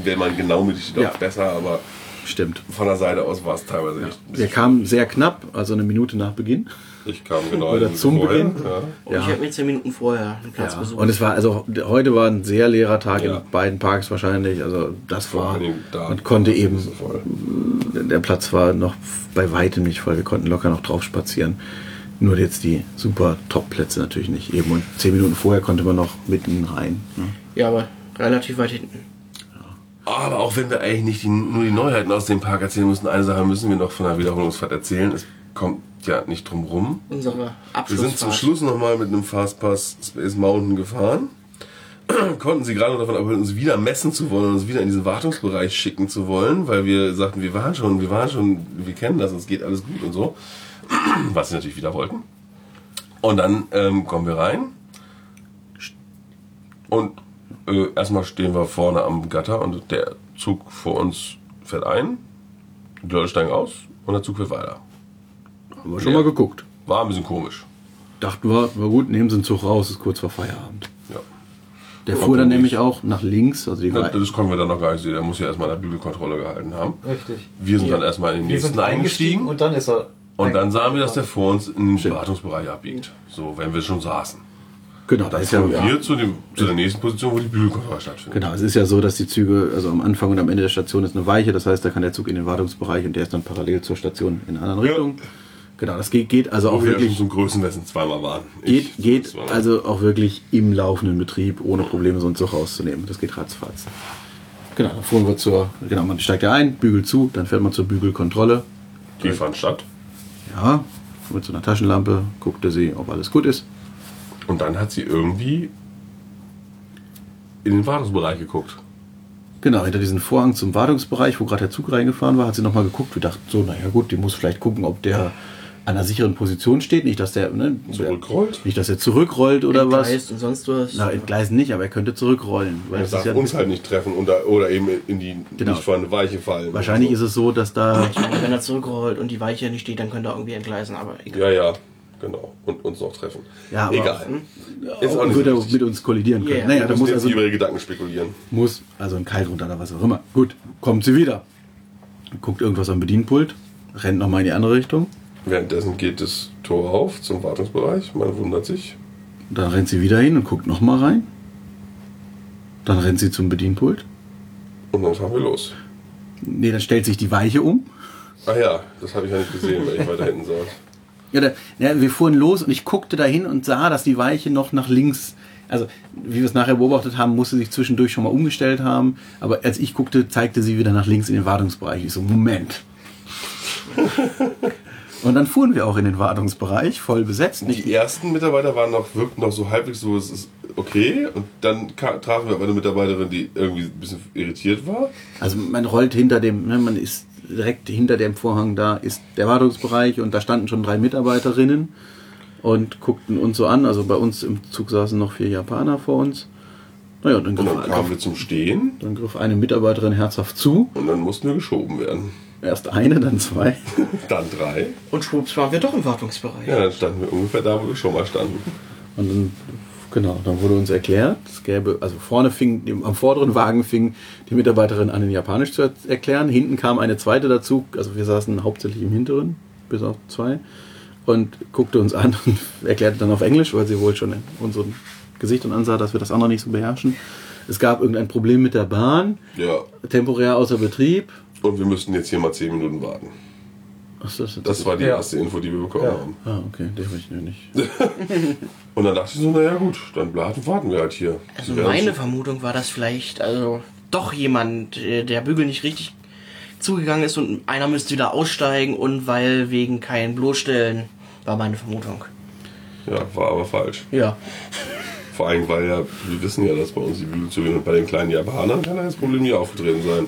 wenn man genau mittig steht, Ja. besser, aber stimmt. von der Seite aus war es teilweise echt ein Wir kamen sehr knapp, also eine Minute nach Beginn. Ich kam genau Oder zum Minute Beginn. Ja. Und Ja. ich habe mir zehn Minuten vorher einen Platz Ja. besucht. Und es war, also heute war ein sehr leerer Tag Ja. in beiden Parks wahrscheinlich. Also das Vor war, da man konnte war eben, es so voll. der Platz war noch bei weitem nicht voll. Wir konnten locker noch drauf spazieren. Nur jetzt die super Top-Plätze natürlich nicht. Eben und zehn Minuten vorher konnte man noch mitten rein. Ne? ja, aber relativ weit hinten. Aber auch wenn wir eigentlich nicht die, nur die Neuheiten aus dem Park erzählen mussten, eine Sache müssen wir noch von der Wiederholungsfahrt erzählen. Es kommt ja nicht drum rum. Unsere Wir sind zum Schluss nochmal mit einem Fastpass Space Mountain gefahren. Konnten sie gerade noch davon abhalten, uns wieder messen zu wollen und uns wieder in diesen Wartungsbereich schicken zu wollen, weil wir sagten, wir waren schon, wir waren schon, wir kennen das, es geht alles gut und so. Was sie natürlich wieder wollten. Und dann ähm, kommen wir rein. Und äh, erstmal stehen wir vorne am Gatter und der Zug vor uns fährt ein. Die Leute steigen aus und der Zug fährt weiter. Haben wir schon Ja. mal geguckt. War ein bisschen komisch. Dachten wir, war gut, nehmen Sie den Zug raus, ist kurz vor Feierabend. Ja. Der fuhr dann nämlich auch nach links. Also die Wei- Das konnten wir dann noch gar nicht sehen. Der muss ja erstmal eine Bügelkontrolle gehalten haben. Richtig. Wir sind Ja. dann erstmal in den Wir nächsten sind eingestiegen eingestiegen. und dann ist er. Und dann sahen wir, dass der vor uns in den. Wartungsbereich abbiegt. So, wenn wir schon saßen. genau, da ist ja, ja. wir zu, dem, zu der nächsten Position, wo die Bügelkontrolle stattfindet. Genau, es ist ja so, dass die Züge, also am Anfang und am Ende der Station ist eine Weiche, das heißt, da kann der Zug in den Wartungsbereich und der ist dann parallel zur Station in einer anderen Ja. Richtung. Genau, das geht, geht also Wo auch wir ja schon wirklich, zum Größenmessen zweimal waren. geht, Ich geht zweimal. also auch wirklich im laufenden Betrieb, ohne Probleme so einen Zug rauszunehmen. Das geht ratzfatz. Genau, dann fuhren wir zur, genau, man steigt ja ein, bügelt zu, dann fährt man zur Bügelkontrolle. Die fand statt. Ja, mit so einer Taschenlampe guckte sie, ob alles gut ist. Und dann hat sie irgendwie in den Wartungsbereich geguckt. Genau, hinter diesem Vorhang zum Wartungsbereich, wo gerade der Zug reingefahren war, hat sie nochmal geguckt. Wir dachten so, naja gut, die muss vielleicht gucken, ob der an einer sicheren Position steht. Nicht, dass der, ne, Zurückrollt. nicht, dass er zurückrollt oder was. Entgleist und sonst was. Na, entgleisen nicht, aber er könnte zurückrollen. Weil Er darf ja, uns halt nicht treffen oder, oder eben in die Genau. nicht vorhandene Weiche fallen. wahrscheinlich ist es so, dass da. Ich meine, wenn er zurückrollt und die Weiche nicht steht, dann könnte er irgendwie entgleisen, aber egal. Ja, ja, genau. Und uns noch treffen. Ja, aber- Egal. Ist auch nicht würde so er mit uns kollidieren können. Ja, naja, da muss jetzt also, über ihre Gedanken spekulieren. muss also ein Keil runter oder was auch immer. Gut, kommt sie wieder. Guckt irgendwas am Bedienpult, rennt nochmal in die andere Richtung. Währenddessen geht das Tor auf zum Wartungsbereich. Man wundert sich. Dann rennt sie wieder hin und guckt nochmal rein. Dann rennt sie zum Bedienpult. Und dann fahren wir los. Nee, dann stellt sich die Weiche um. Ah ja, das habe ich ja nicht gesehen, weil ich weiter hinten saß. Ja, da, ja, wir fuhren los und ich guckte dahin und sah, dass die Weiche noch nach links, also wie wir es nachher beobachtet haben, musste sich zwischendurch schon mal umgestellt haben. Aber als ich guckte, zeigte sie wieder nach links in den Wartungsbereich. Ich so, Moment. und dann fuhren wir auch in den Wartungsbereich, voll besetzt. Nicht, Die ersten Mitarbeiter waren noch, wirkten noch so halbwegs so, es ist okay. Und dann trafen wir aber eine Mitarbeiterin, die irgendwie ein bisschen irritiert war. also man rollt hinter dem, ne, man ist direkt hinter dem Vorhang da, ist der Wartungsbereich und da standen schon drei Mitarbeiterinnen und guckten uns so an. Also bei uns im Zug saßen noch vier Japaner vor uns. Naja, dann Und griff, dann kamen wir zum Stehen dann griff eine Mitarbeiterin herzhaft zu. und dann mussten wir geschoben werden. Erst eine, dann zwei. Dann drei. Und schwupps waren wir doch im Wartungsbereich. Ja, dann standen wir ungefähr da, wo wir schon mal standen. Und dann, genau, dann wurde uns erklärt, es gäbe, also vorne fing, am vorderen Wagen fing die Mitarbeiterin an, in Japanisch zu er- erklären. Hinten kam eine zweite dazu, also wir saßen hauptsächlich im hinteren, bis auf zwei, und guckte uns an und erklärte dann auf Englisch, weil sie wohl schon in unserem Gesicht und ansah, dass wir das andere nicht so beherrschen. Es gab irgendein Problem mit der Bahn, Ja. temporär außer Betrieb. Und wir müssten jetzt hier mal zehn Minuten warten. Ach, das, Das war die Ja. erste Info, die wir bekommen Ja. haben. ah, okay, das weiß ich noch nicht. Und dann dachte ich so, naja gut, dann warten, warten wir halt hier. Also meine schon- Vermutung war, dass vielleicht also doch jemand, äh, der Bügel nicht richtig zugegangen ist und einer müsste wieder aussteigen und weil wegen kein Bloßstellen, war meine Vermutung. Ja, war aber falsch. Ja. Vor allem, weil ja, wir wissen ja, dass bei uns die Bügel zugehen und bei den kleinen Japanern kann das Problem nie aufgetreten sein.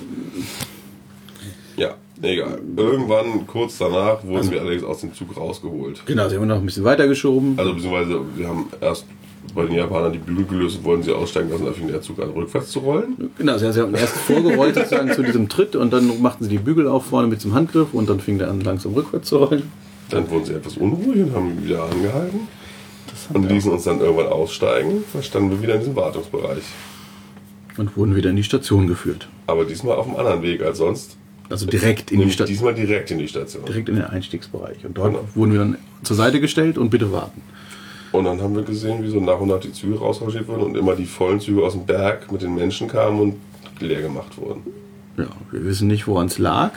Ja, egal. Irgendwann, kurz danach, wurden wir allerdings aus dem Zug rausgeholt. Genau, sie haben noch ein bisschen weitergeschoben. Also beziehungsweise wir haben erst bei den Japanern die Bügel gelöst und wollten sie aussteigen lassen, da fing der Zug an rückwärts zu rollen. Genau, sie haben erst vorgerollt sozusagen zu diesem Tritt und dann machten sie die Bügel auf vorne mit dem Handgriff und dann fing der an langsam rückwärts zu rollen. Dann wurden sie etwas unruhig und haben wieder angehalten. Und ließen uns dann irgendwann aussteigen. Dann standen wir wieder in diesem Wartungsbereich. Und wurden wieder in die Station geführt. Aber diesmal auf einem anderen Weg als sonst. Also direkt in die Station. Diesmal direkt in die Station. Direkt in den Einstiegsbereich. Und dort Genau. wurden wir dann zur Seite gestellt und bitte warten. Und dann haben wir gesehen, wie so nach und nach die Züge rausrangiert wurden und immer die vollen Züge aus dem Berg mit den Menschen kamen und leer gemacht wurden. Ja, wir wissen nicht, woran es lag.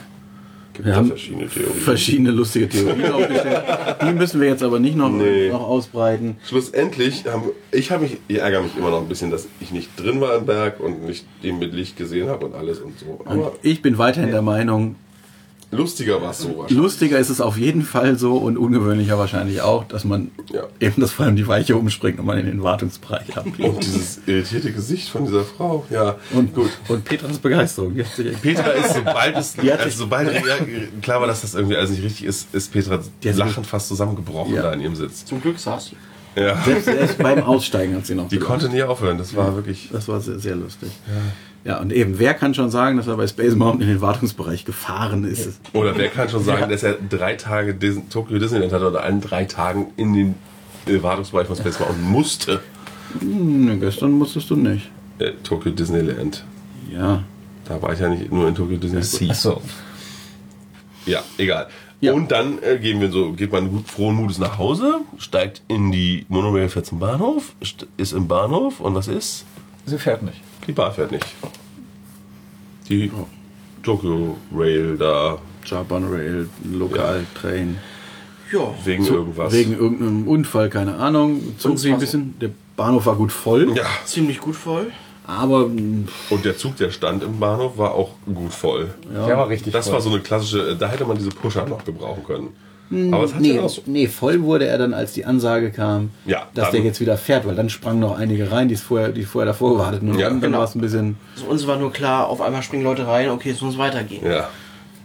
Gibt Wir haben verschiedene Theorien. verschiedene lustige Theorien aufgestellt. Die müssen wir jetzt aber nicht noch, Nee. noch ausbreiten. Schlussendlich haben ich habe mich, ich ärgere mich immer noch ein bisschen, dass ich nicht drin war im Berg und nicht ihn mit Licht gesehen habe und alles und so. Und ich bin weiterhin der Meinung, lustiger war es so wahrscheinlich. lustiger ist es auf jeden Fall so und ungewöhnlicher wahrscheinlich auch, dass man Ja. eben das vor allem die Weiche umspringt und man in den Wartungsbereich abbiegt. Und dieses irritierte Gesicht von dieser Frau, ja. Und gut. Und Petras Begeisterung. Petra ist, sobald es, also sobald ja, klar war, dass das irgendwie alles nicht richtig ist, ist Petra lachend fast zusammengebrochen Ja. da in ihrem Sitz. Zum Glück saß sie. Ja. Selbst, selbst beim Aussteigen hat sie noch Die gelacht. konnte nie aufhören, das war wirklich. Das war sehr, sehr lustig. Ja. Und eben, wer kann schon sagen, dass er bei Space Mountain in den Wartungsbereich gefahren ist? Oder wer kann schon sagen, dass er drei Tage Dis Tokyo Disneyland hatte oder an drei Tagen in den äh, Wartungsbereich von Space Mountain musste? Hm, gestern musstest du nicht. Äh, Tokyo Disneyland. Ja. Da war ich ja nicht nur in Tokyo Disneyland. Sea. Achso. Ja, egal. Ja. Und dann äh, gehen wir so, geht man gut frohen Mutes nach Hause, steigt in die Monorail, fährt zum Bahnhof, st- ist im Bahnhof und was ist? Sie fährt nicht. Die Bahn fährt nicht. Die Tokyo Rail da Japan Rail, Lokaltrain. Ja. wegen irgendwas. Wegen irgendeinem Unfall, keine Ahnung, zog sie ein so- bisschen. Der Bahnhof war gut voll, ja, Ziemlich gut voll. aber und der Zug, der stand im Bahnhof, war auch gut voll. Der war richtig Das voll. war so eine klassische, äh, da hätte man diese Pusher noch gebrauchen können. Aber es hat nee, ja auch so. nee, voll wurde er dann, als die Ansage kam, Ja, dass der jetzt wieder fährt, weil dann sprangen noch einige rein, die es vorher, die vorher davor gewartet haben. Und Ja, dann, genau. war es ein bisschen, Also uns war nur klar, auf einmal springen Leute rein, okay, es muss weitergehen. Ja.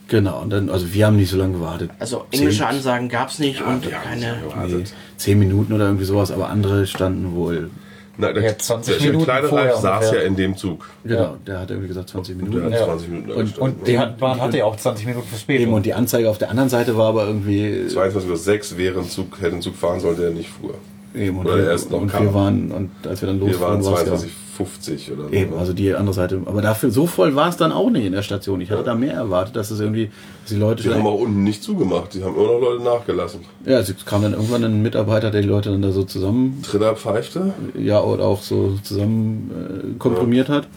genau, und dann, also wir haben nicht so lange gewartet. Also Zehn- englische Ansagen gab es nicht und wir haben keine. zehn Minuten oder irgendwie sowas, aber andere standen wohl, Na, der, Ja, 20 der, Minuten kleine vorher Ralf saß ja in dem Zug. genau, der hat irgendwie gesagt 20 Der Minuten. hat Ja. 20 Minuten Und-. Und die hat- Bahn hatte ja auch 20 Minuten Verspätung. Eben, und die Anzeige auf der anderen Seite war aber irgendwie 22.06 Uhr wäre ein Zug, hätte ein Zug fahren sollen, der nicht fuhr. eben und, Oder wir, erst noch und kam. wir waren und als wir dann Wir waren losfuhren, war es ja 22.50 oder so. eben, also die andere Seite. Aber dafür so voll war es dann auch nicht in der Station. Ich hatte da mehr erwartet, dass es irgendwie, dass die Leute Die haben auch unten nicht zugemacht, die haben immer noch Leute nachgelassen. ja, es kam dann irgendwann ein Mitarbeiter, der die Leute dann da so zusammen, Triller pfeifte. ja, oder auch so zusammen äh, komprimiert hat.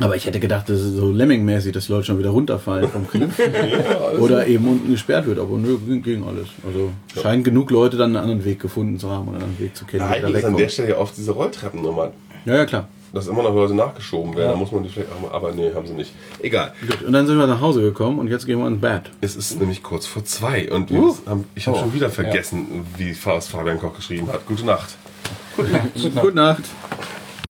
Aber ich hätte gedacht, das ist so Lemming-mäßig, dass die Leute schon wieder runterfallen vom Cliff. Oder eben unten gesperrt wird. Aber nö, ging, alles. Also scheint genug Leute dann einen anderen Weg gefunden zu haben oder einen anderen Weg zu kennen, Ja, da ist an der. Stelle ja oft diese Rolltreppennummern. Ja, ja, klar. Dass immer noch Leute nachgeschoben werden, da muss man die vielleicht auch mal, aber nee, haben sie nicht. Egal. Gut. Und dann sind wir nach Hause gekommen und jetzt gehen wir ins Bett. Es ist nämlich kurz vor zwei und Uh. haben, ich habe Oh, schon wieder vergessen, wie was Fabian Koch geschrieben hat. Gute Nacht. Gute Nacht.